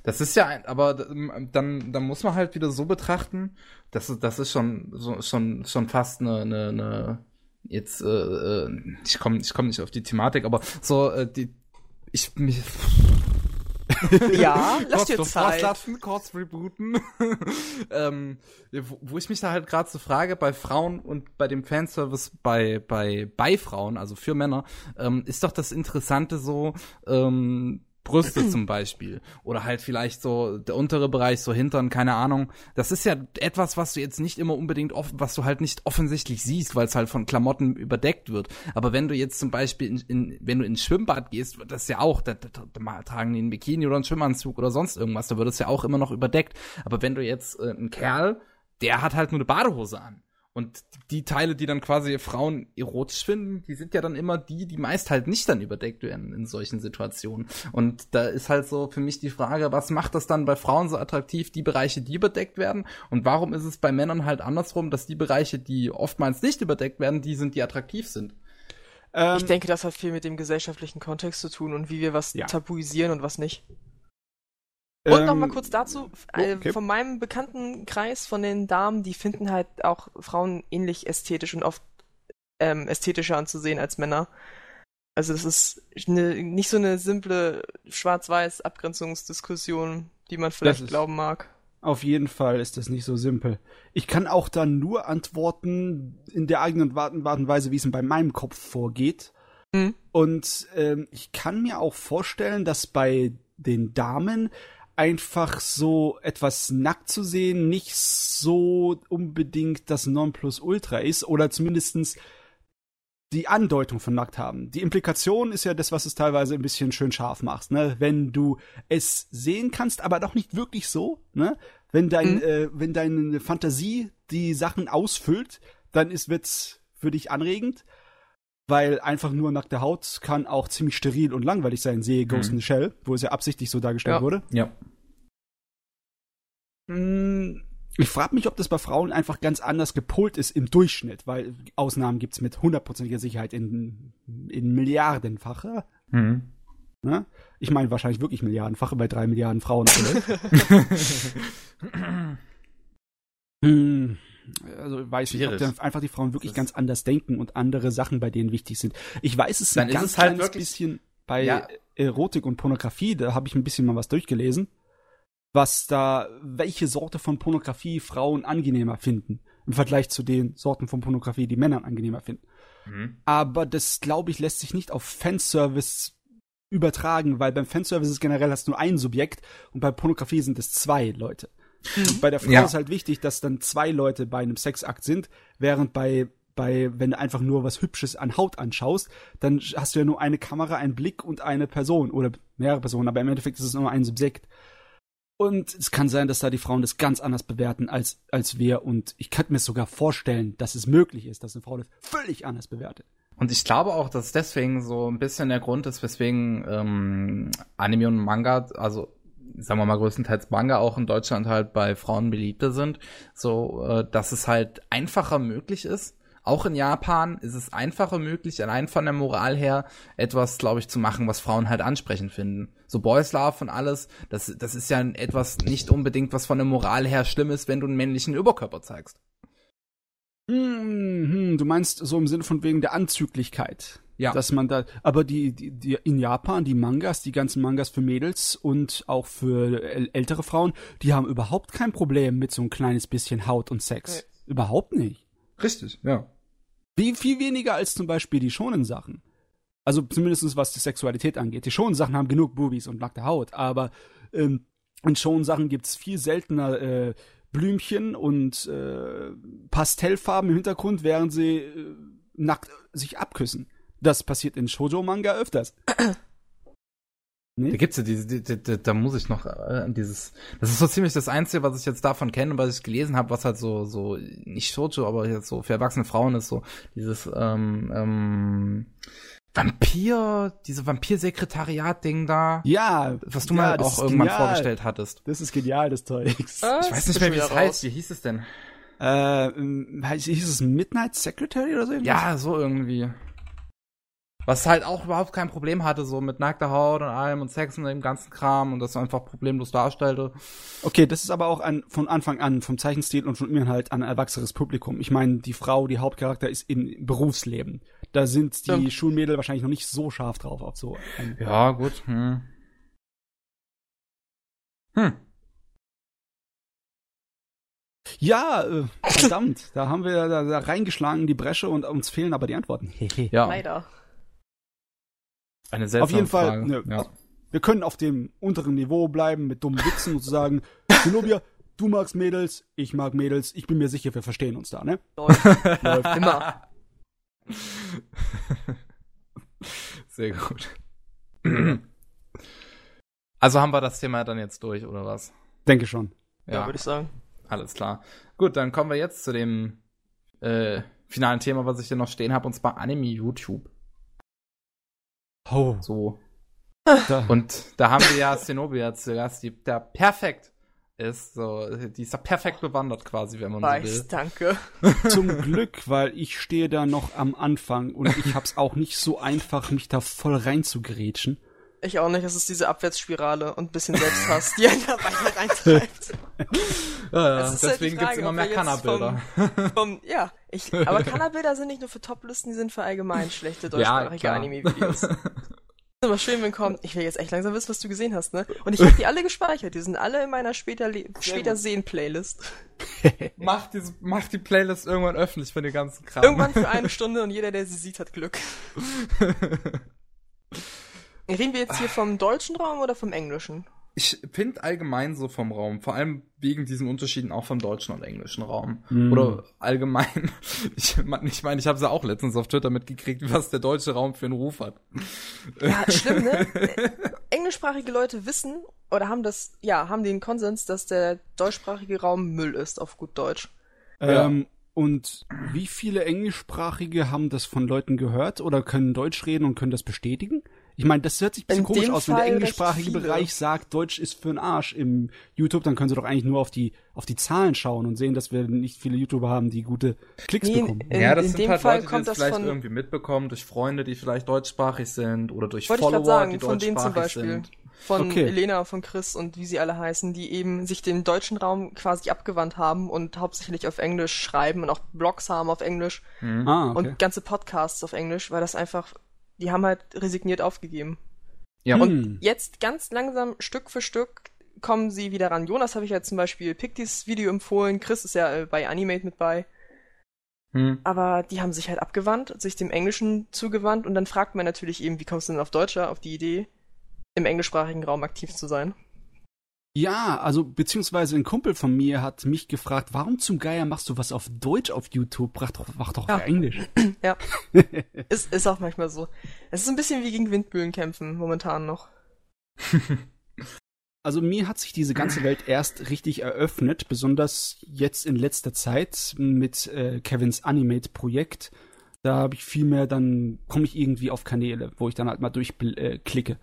das ist ja, ein, aber dann, dann muss man halt wieder so betrachten, das, ist- das ist schon, so, schon, schon fast eine, eine, eine jetzt, äh, äh, ich komme ich komm nicht auf die Thematik, aber so, äh, die, ich, mich, [LAUGHS] Ja, lass dir Zeit. rauslassen, kurz rebooten. [LAUGHS] ähm, wo, wo ich mich da halt gerade so frage, bei Frauen und bei dem Fanservice bei, bei, bei Frauen, also für Männer, ähm, ist doch das Interessante so, ähm, Brüste zum Beispiel. Oder halt vielleicht so der untere Bereich, so Hintern, keine Ahnung. Das ist ja etwas, was du jetzt nicht immer unbedingt offen, was du halt nicht offensichtlich siehst, weil es halt von Klamotten überdeckt wird. Aber wenn du jetzt zum Beispiel in, in wenn du ins Schwimmbad gehst, wird das ja auch, da, da, da tragen die einen Bikini oder einen Schwimmanzug oder sonst irgendwas, da wird es ja auch immer noch überdeckt. Aber wenn du jetzt äh, ein Kerl, der hat halt nur eine Badehose an. Und die Teile, die dann quasi Frauen erotisch finden, die sind ja dann immer die, die meist halt nicht dann überdeckt werden in solchen Situationen. Und da ist halt so für mich die Frage, was macht das dann bei Frauen so attraktiv, die Bereiche, die überdeckt werden? Und warum ist es bei Männern halt andersrum, dass die Bereiche, die oftmals nicht überdeckt werden, die sind, die attraktiv sind? ähm, Ich denke, das hat viel mit dem gesellschaftlichen Kontext zu tun und wie wir was Ja. tabuisieren und was nicht. Und ähm, noch mal kurz dazu, äh, okay. von meinem bekannten Kreis von den Damen, die finden halt auch Frauen ähnlich ästhetisch und oft ähm, ästhetischer anzusehen als Männer. Also das ist eine, nicht so eine simple schwarz-weiß Abgrenzungsdiskussion, die man vielleicht glauben mag. Auf jeden Fall ist das nicht so simpel. Ich kann auch dann nur antworten in der eigenen Art und Weise, wie es bei meinem Kopf vorgeht. Hm? Und ähm, ich kann mir auch vorstellen, dass bei den Damen einfach so etwas nackt zu sehen nicht so unbedingt das Nonplusultra ist oder zumindestens die Andeutung von nackt haben. Die Implikation ist ja das, was es teilweise ein bisschen schön scharf macht, ne? Wenn du es sehen kannst, aber doch nicht wirklich so, ne? Wenn dein, mhm. äh, wenn deine Fantasie die Sachen ausfüllt, dann ist wird's für dich anregend, weil einfach nur nackte Haut kann auch ziemlich steril und langweilig sein. Sehe Ghost mhm. in the Shell, wo es ja absichtlich so dargestellt ja. wurde. Ja. Hm, ich frage mich, ob das bei Frauen einfach ganz anders gepolt ist im Durchschnitt, weil Ausnahmen gibt's mit hundertprozentiger Sicherheit in, in Milliardenfache. Mhm. Ne? Ich meine wahrscheinlich wirklich Milliardenfache bei drei Milliarden Frauen. [LAUGHS] hm, also weiß ich, ob dann einfach die Frauen wirklich ganz anders denken und andere Sachen bei denen wichtig sind. Ich weiß es ein ganz es halt kleines bisschen bei ja. Erotik und Pornografie, da habe ich ein bisschen mal was durchgelesen was da, welche Sorte von Pornografie Frauen angenehmer finden. Im Vergleich zu den Sorten von Pornografie, die Männer angenehmer finden. Mhm. Aber das, glaube ich, lässt sich nicht auf Fanservice übertragen, weil beim Fanservice ist generell hast du nur ein Subjekt und bei Pornografie sind es zwei Leute. Mhm. Bei der Frau ja. ist halt wichtig, dass dann zwei Leute bei einem Sexakt sind, während bei bei, wenn du einfach nur was Hübsches an Haut anschaust, dann hast du ja nur eine Kamera, einen Blick und eine Person oder mehrere Personen, aber im Endeffekt ist es nur ein Subjekt. Und es kann sein, dass da die Frauen das ganz anders bewerten als, als wir. Und ich könnte mir sogar vorstellen, dass es möglich ist, dass eine Frau das völlig anders bewertet. Und ich glaube auch, dass deswegen so ein bisschen der Grund ist, weswegen ähm, Anime und Manga, also sagen wir mal größtenteils Manga auch in Deutschland halt bei Frauen beliebter sind, so äh, dass es halt einfacher möglich ist, auch in Japan ist es einfacher möglich, allein von der Moral her etwas, glaube ich, zu machen, was Frauen halt ansprechend finden. So Boys Love und alles, das, das ist ja etwas nicht unbedingt, was von der Moral her schlimm ist, wenn du einen männlichen Überkörper zeigst. Hm, hm, du meinst so im Sinne von wegen der Anzüglichkeit. Ja. Dass man da, aber die, die, die, in Japan, die Mangas, die ganzen Mangas für Mädels und auch für ältere Frauen, die haben überhaupt kein Problem mit so ein kleines bisschen Haut und Sex. Nee. Überhaupt nicht. Richtig, ja. Wie viel weniger als zum Beispiel die schonen Sachen. Also zumindest was die Sexualität angeht. Die schonen Sachen haben genug Boobies und nackte Haut, aber ähm, in schonen Sachen gibt's viel seltener äh, Blümchen und äh, Pastellfarben im Hintergrund, während sie äh, nackt sich abküssen. Das passiert in Shoujo-Manga öfters. [CLEARS THROAT] Nee? Da gibt's ja diese, die, die, die, da muss ich noch äh, dieses, das ist so ziemlich das Einzige, was ich jetzt davon kenne und was ich gelesen habe, was halt so, so, nicht Shoujo, aber jetzt so für erwachsene Frauen ist, so dieses, ähm, ähm, Vampir, diese Vampir-Sekretariat-Ding da. Ja. Was du ja, mal auch irgendwann genial. vorgestellt hattest. Das ist genial, das Zeugs. [LAUGHS] Ich weiß nicht mehr, wie es das heißt. Wie hieß es denn? Äh, hieß es Midnight Secretary oder so? Irgendwas? Ja, so irgendwie. Was halt auch überhaupt kein Problem hatte, so mit nackter Haut und allem und Sex und dem ganzen Kram und das einfach problemlos darstellte. Okay, das ist aber auch an, von Anfang an vom Zeichenstil und von mir halt an ein erwachsenes Publikum. Ich meine, die Frau, die Hauptcharakter ist im Berufsleben. Da sind die ja. Schulmädel wahrscheinlich noch nicht so scharf drauf auf so. Ein ja, gut. Hm. Hm. Ja, äh, verdammt, da haben wir da, da reingeschlagen in die Bresche und uns fehlen aber die Antworten. [LAUGHS] ja. Leider. Eine seltsame Auf jeden Fall, Frage. Ne, ja. wir können auf dem unteren Niveau bleiben mit dummen Witzen und zu sagen, [LAUGHS] Zenobia, du magst Mädels, ich mag Mädels, ich bin mir sicher, wir verstehen uns da, ne? Läuft. [LAUGHS] Läuft immer. [LAUGHS] Sehr gut. Also haben wir das Thema dann jetzt durch, oder was? Denke schon. Ja, ja würde ich sagen. Alles klar. Gut, dann kommen wir jetzt zu dem äh, finalen Thema, was ich hier noch stehen habe, und zwar Anime YouTube. Oh. So. Und da haben wir ja Zenobia zu Gast, die da perfekt ist. So, die ist da perfekt bewandert quasi, wenn man Weiß, so will. danke. [LAUGHS] Zum Glück, weil ich stehe da noch am Anfang und ich hab's auch nicht so einfach, mich da voll reinzugrätschen. Ich auch nicht, es ist diese Abwärtsspirale und ein bisschen Selbsthass, die einen da weiter reintreibt. [LAUGHS] ja, ja. Deswegen halt Frage, gibt's immer mehr Kannerbilder. ja, ich, aber [LAUGHS] Kannerbilder sind nicht nur für Toplisten, die sind für allgemein schlechte deutschsprachige ja, Anime-Videos. [LAUGHS] ist immer schön, wenn kommt, ich will jetzt echt langsam wissen, was du gesehen hast, ne? Und ich habe die alle gespeichert, die sind alle in meiner später, später sehen Playlist. mach, diese, mach die Playlist irgendwann öffentlich für den ganzen Kram. Irgendwann für eine Stunde und jeder, der sie sieht, hat Glück. Reden wir jetzt hier vom deutschen Raum oder vom englischen? ich finde allgemein so vom Raum, vor allem wegen diesen Unterschieden auch vom deutschen und englischen Raum. Mm. Oder allgemein, [LAUGHS] ich meine, ich, mein, ich habe ja auch letztens auf Twitter mitgekriegt, was der deutsche Raum für einen Ruf hat. Ja, [LAUGHS] schlimm, ne? Englischsprachige Leute wissen oder haben das, ja, haben den Konsens, dass der deutschsprachige Raum Müll ist, auf gut Deutsch. Ähm, und wie viele Englischsprachige haben das von Leuten gehört oder können Deutsch reden und können das bestätigen? Ich meine, das hört sich ein bisschen In komisch aus, wenn der englischsprachige. Bereich sagt, Deutsch ist für den Arsch im YouTube, dann können sie doch eigentlich nur auf die, auf die Zahlen schauen und sehen, dass wir nicht viele YouTuber haben, die gute Klicks Nee, bekommen. in- ja, das in sind dem halt Fall Leute, die kommt das vielleicht von- irgendwie mitbekommen durch Freunde, die vielleicht deutschsprachig sind oder durch Follower, gerade sagen, die von denen zum deutschsprachig Beispiel. sind. Von Okay. Elena, von Chris und wie sie alle heißen, die eben sich dem deutschen Raum quasi abgewandt haben und hauptsächlich auf Englisch schreiben und auch Blogs haben auf Englisch Mhm. Ah, okay. und ganze Podcasts auf Englisch, weil das einfach, die haben halt resigniert aufgegeben. Ja, und Hm. Jetzt ganz langsam, Stück für Stück, kommen sie wieder ran. Jonas habe ich ja zum Beispiel Pictis Video empfohlen, Chris ist ja äh, bei Animate mit bei. hm. Aber die haben sich halt abgewandt, sich dem Englischen zugewandt und dann fragt man natürlich eben, wie kommst du denn auf Deutscher auf die Idee, im englischsprachigen Raum aktiv zu sein? Ja, also beziehungsweise ein Kumpel von mir hat mich gefragt, warum zum Geier machst du was auf Deutsch auf YouTube? Mach doch, mach doch Ja. auf Englisch. [CLEARS THROAT] Ja. [LAUGHS] ist, ist auch manchmal so. Es ist ein bisschen wie gegen Windmühlen kämpfen, momentan noch. [LAUGHS] Also mir hat sich diese ganze Welt erst richtig eröffnet, besonders jetzt in letzter Zeit mit äh, Kevins Animate-Projekt. Da habe ich viel mehr, dann komme ich irgendwie auf Kanäle, wo ich dann halt mal durchklicke. Äh.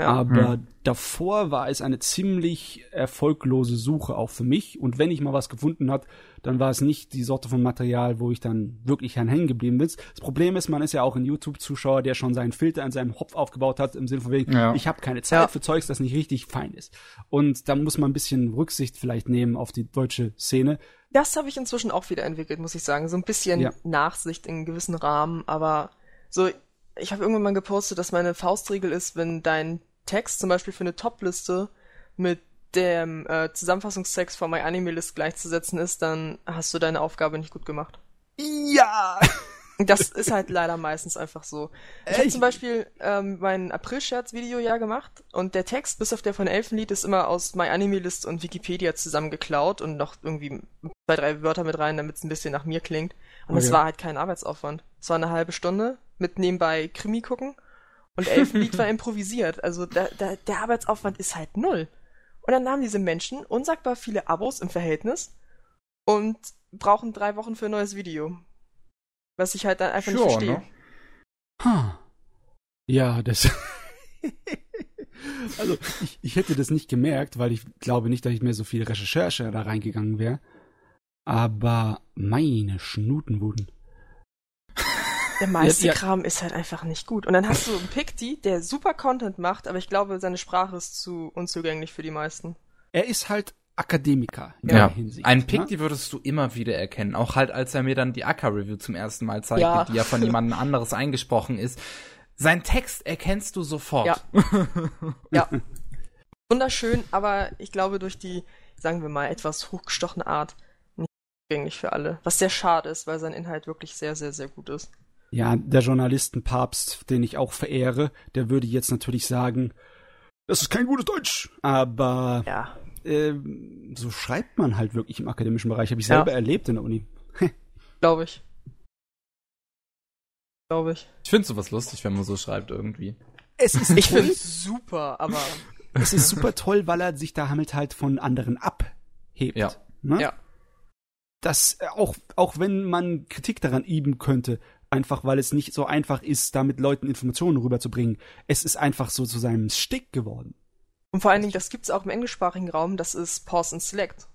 Ja. Aber davor war es eine ziemlich erfolglose Suche auch für mich. Und wenn ich mal was gefunden hat, dann war es nicht die Sorte von Material, wo ich dann wirklich hängen geblieben bin. Das Problem ist, man ist ja auch ein YouTube-Zuschauer, der schon seinen Filter an seinem Kopf aufgebaut hat, im Sinne von wegen, Ja. ich habe keine Zeit Ja. für Zeugs, das nicht richtig fein ist. Und da muss man ein bisschen Rücksicht vielleicht nehmen auf die deutsche Szene. Das habe ich inzwischen auch wieder entwickelt, muss ich sagen. So ein bisschen Ja. Nachsicht in gewissen Rahmen, aber so, ich habe irgendwann mal gepostet, dass meine Faustregel ist, wenn dein Text zum Beispiel für eine Top-Liste mit dem äh, Zusammenfassungstext von My Anime List gleichzusetzen ist, dann hast du deine Aufgabe nicht gut gemacht. Ja! [LAUGHS] Das ist halt leider meistens einfach so. Ich habe zum Beispiel ähm, mein April-Scherz-Video ja gemacht und der Text, bis auf der von Elfenlied, ist immer aus My Anime List und Wikipedia zusammengeklaut und noch irgendwie zwei, drei Wörter mit rein, damit es ein bisschen nach mir klingt. Und es Okay. war halt kein Arbeitsaufwand. Es war eine halbe Stunde mit nebenbei Krimi gucken und Elfenlied war improvisiert. Also da, da, der Arbeitsaufwand ist halt null. Und dann haben diese Menschen unsagbar viele Abos im Verhältnis und brauchen drei Wochen für ein neues Video. Was ich halt dann einfach nicht Sure, verstehe. ne? Ha. Ja, das. [LAUGHS] also, ich, ich hätte das nicht gemerkt, weil ich glaube nicht, dass ich mehr so viel Recherche da reingegangen wäre. Aber meine Schnutenwuden. Der meiste Ja, ja. Kram ist halt einfach nicht gut. Und dann hast du einen Picti, der super Content macht, aber ich glaube, seine Sprache ist zu unzugänglich für die meisten. Er ist halt Akademiker in Ja, der Hinsicht. einen ne? Pick, die würdest du immer wieder erkennen. Auch halt, als er mir dann die Akka-Review zum ersten Mal zeigte, Ja. die ja von jemandem anderes eingesprochen ist. Sein Text erkennst du sofort. Ja. [LAUGHS] Ja. Wunderschön, aber ich glaube, durch die, sagen wir mal, etwas hochgestochene Art nicht zugänglich für alle. Was sehr schade ist, weil sein Inhalt wirklich sehr, sehr, sehr gut ist. Ja, der Journalistenpapst, den ich auch verehre, der würde jetzt natürlich sagen, das ist kein gutes Deutsch. Aber Ja. ähm, so schreibt man halt wirklich im akademischen Bereich. Habe ich Ja. selber erlebt in der Uni. [LAUGHS] Glaube ich. Glaube ich. Ich finde sowas lustig, wenn man so schreibt irgendwie. Es ist [LAUGHS] Ich finde es super, aber [LAUGHS] es ist super toll, weil er sich da halt halt von anderen abhebt. Ja. Ne? Ja. Das äh, auch auch wenn man Kritik daran üben könnte, einfach weil es nicht so einfach ist, da mit Leuten Informationen rüberzubringen. Es ist einfach so zu seinem Stick geworden. und vor allen Dingen, das gibt's auch im englischsprachigen Raum, das ist Pause and Select.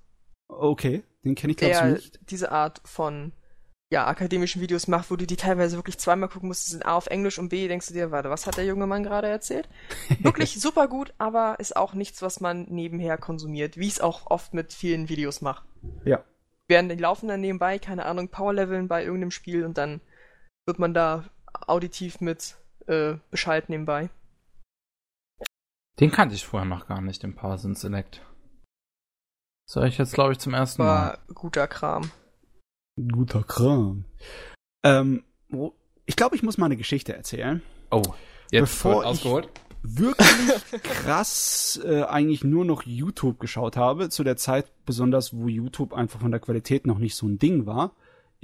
Okay, den kenne ich glaube ich nicht. diese Art von ja, akademischen Videos macht, wo du die teilweise wirklich zweimal gucken musst, die sind A auf Englisch und B denkst du dir, warte, was hat der junge Mann gerade erzählt? [LAUGHS] Wirklich super gut, aber ist auch nichts, was man nebenher konsumiert, wie ich es auch oft mit vielen Videos mache. Ja. Während die laufen dann nebenbei, keine Ahnung, Powerleveln bei irgendeinem Spiel und dann wird man da auditiv mit äh, Bescheid nebenbei. Den kannte ich vorher noch gar nicht, den Parson Select. Das höre ich jetzt, glaube ich, zum ersten Mal. War guter Kram. Guter Kram. Ähm, ich glaube, ich muss mal eine Geschichte erzählen. Oh, jetzt Bevor wird ich- ausgeholt. wirklich [LAUGHS] krass äh, eigentlich nur noch YouTube geschaut habe, zu der Zeit besonders, wo YouTube einfach von der Qualität noch nicht so ein Ding war,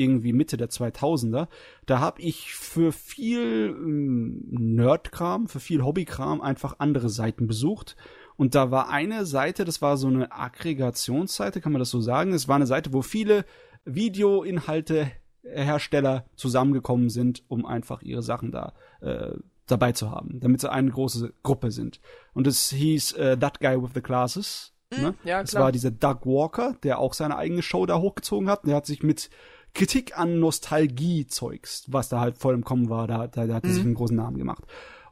irgendwie Mitte der 2000er, da habe ich für viel ähm, Nerdkram, für viel Hobbykram einfach andere Seiten besucht. Und da war eine Seite, das war so eine Aggregationsseite, kann man das so sagen? Es war eine Seite, wo viele Videoinhalte Hersteller zusammengekommen sind, um einfach ihre Sachen da äh, dabei zu haben, damit sie eine große Gruppe sind. Und es hieß äh, That Guy with the Glasses. Mhm, ne? ja, Es klar. war dieser Doug Walker, der auch seine eigene Show da hochgezogen hat. Der hat sich mit Kritik an Nostalgie-Zeugs, was da halt voll im Kommen war, da, da, da hat er Mhm. sich einen großen Namen gemacht.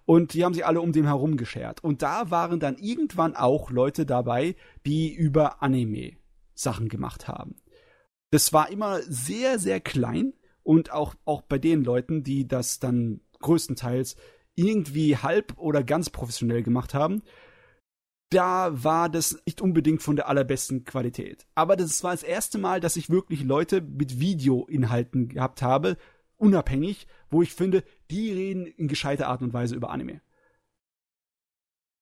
Und die haben sich alle um den herum geschert. Und da waren dann irgendwann auch Leute dabei, die über Anime Sachen gemacht haben. Das war immer sehr, sehr klein und auch, auch bei den Leuten, die das dann größtenteils irgendwie halb oder ganz professionell gemacht haben, da war das nicht unbedingt von der allerbesten Qualität. Aber das war das erste Mal, dass ich wirklich Leute mit Videoinhalten gehabt habe, unabhängig, wo ich finde, die reden in gescheiter Art und Weise über Anime.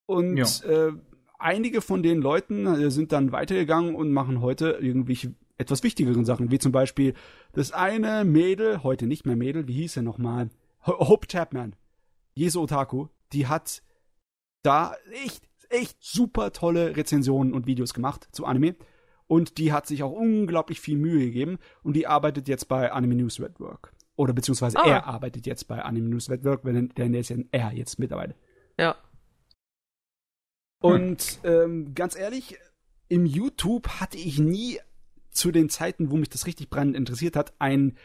Und Ja. äh, einige von den Leuten äh, sind dann weitergegangen und machen heute irgendwelche etwas wichtigeren Sachen, wie zum Beispiel das eine Mädel, heute nicht mehr Mädel, wie hieß er nochmal? Ho- Hope Chapman, Jesu Otaku, die hat da echt, echt super tolle Rezensionen und Videos gemacht zu Anime. Und die hat sich auch unglaublich viel Mühe gegeben und die arbeitet jetzt bei Anime News Network. Oder beziehungsweise Ah. er arbeitet jetzt bei Anime News Network, denn der ist ja er jetzt mittlerweile. Ja. Und ähm, ganz ehrlich, im YouTube hatte ich nie zu den Zeiten, wo mich das richtig brennend interessiert hat, ein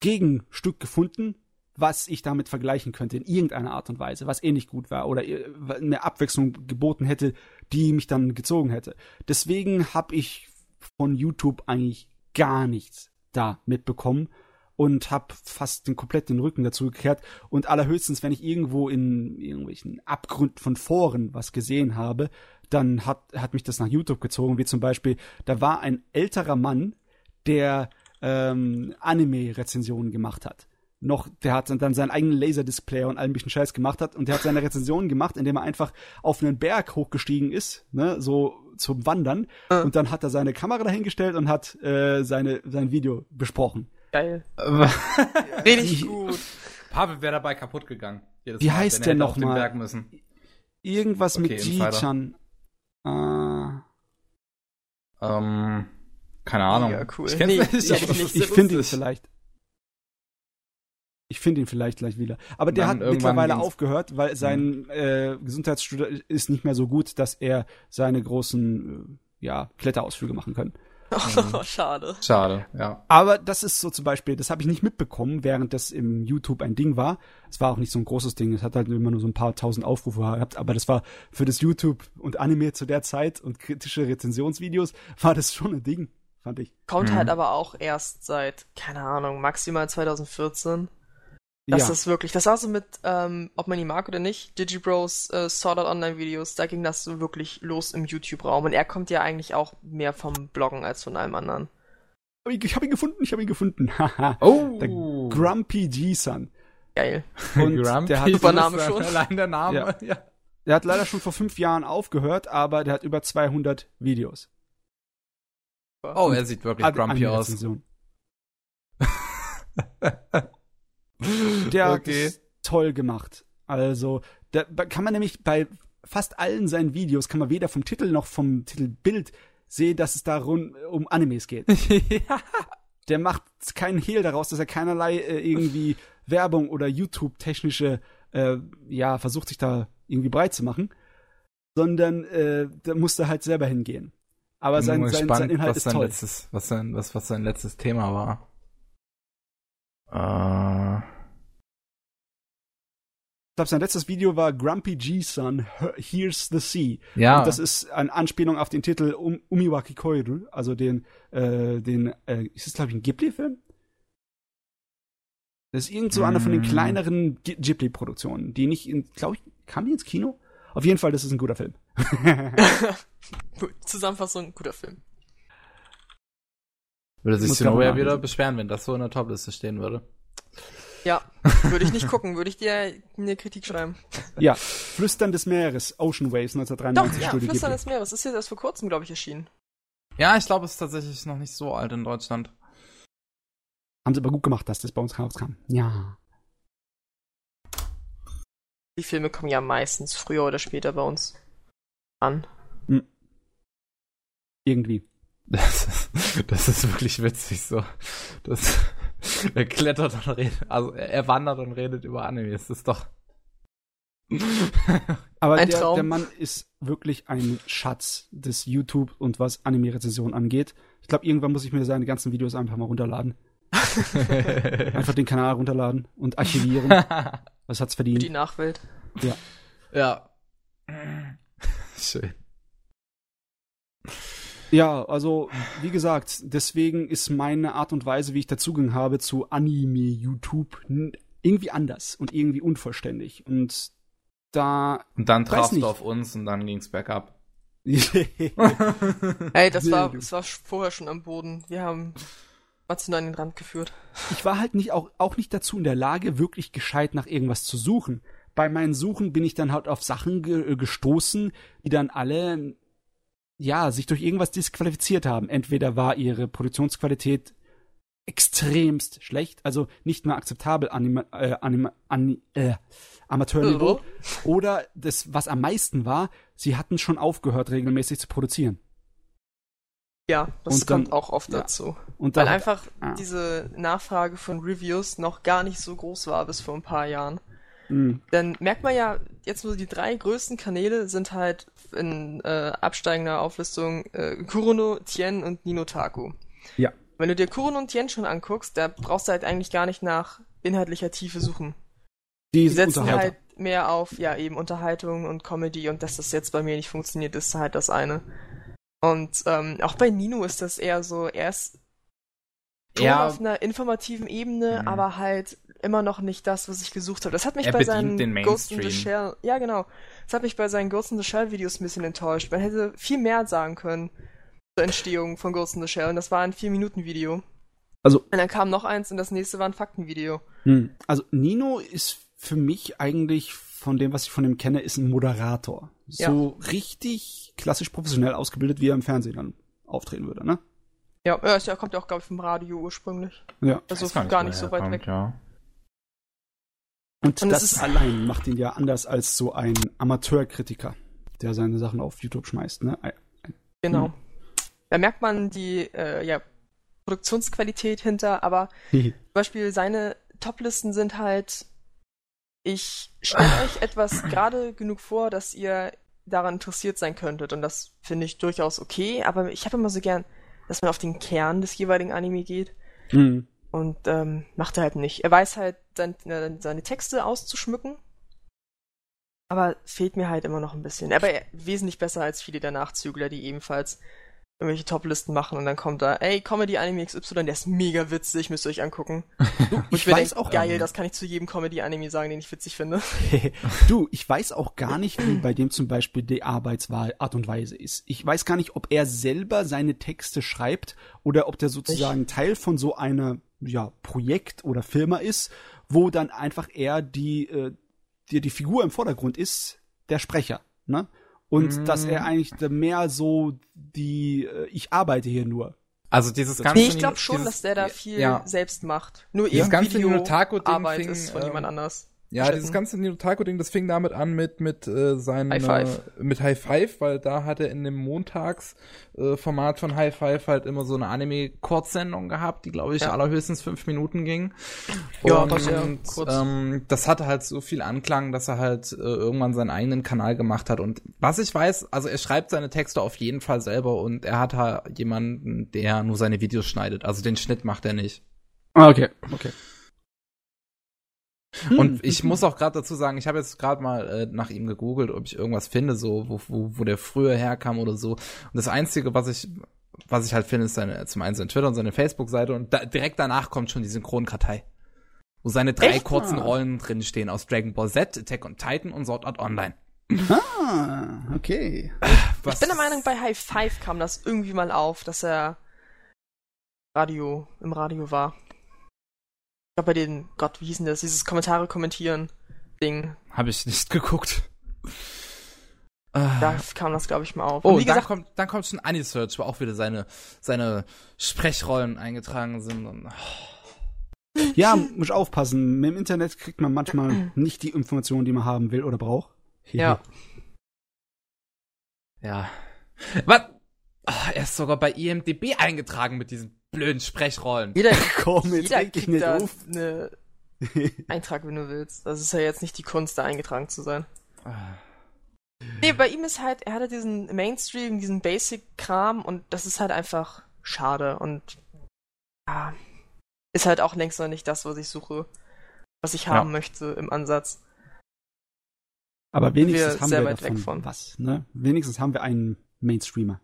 Gegenstück gefunden, was ich damit vergleichen könnte in irgendeiner Art und Weise, was ähnlich gut war oder äh, eine Abwechslung geboten hätte, die mich dann gezogen hätte. Deswegen habe ich von YouTube eigentlich gar nichts da mitbekommen und habe fast den komplett den Rücken dazu gekehrt und allerhöchstens, wenn ich irgendwo in irgendwelchen Abgründen von Foren was gesehen habe, dann hat, hat mich das nach YouTube gezogen, wie zum Beispiel, da war ein älterer Mann, der ähm, Anime-Rezensionen gemacht hat. Noch, der hat dann seinen eigenen Laserdisplay und allen bisschen Scheiß gemacht hat und der hat seine Rezensionen gemacht, indem er einfach auf einen Berg hochgestiegen ist, ne, so zum Wandern Äh. und dann hat er seine Kamera dahingestellt und hat äh, seine sein Video besprochen. Geil. [LAUGHS] Richtig Richtig gut. Pavel wäre dabei kaputt gegangen. Jedes Wie Mal, heißt der er hätte noch auf den mal? Berg müssen. Irgendwas Okay, mit. Ji-chan. Äh, Ähm, keine Ahnung. Mega cool. Ich Nee, ich ich finde ihn vielleicht. Ich finde ihn vielleicht gleich wieder. Aber der hat mittlerweile aufgehört, weil sein äh, Gesundheitszustand ist nicht mehr so gut, dass er seine großen äh, ja, Kletterausflüge machen kann. [LAUGHS] Oh, schade. Schade, ja. Aber das ist so zum Beispiel, das habe ich nicht mitbekommen, während das im YouTube ein Ding war. Es war auch nicht so ein großes Ding, es hat halt immer nur so ein paar tausend Aufrufe gehabt, aber das war für das YouTube und Anime zu der Zeit und kritische Rezensionsvideos war das schon ein Ding, fand ich. Kommt Mhm. halt aber auch erst seit, keine Ahnung, maximal 2014. Das ja. ist wirklich, das war so mit, ähm, ob man ihn mag oder nicht, Digibros äh, Sword Art Online Videos, da ging das so wirklich los im YouTube-Raum. Und er kommt ja eigentlich auch mehr vom Bloggen als von allem anderen. ich, habe ihn gefunden, ich habe ihn gefunden. [LAUGHS] Oh! Der Grumpy G-Sun. Geil. Und [LAUGHS] Grumpy der hat, Super Name schon. [LAUGHS] Allein der Name, Ja. ja. der hat leider schon vor fünf Jahren aufgehört, aber der hat über 200 Videos. Oh, er sieht wirklich grumpy aus. Der hat Okay. es toll gemacht. Also, da kann man nämlich bei fast allen seinen Videos, kann man weder vom Titel noch vom Titelbild sehen, dass es darum um Animes geht. [LAUGHS] Der macht keinen Hehl daraus, dass er keinerlei äh, irgendwie Werbung oder YouTube-technische, äh, ja, versucht sich da irgendwie breit zu machen, sondern äh, da musste halt selber hingehen. Aber Bin sein, mal sein, gespannt, sein Inhalt was ist sein toll. letztes, was sein, was, was sein letztes Thema war. Äh, Ich glaube, sein letztes Video war Grumpy G-Sun, Here's the Sea. ja. Und das ist eine Anspielung auf den Titel um, Umiwaki Koiru, also den, äh, den, äh, ist das, glaube ich, ein Ghibli-Film? Das ist irgend so einer von den Mm. kleineren Ghibli-Produktionen, die nicht in, glaube ich, kam die ins Kino? Auf jeden Fall, das ist ein guter Film. [LAUGHS] Gut, Zusammenfassung, guter Film. würde sich grad ja wieder beschweren, wenn das so in der Topliste stehen würde. Ja, [LAUGHS] würde ich nicht gucken, würde ich dir eine Kritik schreiben. Ja, Flüstern des Meeres, Ocean Waves Doch, 1993 ja, Studio Flüstern des Meeres ist jetzt erst vor kurzem, glaube ich, erschienen. Ja, ich glaube, es ist tatsächlich noch nicht so alt in Deutschland. Haben sie aber gut gemacht, dass das bei uns rauskam. Ja. Die Filme kommen ja meistens früher oder später bei uns an. Irgendwie. Das ist, das ist wirklich witzig so. Das, [LAUGHS] er klettert und redet, also er er wandert und redet über Anime. Das ist doch. [LAUGHS] Aber Ein der, Traum. der Mann ist wirklich ein Schatz des YouTube und was Anime-Rezession angeht. Ich glaube, irgendwann muss ich mir seine ganzen Videos einfach mal runterladen. [LAUGHS] Einfach den Kanal runterladen und archivieren. Das hat's Für die verdient. Nachwelt. ja. Schön. Ja, also, wie gesagt, deswegen ist meine Art und Weise, wie ich dazugegangen habe zu Anime-YouTube n- irgendwie anders und irgendwie unvollständig. Und da. Und dann trafst du auf uns und dann ging's bergab. [LAUGHS] Ey, das Nee, war, das war vorher schon am Boden. Wir haben Matsuno an den Rand geführt. ich war halt nicht auch, auch nicht dazu in der Lage, wirklich gescheit nach irgendwas zu suchen. Bei meinen Suchen bin ich dann halt auf Sachen ge gestoßen, die dann alle ja sich durch irgendwas disqualifiziert haben. Entweder war ihre Produktionsqualität extremst schlecht, also nicht mehr akzeptabel anima, äh, anima, an, äh, Amateurniveau, oder das, was am meisten war, sie hatten schon aufgehört, regelmäßig zu produzieren. Ja, das Und dann- kommt auch oft ja. dazu. Und Weil da, einfach ah. diese Nachfrage von Reviews noch gar nicht so groß war bis vor ein paar Jahren. Mh, Dann merkt man ja, jetzt nur die drei größten Kanäle sind halt in äh, absteigender Auflistung äh, Kurono, Tien und Ninotaku. Ja. Wenn du dir Kurono und Tien schon anguckst, da brauchst du halt eigentlich gar nicht nach inhaltlicher Tiefe suchen. die Die setzen halt mehr auf, ja, eben Unterhaltung und Comedy und dass das jetzt bei mir nicht funktioniert, ist halt das eine. Und ähm, auch bei Nino ist das eher so, er ist Ja. auf einer informativen Ebene, Mhm. aber halt immer noch nicht das, was ich gesucht habe. Das hat mich Er bei seinen den Ghost in the. Shell, ja genau, das hat mich bei seinen Ghost in the Shell Videos ein bisschen enttäuscht. Man hätte viel mehr sagen können zur Entstehung von Ghost in the Shell und das war ein 4-Minuten-Video. Also- Und dann kam noch eins und das nächste war ein Faktenvideo. Hm. Also Nino ist für mich eigentlich von dem, was ich von ihm kenne, ist ein Moderator. Ja. So richtig klassisch professionell ausgebildet, wie er im Fernsehen dann auftreten würde, ne? Ja, ja kommt ja auch, glaube ich, vom Radio ursprünglich. Ja. Also Weiß gar nicht, so weit weg. Ja. Und, Und das ist- allein macht ihn ja anders als so ein Amateurkritiker, der seine Sachen auf YouTube schmeißt, ne? Genau. Hm. Da merkt man die äh, ja, Produktionsqualität hinter, aber zum Beispiel seine Toplisten sind halt, ich stelle euch etwas gerade genug vor, dass ihr daran interessiert sein könntet und das finde ich durchaus okay, aber ich habe immer so gern, dass man auf den Kern des jeweiligen Anime geht Hm. Und ähm, macht er halt nicht. Er weiß halt, sein, äh, seine Texte auszuschmücken, aber fehlt mir halt immer noch ein bisschen. Aber er, wesentlich besser als viele der Nachzügler, die ebenfalls irgendwelche Toplisten machen und dann kommt da, ey, Comedy Anime XY, der ist mega witzig, müsst ihr euch angucken. [LAUGHS] Und Ich mir weiß denk, auch geil, ähm, das kann ich zu jedem Comedy Anime sagen, den ich witzig finde. [LAUGHS] du, ich weiß auch gar nicht, wie bei dem zum Beispiel die Arbeitswahl Art und Weise ist. Ich weiß gar nicht, ob er selber seine Texte schreibt oder ob der sozusagen Teil von so einer ja, Projekt oder Firma ist, wo dann einfach er die, äh, die, die Figur im Vordergrund ist, der Sprecher, ne? Und Mm. dass er eigentlich mehr so die, äh, ich arbeite hier nur. Also dieses ganze Nee, ich glaube schon, dieses, dass der da viel ja, selbst macht. Nur eben ganze Video Ninotaku-Ding Arbeit fing, ist von ähm, jemand anders. Ja, dieses ganze Ninotaku-Ding, das fing damit an mit, mit äh, seinen High Five. Äh, mit High Five, weil da hat er in dem Montagsformat äh, Format von High Five halt immer so eine Anime-Kurzsendung gehabt, die, glaube ich, Ja. allerhöchstens fünf Minuten ging. Ja, Und sehr kurz. ähm, das hatte halt so viel Anklang, dass er halt äh, irgendwann seinen eigenen Kanal gemacht hat. Und was ich weiß, also er schreibt seine Texte auf jeden Fall selber und er hat halt jemanden, der nur seine Videos schneidet. Also den Schnitt macht er nicht. Ah, okay, okay. Hm. Und ich muss auch gerade dazu sagen, ich habe jetzt gerade mal äh, nach ihm gegoogelt, ob ich irgendwas finde, so wo, wo, wo der früher herkam oder so. Und das Einzige, was ich was ich halt finde, ist seine zum einen sein Twitter und seine Facebook-Seite und da, direkt danach kommt schon die Synchronkartei, wo seine drei Echt? kurzen. Rollen drin stehen aus Dragon Ball Z, Attack on Titan und Sword Art Online. Ah, okay. Was Ich bin der Meinung, bei High Five kam das irgendwie mal auf, dass er Radio, im Radio war. Ich glaube bei den, Gott, wie hieß denn das, dieses Kommentare kommentieren Ding. Habe ich nicht geguckt. Da kam das, glaube ich, mal auf. Oh, wie dann gesagt, kommt, dann kommt schon Anisearch, wo auch wieder seine, seine Sprechrollen eingetragen sind. Und, [LAUGHS] Ja, muss aufpassen. Mit dem Internet kriegt man manchmal [CLEARS THROAT] nicht die Informationen, die man haben will oder braucht. ja. ja. Was? Ah, er ist sogar bei IMDB eingetragen mit diesen blöden Sprechrollen. Jeder, [LAUGHS] Komm, jetzt jeder kriegt nicht da auf. eine [LAUGHS] Eintrag, wenn du willst. Das ist ja jetzt nicht die Kunst, da eingetragen zu sein. Ah. Nee, bei ihm ist halt, er hatte diesen Mainstream, diesen Basic-Kram und das ist halt einfach schade und ja, ist halt auch längst noch nicht das, was ich suche, was ich haben Ja. möchte im Ansatz. Aber wenigstens wir haben sehr wir weit davon weg von. was, ne? Wenigstens haben wir einen Mainstreamer.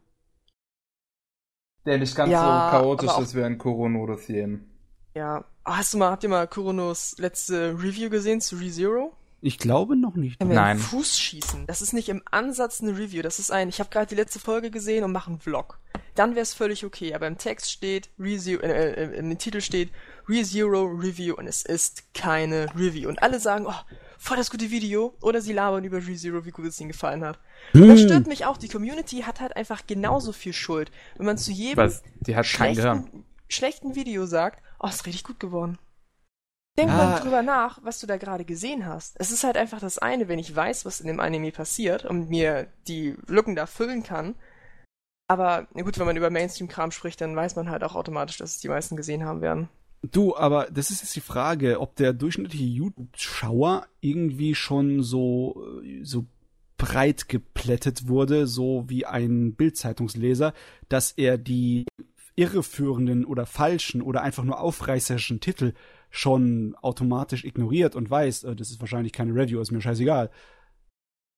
Der nicht ganz Ja, so chaotisch ist wie ein Korono-Dossien. Ja, oh, hast du mal, habt ihr mal Kuronos letzte Review gesehen zu ReZero? Ich glaube noch nicht. Kann Nein. einen Fuß schießen. Das ist nicht im Ansatz eine Review. Das ist ein, ich habe gerade die letzte Folge gesehen und mache einen Vlog. Dann wäre es völlig okay. Aber im Text steht, ReZero, äh, äh, im Titel steht ReZero Review und es ist keine Review. Und alle sagen, oh, voll das gute Video. Oder sie labern über ReZero, wie gut es ihnen gefallen hat. Und das Hm. stört mich auch. Die Community hat halt einfach genauso viel Schuld. Wenn man zu jedem Weil die hat schlechten, schlechten Video sagt, oh, ist richtig gut geworden. Denk Ah. mal drüber nach, was du da gerade gesehen hast. Es ist halt einfach das eine, wenn ich weiß, was in dem Anime passiert und mir die Lücken da füllen kann. Aber na gut, wenn man über Mainstream-Kram spricht, dann weiß man halt auch automatisch, dass es die meisten gesehen haben werden. Du, aber das ist jetzt die Frage, ob der durchschnittliche YouTube-Schauer irgendwie schon so, äh, so breit geplättet wurde, so wie ein Bildzeitungsleser, dass er die irreführenden oder falschen oder einfach nur aufreißerischen Titel schon automatisch ignoriert und weiß, äh, das ist wahrscheinlich keine Review, ist mir scheißegal.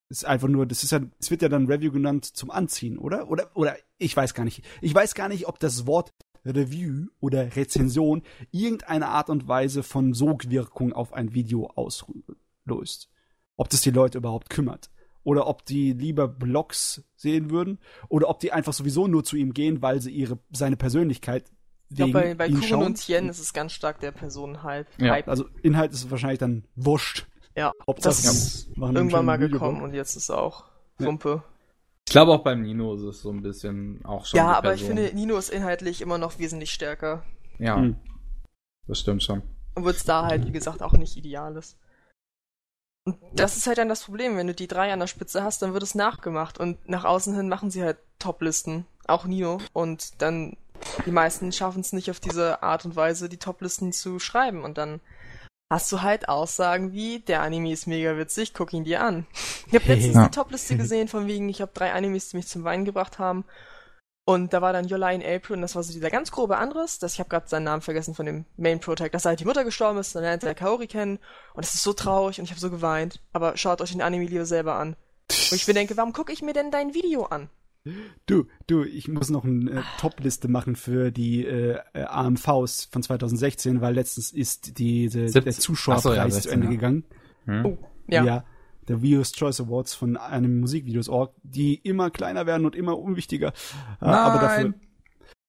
Ist einfach nur, das ist ja, es wird ja dann Review genannt zum Anziehen, oder? Oder, oder, ich weiß gar nicht. Ich weiß gar nicht, ob das Wort Review oder Rezension irgendeine Art und Weise von Sogwirkung auf ein Video auslöst. Ob das die Leute überhaupt kümmert. Oder ob die lieber Blogs sehen würden. Oder ob die einfach sowieso nur zu ihm gehen, weil sie ihre, seine Persönlichkeit Ich glaube, bei, bei Kuren schauen. und Tien ist es ganz stark der Personenhype. Ja. Also Inhalt ist wahrscheinlich dann wurscht. ja. Hauptsache, Das ist irgendwann mal Video gekommen drauf. und jetzt ist auch Ja. Ich glaube auch beim Nino ist es so ein bisschen auch schon. Ja, die aber ich finde, Nino ist inhaltlich immer noch wesentlich stärker. Ja, Hm. das stimmt schon. Obwohl es da halt, wie gesagt, auch nicht ideal ist. Und das ist halt dann das Problem, wenn du die drei an der Spitze hast, dann wird es nachgemacht und nach außen hin machen sie halt Toplisten, auch Nino, und dann die meisten schaffen es nicht auf diese Art und Weise, die Toplisten zu schreiben und dann hast du halt Aussagen wie, der Anime ist mega witzig, guck ihn dir an. Ich habe letztens [LAUGHS] Ja. die Topliste gesehen, von wegen, ich habe drei Animes, die mich zum Weinen gebracht haben und da war dann Your Lie in April und das war so dieser ganz grobe Anderes. Das, ich habe gerade seinen Namen vergessen von dem Main Protect, dass halt die Mutter gestorben ist, dann lernt er Kaori kennen und es ist so traurig und ich habe so geweint. Aber schaut euch den Anime lieber selber an. Und ich mir denke, warum gucke ich mir denn dein Video an? Du, du, ich muss noch eine äh, Top-Liste machen für die äh, äh, AMVs von 2016, weil letztens ist die, die der 17. Zuschauerpreis so, ja, zu 16, Ende ja. gegangen. Hm? Oh, ja. der Views Choice Awards von einem Musikvideos.org, die immer kleiner werden und immer unwichtiger. Äh, aber dafür, Nein.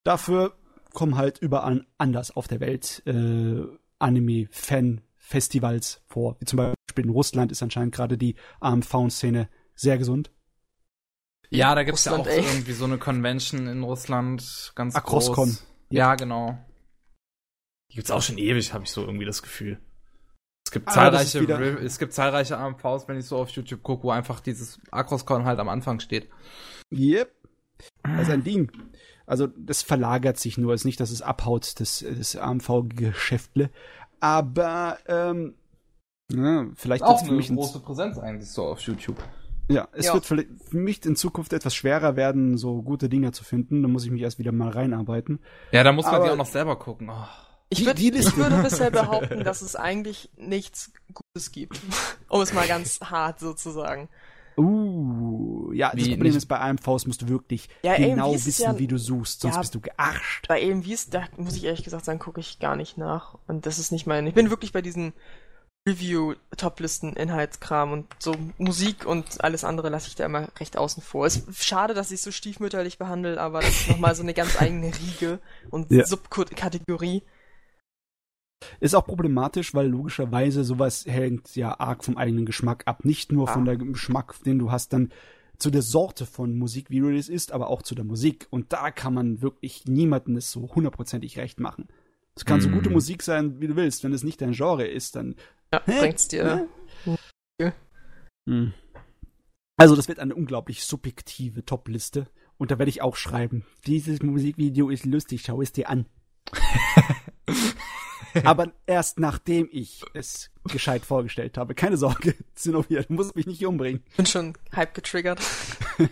dafür kommen halt überall anders auf der Welt äh, Anime-Fan-Festivals vor. Wie zum Beispiel in Russland ist anscheinend gerade die AMV-Szene sehr gesund. Ja, da gibt's ja Russland, auch ey. irgendwie so eine Convention in Russland, ganz Acroscon. groß. Ja, genau. Die gibt's auch schon ewig, habe ich so irgendwie das Gefühl. Es gibt Ah, zahlreiche, es gibt zahlreiche AMVs, wenn ich so auf YouTube gucke, wo einfach dieses Acroscon halt am Anfang steht. Yep. Das ist ein Ding. Also, das verlagert sich nur. Es ist nicht, dass es abhaut, das, das AMV-Geschäftle. Aber, ähm, ja, vielleicht für mich in, Präsenz eigentlich so auf YouTube. Ja, es Ja. wird für mich in Zukunft etwas schwerer werden, so gute Dinge zu finden. Da muss ich mich erst wieder mal reinarbeiten. Ja, da muss man Aber- die auch noch selber gucken. Oh. Ich, würd, ich würde [LAUGHS] bisher behaupten, dass es eigentlich nichts Gutes gibt. [LAUGHS] um es mal ganz hart so zu sagen. Uh, ja, das Wie, Problem nicht- ist, bei AMVs musst du wirklich Ja, genau wissen, ja- wie du suchst, sonst Ja. bist du gearscht. Bei AMVs, da muss ich ehrlich gesagt sagen, gucke ich gar nicht nach. Und das ist nicht mein. Ich bin wirklich bei diesen Review-Toplisten, Inhaltskram und so Musik und alles andere lasse ich da immer recht außen vor. Es ist schade, dass ich so stiefmütterlich behandle, aber das ist nochmal so eine ganz eigene Riege und Ja. Subkategorie. Ist auch problematisch, weil logischerweise sowas hängt ja arg vom eigenen Geschmack ab. Nicht nur ah. von der Geschmack, den du hast, dann zu der Sorte von Musik, wie du das ist, aber auch zu der Musik. Und da kann man wirklich niemandem das so hundertprozentig recht machen. Es kann mm. so gute mhm. Musik sein, wie du willst. Wenn es nicht dein Genre ist, dann ja, bringt's dir. Hm. Also, das wird eine unglaublich subjektive Top-Liste. Und da werde ich auch schreiben. Dieses Musikvideo ist lustig, schau es dir an. [LAUGHS] Aber erst nachdem ich es gescheit vorgestellt habe. Keine Sorge, [LAUGHS] Zinnovia, du musst mich nicht umbringen. Bin schon halb getriggert. [LAUGHS]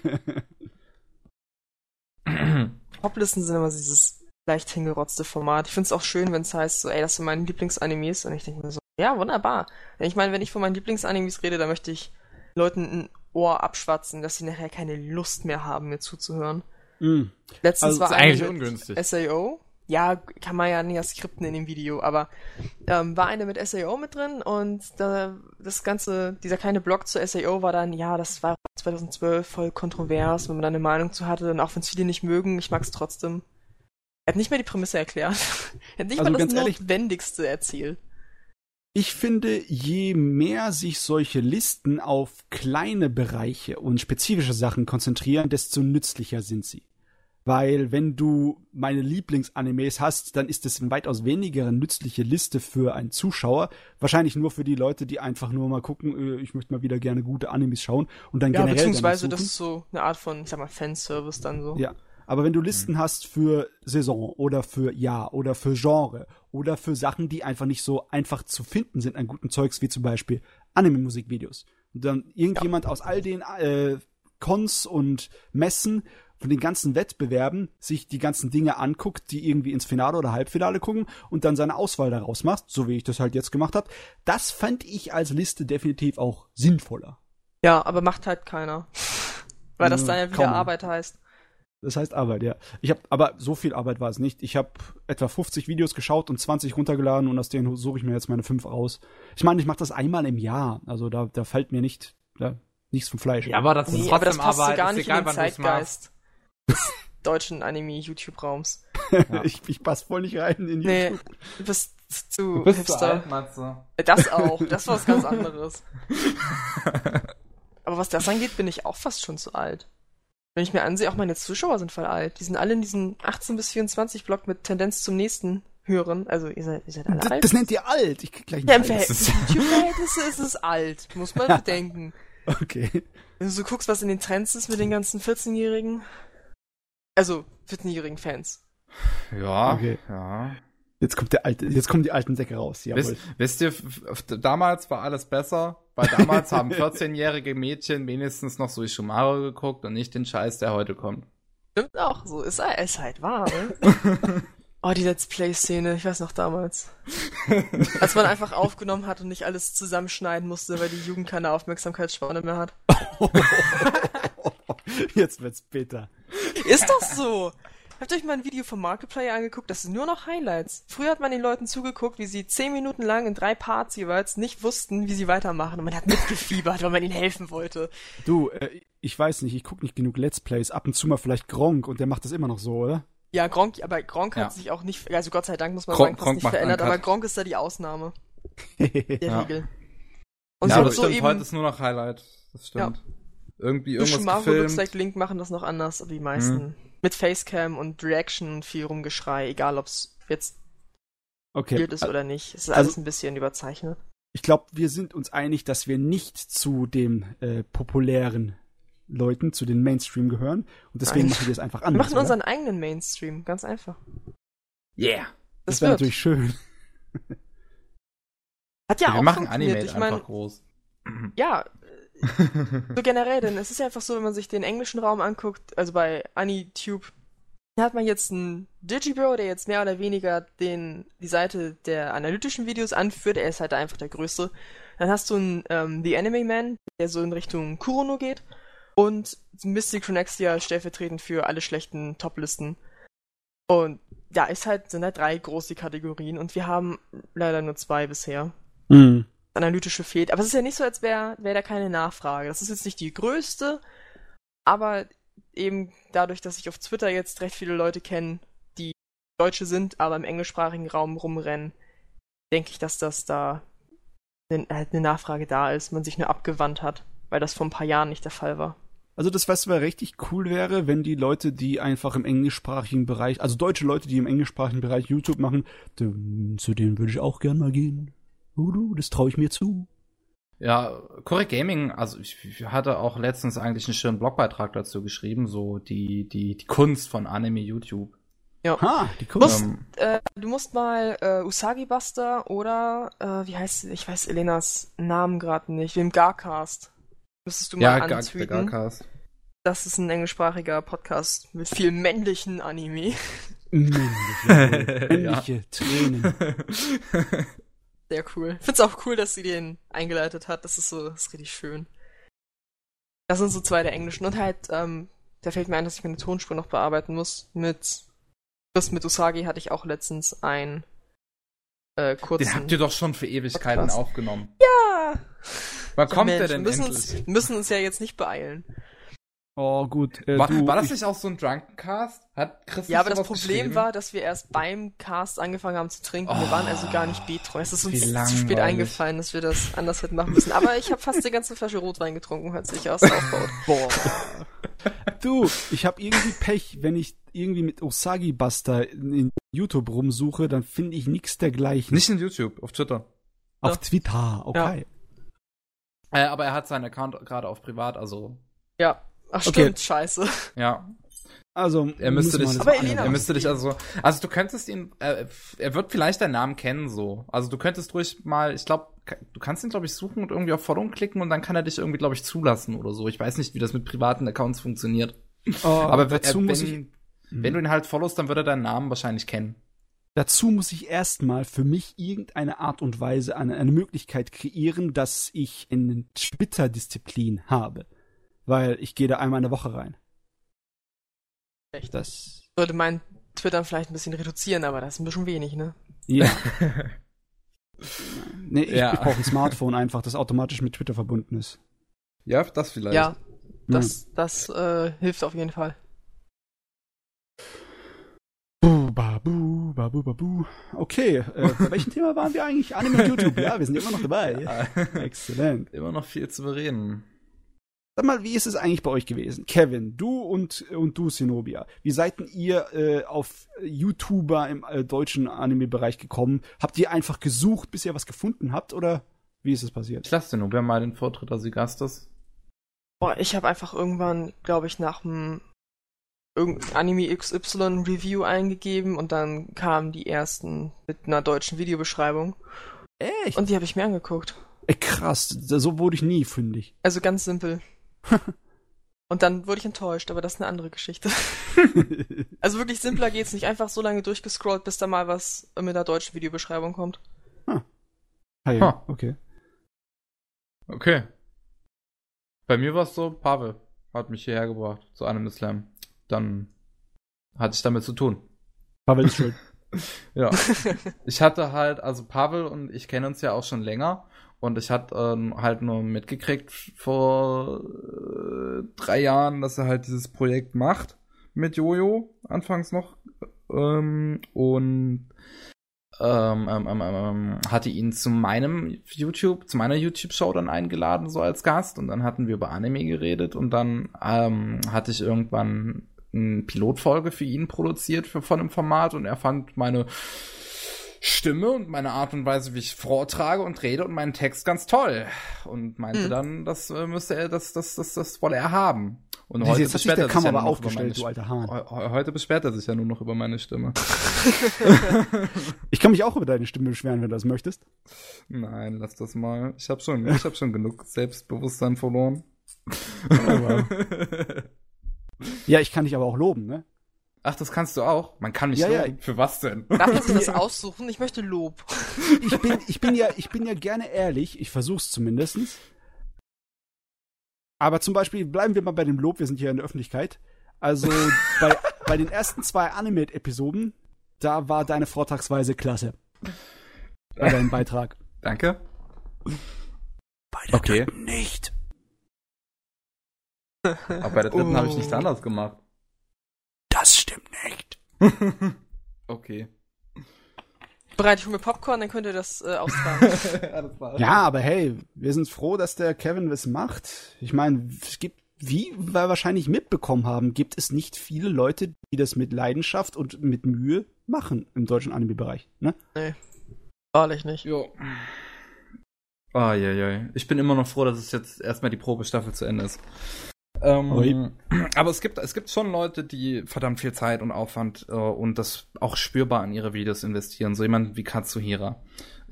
Toplisten sind immer dieses leicht hingerotzte Format. Ich finde es auch schön, wenn es heißt, so, ey, das sind meine Lieblingsanimes. Und ich denke mir so, ja, wunderbar. Ich meine, wenn ich von meinen Lieblingsanimes rede, dann möchte ich Leuten ein Ohr abschwatzen, dass sie nachher keine Lust mehr haben, mir zuzuhören. Mm. Letztens also, war eigentlich ungünstig. SAO ja, kann man ja nicht skripten in dem Video, aber ähm, war eine mit SAO mit drin und da, das ganze, dieser kleine Blog zur SAO war dann, ja, das war 2012 voll kontrovers, wenn man da eine Meinung zu hatte, und auch wenn es viele nicht mögen, ich mag es trotzdem. Er hat nicht mehr die Prämisse erklärt. [LAUGHS] er hat nicht also mal das Notwendigste erzählt. Ich finde, je mehr sich solche Listen auf kleine Bereiche und spezifische Sachen konzentrieren, desto nützlicher sind sie. Weil wenn du meine Lieblingsanimes hast, dann ist es eine weitaus weniger nützliche Liste für einen Zuschauer. Wahrscheinlich nur für die Leute, die einfach nur mal gucken, äh, ich möchte mal wieder gerne gute Animes schauen und dann ja, generell. Beziehungsweise das ist so eine Art von, ich sag mal, Fanservice dann so. Ja. Aber wenn du Listen mhm. hast für Saison oder für Jahr oder für Genre oder für Sachen, die einfach nicht so einfach zu finden sind an guten Zeugs, wie zum Beispiel Anime-Musikvideos. Und dann irgendjemand ja. aus all den äh, Cons und Messen von den ganzen Wettbewerben sich die ganzen Dinge anguckt, die irgendwie ins Finale oder Halbfinale gucken und dann seine Auswahl daraus macht, so wie ich das halt jetzt gemacht habe. Das fand ich als Liste definitiv auch sinnvoller. Ja, aber macht halt keiner. Weil das dann ja wieder Kaum. Arbeit heißt. Das heißt Arbeit, ja. Ich habe, aber so viel Arbeit war es nicht. Ich habe etwa 50 Videos geschaut und 20 runtergeladen und aus denen suche ich mir jetzt meine fünf aus. Ich meine, ich mache das einmal im Jahr, also da, da fällt mir nicht, ja, nichts vom Fleisch. Ja, aber das ist nee, trotzdem aber das passt Arbeit. So gar nicht egal, in den Zeitgeist des [LAUGHS] [LAUGHS] deutschen Anime-YouTube-Raums. Ja. [LAUGHS] ich, ich passe voll nicht rein in YouTube. Nee, du bist zu du bist Hipster. Zu alt, meinst du? Das auch, das war was ganz anderes. Aber was das angeht, bin ich auch fast schon zu alt. Wenn ich mir ansehe, auch meine Zuschauer sind voll alt. Die sind alle in diesem 18 bis 24 Block mit Tendenz zum nächsten hören. Also ihr seid, ihr seid alle das, alt. Das nennt ihr alt. Ich krieg gleich ja, im Verhältnis YouTube-Verhältnisse ist es alt. Muss man [LAUGHS] bedenken. Okay. Wenn du so guckst, was in den Trends ist mit den ganzen 14-Jährigen. Also 14-jährigen Fans. Ja, okay. ja. Jetzt kommt der alte, jetzt kommen die alten Säcke raus. Wisst, wisst ihr, damals war alles besser, weil damals haben [LAUGHS] 14-jährige Mädchen wenigstens noch so Ishimaro geguckt und nicht den Scheiß, der heute kommt. Stimmt auch, so ist es halt wahr, ne? [LAUGHS] oh, die Let's Play-Szene, ich weiß noch damals. Als man einfach aufgenommen hat und nicht alles zusammenschneiden musste, weil die Jugend keine Aufmerksamkeitsspanne mehr hat. [LAUGHS] Jetzt wird's bitter. Ist doch so. Habt ihr euch mal ein Video vom Markiplier angeguckt? Das sind nur noch Highlights. Früher hat man den Leuten zugeguckt, wie sie zehn Minuten lang in drei Parts jeweils nicht wussten, wie sie weitermachen. Und man hat mitgefiebert, [LAUGHS] weil man ihnen helfen wollte. Du, äh, ich weiß nicht, ich gucke nicht genug Let's Plays. Ab und zu mal vielleicht Gronk und der macht das immer noch so, oder? Ja, Gronk, aber Gronk hat ja. sich auch nicht, also Gott sei Dank muss man Gronk, sagen, fast Gronk nicht verändert, aber Gronk ist da die Ausnahme. [LAUGHS] der ja. Regel. Und ja, so, das so stimmt, eben, heute ist nur noch Highlight. Das stimmt. Ja. Irgendwie irgendwas Schumacher gefilmt. Looks Link machen das noch anders, aber die meisten. Mhm. Mit Facecam und Reaction und viel Rumgeschrei, egal ob es jetzt okay. weird ist oder nicht. Es ist alles also, ein bisschen überzeichnet. Ich glaube, wir sind uns einig, dass wir nicht zu den äh, populären Leuten, zu den Mainstream gehören. Und deswegen Nein. machen wir es einfach anders. Wir machen oder? unseren eigenen Mainstream, ganz einfach. Yeah. Das, das wäre natürlich schön. Hat ja, ja wir auch machen Anime ich mein, einfach groß. Ja, [LAUGHS] so generell, denn es ist ja einfach so, wenn man sich den englischen Raum anguckt, also bei AniTube, hat man jetzt einen Digibro, der jetzt mehr oder weniger den, die Seite der analytischen Videos anführt, er ist halt einfach der größte. Dann hast du einen ähm, The Anime Man, der so in Richtung Kurono geht und Mystic Chronexia stellvertretend für alle schlechten Toplisten. Und ja, ist halt, sind halt drei große Kategorien und wir haben leider nur zwei bisher. Mhm analytische fehlt. Aber es ist ja nicht so, als wäre wär da keine Nachfrage. Das ist jetzt nicht die größte, aber eben dadurch, dass ich auf Twitter jetzt recht viele Leute kenne, die Deutsche sind, aber im englischsprachigen Raum rumrennen, denke ich, dass das da eine, halt eine Nachfrage da ist, man sich nur abgewandt hat, weil das vor ein paar Jahren nicht der Fall war. Also das, was wäre richtig cool wäre, wenn die Leute, die einfach im englischsprachigen Bereich, also deutsche Leute, die im englischsprachigen Bereich YouTube machen, zu denen würde ich auch gern mal gehen. Uh, das traue ich mir zu. Ja, Core Gaming, also ich, ich, hatte auch letztens eigentlich einen schönen Blogbeitrag dazu geschrieben, so die, die, die Kunst von Anime YouTube. Ja. Ha, die Kunst. Musst, äh, du musst mal äh, Usagi Buster oder äh, wie heißt ich weiß Elenas Namen gerade nicht, wem Garcast. Müsstest du mal ja, antweeten. Gar, Garcast. Das ist ein englischsprachiger Podcast mit viel männlichen Anime. Männliche, [LAUGHS] männliche. Tränen. [LAUGHS] Sehr cool. Ich find's auch cool, dass sie den eingeleitet hat. Das ist so, das ist richtig schön. Das sind so zwei der englischen. Und halt, ähm, da fällt mir ein, dass ich meine Tonspur noch bearbeiten muss. Mit, das mit Usagi hatte ich auch letztens ein äh, kurzen. Den habt ihr doch schon für Ewigkeiten Podcast. aufgenommen. Ja! Wann kommt Mensch, der denn müssen endlich? uns, müssen uns ja jetzt nicht beeilen. Oh, gut. Äh, war, du, war das ich, nicht auch so ein Drunkencast? Hat Chris Ja, aber das Problem war, dass wir erst beim Cast angefangen haben zu trinken. wir Oh, waren also gar nicht betrunken. Es ist uns zu spät eingefallen, dass wir das anders hätten machen müssen. Aber ich habe fast die ganze Flasche Rotwein getrunken, hört sich aus aufbaut. [LAUGHS] Boah. du, ich habe irgendwie Pech, wenn ich irgendwie mit Osagi Buster in YouTube rumsuche, dann finde ich nichts dergleichen. Nicht in YouTube, auf Twitter. Auf Ja. Twitter, okay. Äh, aber er hat seinen Account gerade auf privat, also Ja. Ach Okay. stimmt, scheiße. ja. Also, Er müsste dich, Aber Elena- er müsste dich also, also du könntest ihn, äh, er wird vielleicht deinen Namen kennen so. Also du könntest ruhig mal, ich glaube, du kannst ihn glaube ich suchen und irgendwie auf Following klicken und dann kann er dich irgendwie glaube ich zulassen oder so. Ich weiß nicht, wie das mit privaten Accounts funktioniert. Oh, [LAUGHS] aber dazu äh, wenn, muss ich, wenn du ihn halt followst, dann wird er deinen Namen wahrscheinlich kennen. dazu muss ich erstmal für mich irgendeine Art und Weise eine, eine Möglichkeit kreieren, dass ich eine Twitter-Disziplin habe. Weil ich gehe da einmal in der Woche rein. Echt? Das, Sollte mein Twitter vielleicht ein bisschen reduzieren, aber das ist ein bisschen wenig, ne? ja. [LAUGHS] nee, ich, Ja. ich brauche ein Smartphone einfach, das automatisch mit Twitter verbunden ist. Ja, das vielleicht. Ja, das, das äh, hilft auf jeden Fall. Bu, babu, babu, babu. Okay, äh, bei [LAUGHS] welchem Thema waren wir eigentlich? Anime und YouTube. Ja, wir sind immer noch dabei. Ja. Exzellent. Immer noch viel zu bereden. Sag mal, wie ist es eigentlich bei euch gewesen? Kevin, du und, und du, Zenobia. Wie seid denn ihr äh, auf YouTuber im äh, deutschen Anime-Bereich gekommen? Habt ihr einfach gesucht, bis ihr was gefunden habt? Oder wie ist es passiert? Ich lasse wer mal den Vortritt als Gast ist. Boah, ich habe einfach irgendwann, glaube ich, nach dem irgendein Anime XY Review eingegeben und dann kamen die ersten mit einer deutschen Videobeschreibung Echt? und die habe ich mir angeguckt. Äh, krass, so wurde ich nie fündig. Also ganz simpel. [LAUGHS] Und dann wurde ich enttäuscht, aber das ist eine andere Geschichte. [LAUGHS] Also wirklich simpler geht's nicht. Einfach so lange durchgescrollt, bis da mal was mit einer deutschen Videobeschreibung kommt. Hey, Ha. okay. Okay. Bei mir war es so, Pavel hat mich hierher gebracht zu einem Slam. Dann hatte ich damit zu tun. Pavel ist schuld. [LAUGHS] Ja. ich hatte halt, also Pavel und ich kennen uns ja auch schon länger und ich hatte ähm, halt nur mitgekriegt vor äh, drei Jahren, dass er halt dieses Projekt macht mit Jojo, anfangs noch. Ähm, und ähm, ähm, ähm, ähm, hatte ihn zu meinem YouTube, zu meiner YouTube-Show dann eingeladen, so als Gast. Und dann hatten wir über Anime geredet und dann ähm, hatte ich irgendwann eine Pilotfolge für ihn produziert für, von einem Format und er fand meine Stimme und meine Art und Weise, wie ich vortrage und rede und meinen Text ganz toll und meinte Hm. dann, das äh, müsste er, das, das, das, das wolle er haben. Und Jetzt heute sich beschwert der er sich Kamm ja aber nur noch über aufgestellt, meine du alter Hahn. Heu- heu- Heute beschwert er sich ja nur noch über meine Stimme. [LAUGHS] Ich kann mich auch über deine Stimme beschweren, wenn du das möchtest. Nein, lass das mal. Ich habe schon, ich habe schon genug Selbstbewusstsein verloren. Ja, ich kann dich aber auch loben, ne? Ach, das kannst du auch. Man kann mich Ja, ja. loben. Für was denn? Darf man sich das [LAUGHS] aussuchen? Ich möchte Lob. Ich bin, ich bin ja, ich bin ja gerne ehrlich, ich versuch's zumindestens. Aber zum Beispiel, bleiben wir mal bei dem Lob, wir sind hier in der Öffentlichkeit. Also, [LAUGHS] bei, bei den ersten zwei Animate-Episoden, da war deine Vortragsweise klasse. Bei deinem [LAUGHS] Beitrag. Danke. Bei der Okay. dritten nicht. Aber bei der dritten Oh. habe ich nichts anderes gemacht. [LAUGHS] Okay. Bereite ich mir Popcorn, dann könnt ihr das äh, austragen. [LAUGHS] ja, aber hey, wir sind froh, dass der Kevin was macht. Ich meine, es gibt, wie wir wahrscheinlich mitbekommen haben, gibt es nicht viele Leute, die das mit Leidenschaft und mit Mühe machen im deutschen Anime-Bereich. Ne? Nee. Wahrlich nicht. Jo. Oh, je, je. Ich bin immer noch froh, dass es jetzt erstmal die Probestaffel zu Ende ist. Ähm, aber es gibt, es gibt schon Leute, die verdammt viel Zeit und Aufwand äh, und das auch spürbar in ihre Videos investieren. So jemand wie Katsuhira.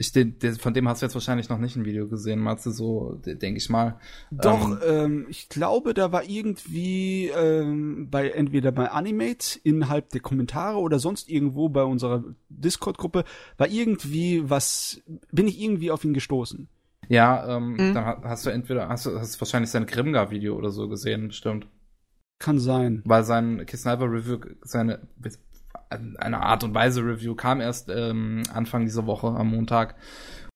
Ich, den, den, von dem hast du jetzt wahrscheinlich noch nicht ein Video gesehen, Matze, so denke ich mal. Doch, ähm, ähm, ich glaube, da war irgendwie ähm, bei entweder bei Animate innerhalb der Kommentare oder sonst irgendwo bei unserer Discord-Gruppe war irgendwie was, bin ich irgendwie auf ihn gestoßen. Ja, ähm, mhm. dann hast du entweder, hast du hast wahrscheinlich sein Grimgar-Video oder so gesehen, bestimmt. Kann sein. Weil sein Kiss-Sniper-Review, seine, eine Art und Weise Review kam erst ähm, Anfang dieser Woche am Montag.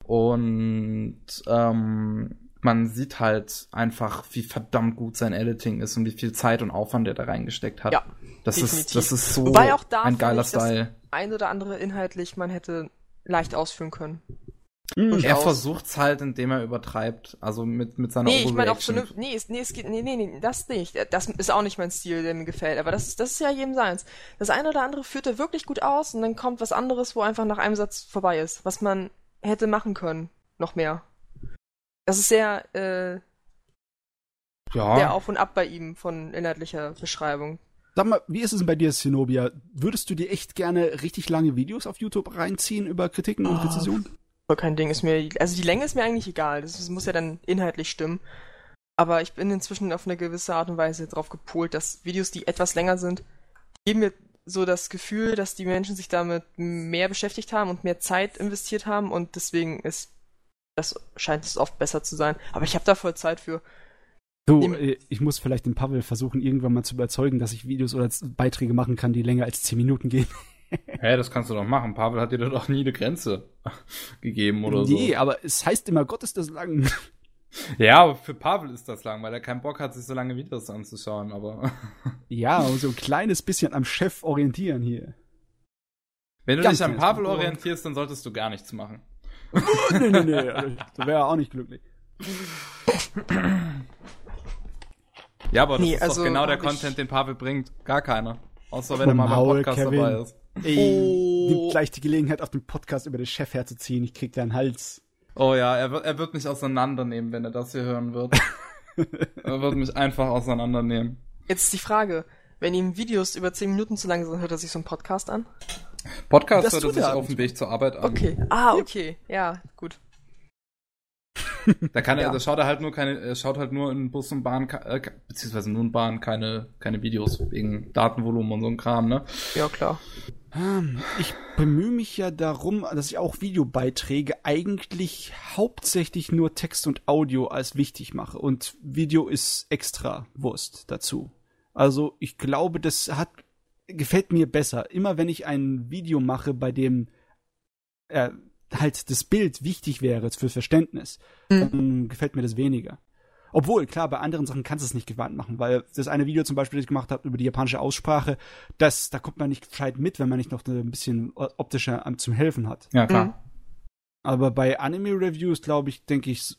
Und ähm, man sieht halt einfach, wie verdammt gut sein Editing ist und wie viel Zeit und Aufwand er da reingesteckt hat. Ja, das ist das ist so ein geiler Style. Ein oder andere inhaltlich man hätte leicht ausführen können. Mhm. Er versucht's halt, indem er übertreibt, also mit, mit seiner Nee, ich meine auch ne, nee, nee, es geht, nee, nee, nee, das nicht. Das ist auch nicht mein Stil, der mir gefällt, aber das ist, das ist ja jedem seins. Das eine oder andere führt er wirklich gut aus und dann kommt was anderes, wo einfach nach einem Satz vorbei ist, was man hätte machen können, noch mehr. Das ist sehr, äh, ja. der Auf und Ab bei ihm von inhaltlicher Beschreibung. Sag mal, wie ist es denn bei dir, Zenobia? Würdest du dir echt gerne richtig lange Videos auf YouTube reinziehen über Kritiken und oh, Rezensionen? kein Ding. Ist mir, also die Länge ist mir eigentlich egal. Das muss ja dann inhaltlich stimmen. Aber ich bin inzwischen auf eine gewisse Art und Weise darauf gepolt, dass Videos, die etwas länger sind, geben mir so das Gefühl, dass die Menschen sich damit mehr beschäftigt haben und mehr Zeit investiert haben und deswegen ist das scheint es oft besser zu sein. Aber ich habe da voll Zeit für. Du, äh, ich muss vielleicht den Pavel versuchen, irgendwann mal zu überzeugen, dass ich Videos oder Beiträge machen kann, die länger als 10 Minuten gehen. Hä, hey, das kannst du doch machen. Pavel hat dir doch nie eine Grenze [LAUGHS] gegeben oder nee, so. Nee, aber es heißt immer, Gott ist das lang. Ja, aber für Pavel ist das lang, weil er keinen Bock hat, sich so lange Videos anzuschauen, aber. [LAUGHS] ja, und so ein kleines bisschen am Chef orientieren hier. Wenn du Ganz dich an Pavel orientierst, dann solltest du gar nichts machen. [LAUGHS] nee, nee, nee, also, da wäre er auch nicht glücklich. Ja, aber das nee, ist also doch genau der Content, den Pavel bringt. Gar keiner. Außer wenn er mal beim Podcast Kevin. dabei ist. Ey, oh. nimmt gleich die Gelegenheit, auf dem Podcast über den Chef herzuziehen. Ich krieg deinen Hals. Oh ja, er wird, er wird mich auseinandernehmen, wenn er das hier hören wird. [LAUGHS] er wird mich einfach auseinandernehmen. Jetzt ist die Frage, wenn ihm Videos über 10 Minuten zu lang sind, hört er sich so einen Podcast an? Podcast das hört er sich auf dem Weg zur Arbeit an. Okay. Ah, okay. Ja, gut. da kann er, ja. da schaut er halt nur keine, er schaut halt nur in Bus und Bahn, äh, beziehungsweise nur in Bahn keine, keine Videos wegen Datenvolumen und so ein Kram, ne? Ja, klar. Ähm, ich bemühe mich ja darum, dass ich auch Videobeiträge eigentlich hauptsächlich nur Text und Audio als wichtig mache und Video ist extra Wurst dazu. Also ich glaube, das hat gefällt mir besser. Immer wenn ich ein Video mache, bei dem äh, halt das Bild wichtig wäre fürs Verständnis, mhm. gefällt mir das weniger. Obwohl, klar, bei anderen Sachen kannst du es nicht gewandt machen, weil das eine Video zum Beispiel, das ich gemacht habe über die japanische Aussprache, das, da kommt man nicht gescheit mit, wenn man nicht noch ein bisschen optischer zum Helfen hat. Ja, klar. Mhm. Aber bei Anime-Reviews, glaube ich, denke ich,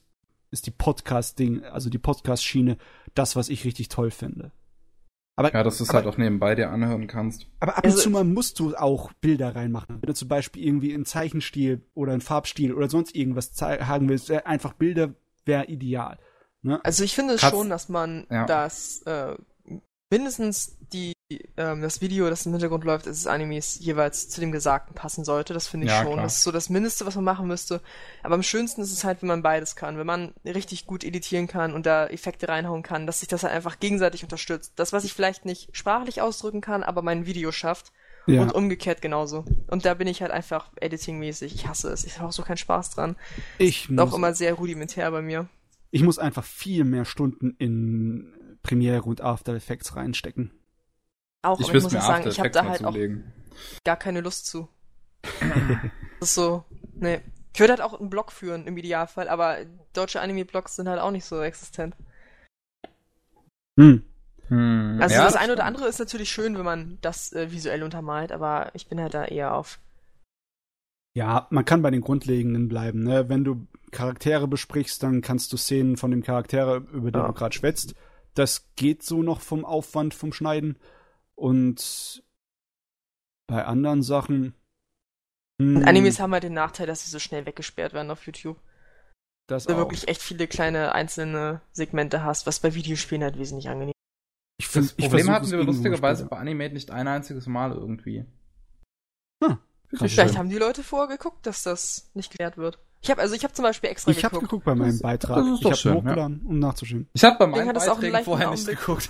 ist die Podcast-Ding, also die Podcast-Schiene, das, was ich richtig toll finde. Aber, ja, dass du es halt auch nebenbei dir anhören kannst. Aber ab und also, zu mal musst du auch Bilder reinmachen. Wenn du zum Beispiel irgendwie in Zeichenstil oder in Farbstil oder sonst irgendwas haben willst, äh, einfach Bilder wäre ideal. Ne? Also ich finde es schon, dass man ja. das äh, mindestens die ähm, das Video, das im Hintergrund läuft, des Animes jeweils zu dem Gesagten passen sollte. Das finde ich ja, schon. Klar. Das ist so das Mindeste, was man machen müsste. Aber am schönsten ist es halt, wenn man beides kann. Wenn man richtig gut editieren kann und da Effekte reinhauen kann, dass sich das halt einfach gegenseitig unterstützt. Das, was ich vielleicht nicht sprachlich ausdrücken kann, aber mein Video schafft. Ja. Und umgekehrt genauso. Und da bin ich halt einfach editingmäßig. Ich hasse es. Ich habe auch so keinen Spaß dran. Ich muss. Auch immer sehr rudimentär bei mir. Ich muss einfach viel mehr Stunden in Premiere und After Effects reinstecken. Auch, ich, ich muss mir sagen, ich habe da halt zulegen. auch gar keine Lust zu. [LAUGHS] das ist so, nee. Ich würde halt auch einen Blog führen im Idealfall, aber deutsche Anime-Blogs sind halt auch nicht so existent. Hm. Hm. Also ja, das eine oder andere ist natürlich schön, wenn man das äh, visuell untermalt, aber ich bin halt da eher auf Ja, man kann bei den Grundlegenden bleiben. Ne? Wenn du Charaktere besprichst, dann kannst du Szenen von dem Charakter, über den Ja. du gerade schwätzt. Das geht so noch vom Aufwand, vom Schneiden. Und bei anderen Sachen. Und hm, Animes haben halt den Nachteil, dass sie so schnell weggesperrt werden auf YouTube. das Dass du auch. wirklich echt viele kleine einzelne Segmente hast, was bei Videospielen halt wesentlich angenehm Ich Das Problem versuch hatten wir lustigerweise bei Animate nicht ein einziges Mal irgendwie. Hm, Vielleicht schön. haben die Leute vorher geguckt, dass das nicht geklärt wird. Ich habe also ich habe zum Beispiel extra Ich habe geguckt. geguckt bei meinem Beitrag. das ist ich doch habe schön, hochgeladen, um nachzuschauen. Ich habe bei Beiträgen leichten vorher nicht geguckt.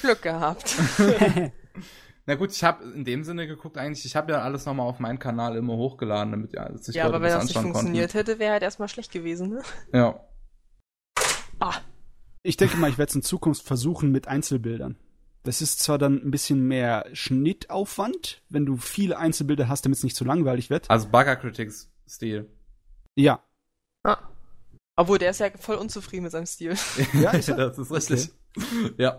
Glück gehabt. [LAUGHS] [LAUGHS] Na gut, ich habe in dem Sinne geguckt eigentlich, ich habe ja alles nochmal auf meinen Kanal immer hochgeladen, damit ja, sich ja, Leute aber wenn das das nicht funktioniert hätte, wäre halt erstmal schlecht gewesen, ne? konnten. Ja. Ah, Ich denke mal, ich werde es in Zukunft versuchen mit Einzelbildern. Das ist zwar dann ein bisschen mehr Schnittaufwand, wenn du viele Einzelbilder hast, damit es nicht zu langweilig wird. Also Bugger Critics Stil. Ja. ah. Obwohl, der ist ja voll unzufrieden mit seinem Stil. [LAUGHS] Ja, ist er? das ist richtig. Ja.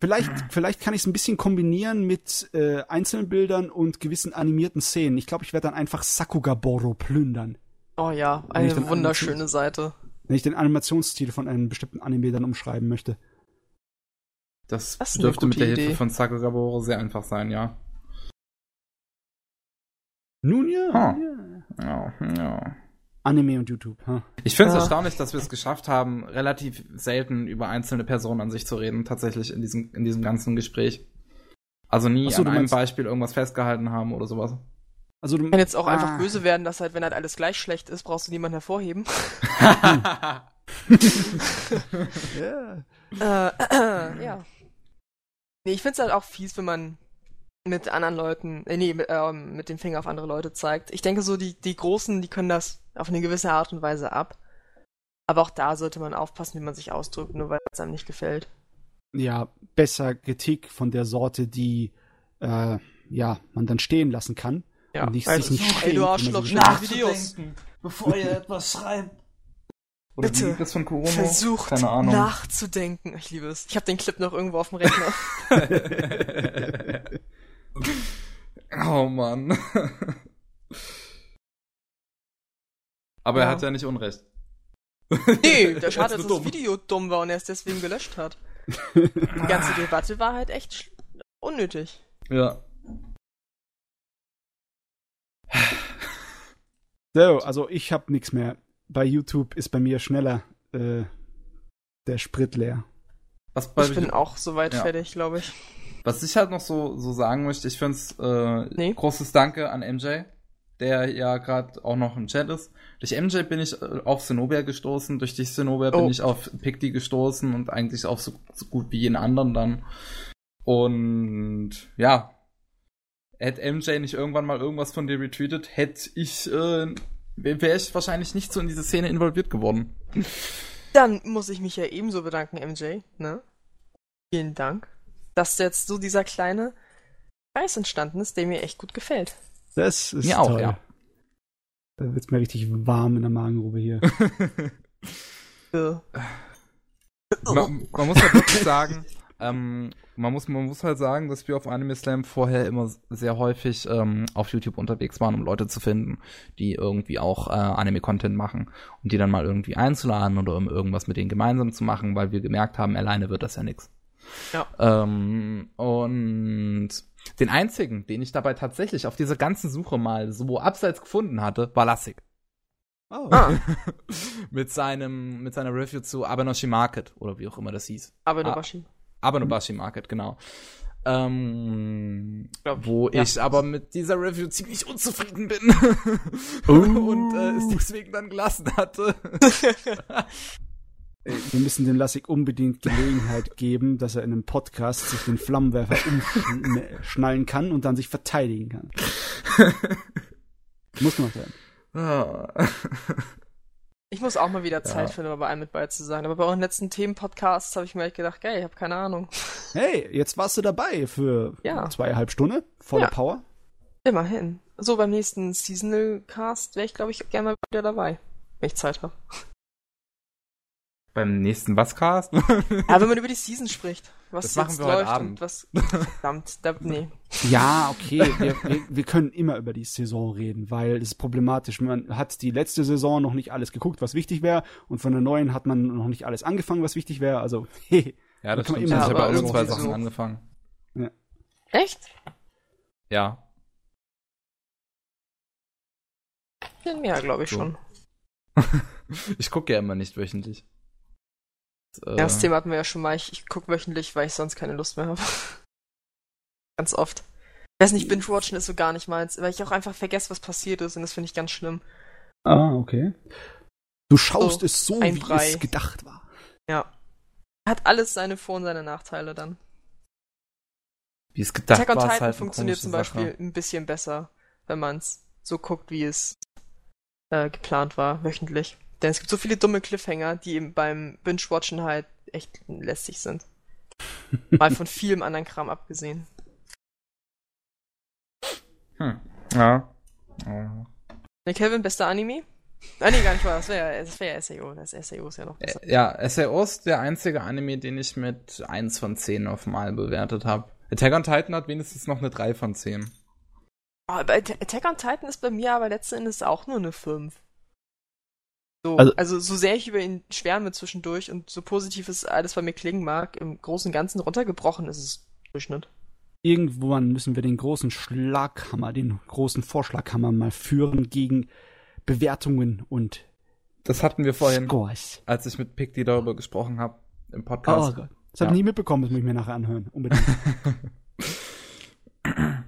Vielleicht, vielleicht kann ich es ein bisschen kombinieren mit äh, Einzelbildern und gewissen animierten Szenen. Ich glaube, ich werde dann einfach Sakugaboro plündern. Oh ja, eine wunderschöne Seite. Wenn ich den Animationsstil von einem bestimmten Anime dann umschreiben möchte. Das, Das dürfte mit der Hilfe Idee. von Sakugaboro sehr einfach sein, ja. Nun ja. Ah. ja. Ja, ja. Anime und YouTube. Ha. Ich finde es Ja. erstaunlich, dass wir es geschafft haben, relativ selten über einzelne Personen an sich zu reden, tatsächlich in diesem, in diesem ganzen Gespräch. Also nie so, an einem meinst- Beispiel irgendwas festgehalten haben oder sowas. Also du Kann jetzt auch Ah. einfach böse werden, dass halt, wenn halt alles gleich schlecht ist, brauchst du niemanden hervorheben. [LAUGHS] [LAUGHS] Ja. Äh, ja. Nee, ich find's halt auch fies, wenn man mit anderen Leuten, äh, nee, mit, ähm, mit dem Finger auf andere Leute zeigt. Ich denke so, die, die Großen, die können das auf eine gewisse Art und Weise ab. Aber auch da sollte man aufpassen, wie man sich ausdrückt, nur weil es einem nicht gefällt. ja, besser Kritik von der Sorte, die äh, ja, man dann stehen lassen kann. Ja, Und nicht- sich nicht ey, schämt, du Arschloch, so Videos. bevor ihr etwas schreibt. Oder Bitte, wie liegt das von Kuromo? Versucht Keine Ahnung. nachzudenken. Ich liebe es. Ich habe den Clip noch irgendwo auf dem Rechner. [LAUGHS] oh Mann. Aber er Ja. hat ja nicht Unrecht. Nee, Er der [LAUGHS] ist schade, dass das dumm. Video dumm war und er es deswegen gelöscht hat. [LAUGHS] Die ganze Debatte war halt echt unnötig. Ja. So, also ich habe nichts mehr. Bei YouTube ist bei mir schneller äh, der Sprit leer. Was, bei, Ich bin auch soweit Ja. fertig, glaube ich. was ich halt noch so, so sagen möchte, ich finde es äh, Nee. großes Danke an MJ, der ja gerade auch noch im Chat ist. Durch MJ bin ich äh, auf Zenobia gestoßen, durch die Zenobia bin Oh. ich auf Picti gestoßen und eigentlich auf so, so gut wie jeden anderen dann. Und ja, hätte MJ nicht irgendwann mal irgendwas von dir retweetet, hätte ich, äh, wäre ich wahrscheinlich nicht so in diese Szene involviert geworden. Dann muss ich mich ja ebenso bedanken, MJ. Ne? Vielen Dank, dass jetzt so dieser kleine Kreis entstanden ist, der mir echt gut gefällt. Das ist Mir auch, toll. ja. Da wird's mir richtig warm in der Magengrube hier. [LAUGHS] Man, man muss halt wirklich [LAUGHS] sagen, ähm, man muss, man muss halt sagen, dass wir auf Anime Slam vorher immer sehr häufig ähm, auf YouTube unterwegs waren, um Leute zu finden, die irgendwie auch äh, Anime-Content machen und die dann mal irgendwie einzuladen oder um irgendwas mit denen gemeinsam zu machen, weil wir gemerkt haben, alleine wird das ja nix. Ja. Ähm, und den einzigen, den ich dabei tatsächlich auf dieser ganzen Suche mal so abseits gefunden hatte, war Lassig. Oh. ah, [LAUGHS] mit seinem, mit seiner Review zu Abenoshi Market oder wie auch immer das hieß. aber Ah. Nobashi. Abenobashi Market, genau. Ähm, Glaub ich. wo Ja. ich aber mit dieser Review ziemlich unzufrieden bin Oh. [LAUGHS] und äh, es deswegen dann gelassen hatte. [LAUGHS] Wir müssen dem Lassig unbedingt Gelegenheit geben, dass er in einem Podcast sich den Flammenwerfer [LAUGHS] umschnallen kann und dann sich verteidigen kann. Muss gemacht werden. Ah. Ich muss auch mal wieder Zeit Ja. finden, um bei einem mit bei zu sein. Aber bei euren letzten Themenpodcasts habe ich mir halt gedacht, geil, ich habe keine Ahnung. [LAUGHS] Hey, jetzt warst du dabei für Ja. zweieinhalb Stunden. Volle Ja. Power. Immerhin. So, beim nächsten Seasonal Cast wäre ich, glaube ich, gerne mal wieder dabei. Wenn ich Zeit habe. Beim nächsten Wascast? Ja, wenn man über die Season spricht. Was Das machen wir heute läuft Abend. und was. Verdammt, da, nee. Ja, okay, wir, wir, wir können immer über die Saison reden, weil es ist problematisch. Man hat die letzte Saison noch nicht alles geguckt, was wichtig wäre, und von der neuen hat man noch nicht alles angefangen, was wichtig wäre. Also, hey, [LAUGHS] Ja, das kann man stimmt. immer Ich habe aber auch schon zwei irgendwie Sachen so- angefangen. Echt? Ja. Bisschen mehr, glaube ich So. schon. [LAUGHS] Ich gucke ja immer nicht wöchentlich. Äh, Ja, das Thema hatten wir ja schon mal. Ich, ich gucke wöchentlich, weil ich sonst keine Lust mehr habe. [LAUGHS] ganz oft. Ich weiß nicht, Binge-Watchen ist so gar nicht meins, weil ich auch einfach vergesse, was passiert ist und das finde ich ganz schlimm. Ah, okay. Du schaust So, es so, wie Brei. es gedacht war. Ja. Hat alles seine Vor- und seine Nachteile dann. Wie es gedacht Attack on Titan halt funktioniert zum Beispiel Sache. ein bisschen besser, wenn man es so guckt, wie es äh, geplant war, wöchentlich. Denn es gibt so viele dumme Cliffhanger, die eben beim Binge-Watchen halt echt lästig sind. [LAUGHS] Mal von vielem anderen Kram abgesehen. Hm. Ja. ja. Ne, Kevin, bester Anime? Ah, nee, gar nicht wahr. Das wäre ja, das wär ja SAO. Das SAO ist ja noch besser. Äh, Ja, SAO ist der einzige Anime, den ich mit 1 von 10 auf Mal bewertet habe. Attack on Titan hat wenigstens noch eine 3 von 10. Oh, bei Atta- Attack on Titan ist bei mir aber letzten Endes auch nur eine 5. So, Also- also, so sehr ich über ihn schwärme zwischendurch und so positiv es alles bei mir klingen mag, im Großen und Ganzen runtergebrochen ist es Durchschnitt. Irgendwann müssen wir den großen Schlaghammer, den großen Vorschlaghammer mal führen gegen Bewertungen und Das hatten wir vorhin, Scores. als ich mit Picti darüber gesprochen habe im Oh Podcast. Gott. Das habe Ja. ich nie mitbekommen, das muss ich mir nachher anhören. Unbedingt. [LAUGHS] [LAUGHS]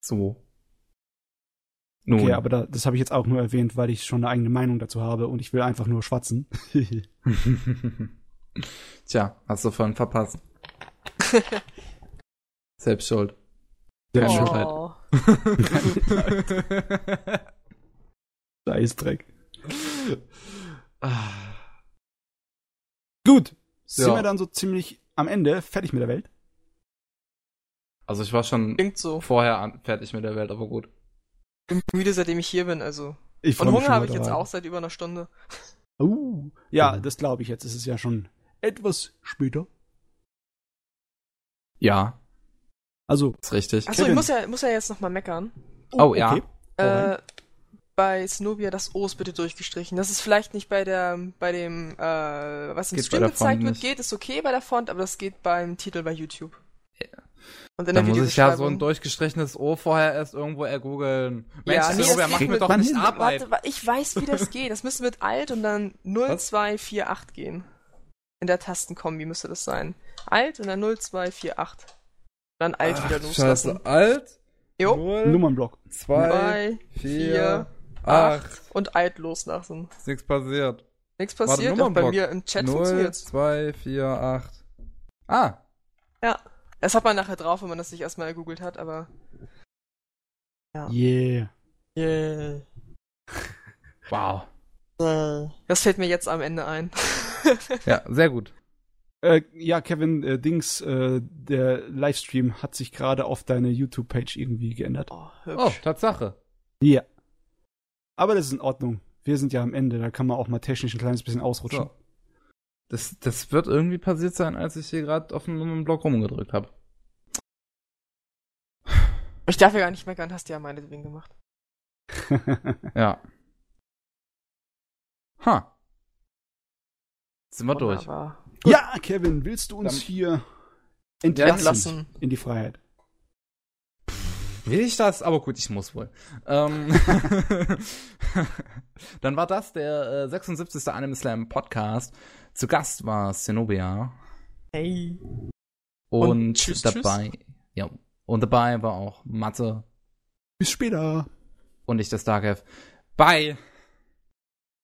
so. Nun, Okay, aber da, das habe ich jetzt auch nur erwähnt, weil ich schon eine eigene Meinung dazu habe und ich will einfach nur schwatzen. [LAUGHS] Tja, hast du vorhin verpasst. [LAUGHS] Selbst schuld. Sehr Keine schön. Oh. [LAUGHS] Scheißdreck. Ah. Gut. Sind Ja. wir dann so ziemlich am Ende fertig mit der Welt? Also ich war schon so. vorher an, fertig mit der Welt, aber gut. Ich bin müde, seitdem ich hier bin, also. Ich Und Hunger habe ich jetzt auch seit über einer Stunde. Uh, ja, Mhm. das glaube ich jetzt. Es ist ja schon etwas später. Ja, Also, ist richtig. Achso, ich muss ja, muss ja jetzt nochmal meckern. Oh, ja. Hau rein. Äh, bei Snobia das O ist bitte durchgestrichen. Das ist vielleicht nicht bei der, bei dem, äh, was im Geht Stream der gezeigt wird, nicht. geht, ist okay bei der Font, aber das geht beim Titel bei YouTube. Ja. Und in Da der muss ich ja so ein durchgestrichenes O vorher erst irgendwo ergoogeln. Mensch, Ja, nee, das mach kriegt mir doch nicht. Arbeit. Warte, wa- ich weiß, wie das geht. Das müsste mit Alt und dann 0248 gehen. In der Tastenkombi müsste das sein. Alt und dann 0248. Dann Alt wieder loslassen. Scheiße, alt. Jo. Null, Nummernblock. zwei, Zwei, vier, vier, acht. acht und Alt loslassen. Ist nichts passiert. Nichts Warte, passiert, auch bei mir im Chat Null, funktioniert's. zwei, vier, acht. Ah, Ja. Das hat man nachher drauf, wenn man das nicht erstmal gegoogelt hat, aber. Yeah. Yeah. wow. Das fällt mir jetzt am Ende ein. Ja, sehr gut. Äh, ja, Kevin, äh, Dings, äh, der Livestream hat sich gerade auf deine YouTube-Page irgendwie geändert. Oh, Oh. Tatsache. Ja. Aber das ist in Ordnung. Wir sind ja am Ende, da kann man auch mal technisch ein kleines bisschen ausrutschen. So. Das, das wird irgendwie passiert sein, als ich hier gerade auf dem Block rumgedrückt habe. Ich darf ja gar nicht meckern, hast du ja meinetwegen gemacht. [LAUGHS] Ja. Ha. Sind wir durch. Wunderbar. ja, Kevin, willst du uns Dann- hier entlassen Entlassen. in die Freiheit? Will ich das? Aber gut, ich muss wohl. Ähm, [LAUGHS] [LAUGHS] Dann war das der äh, 76. Anime Slam Podcast. Zu Gast war Zenobia Hey. und, Und tschüss, dabei, ja, und dabei war auch Mathe Bis später. und ich das Darkev. Bye!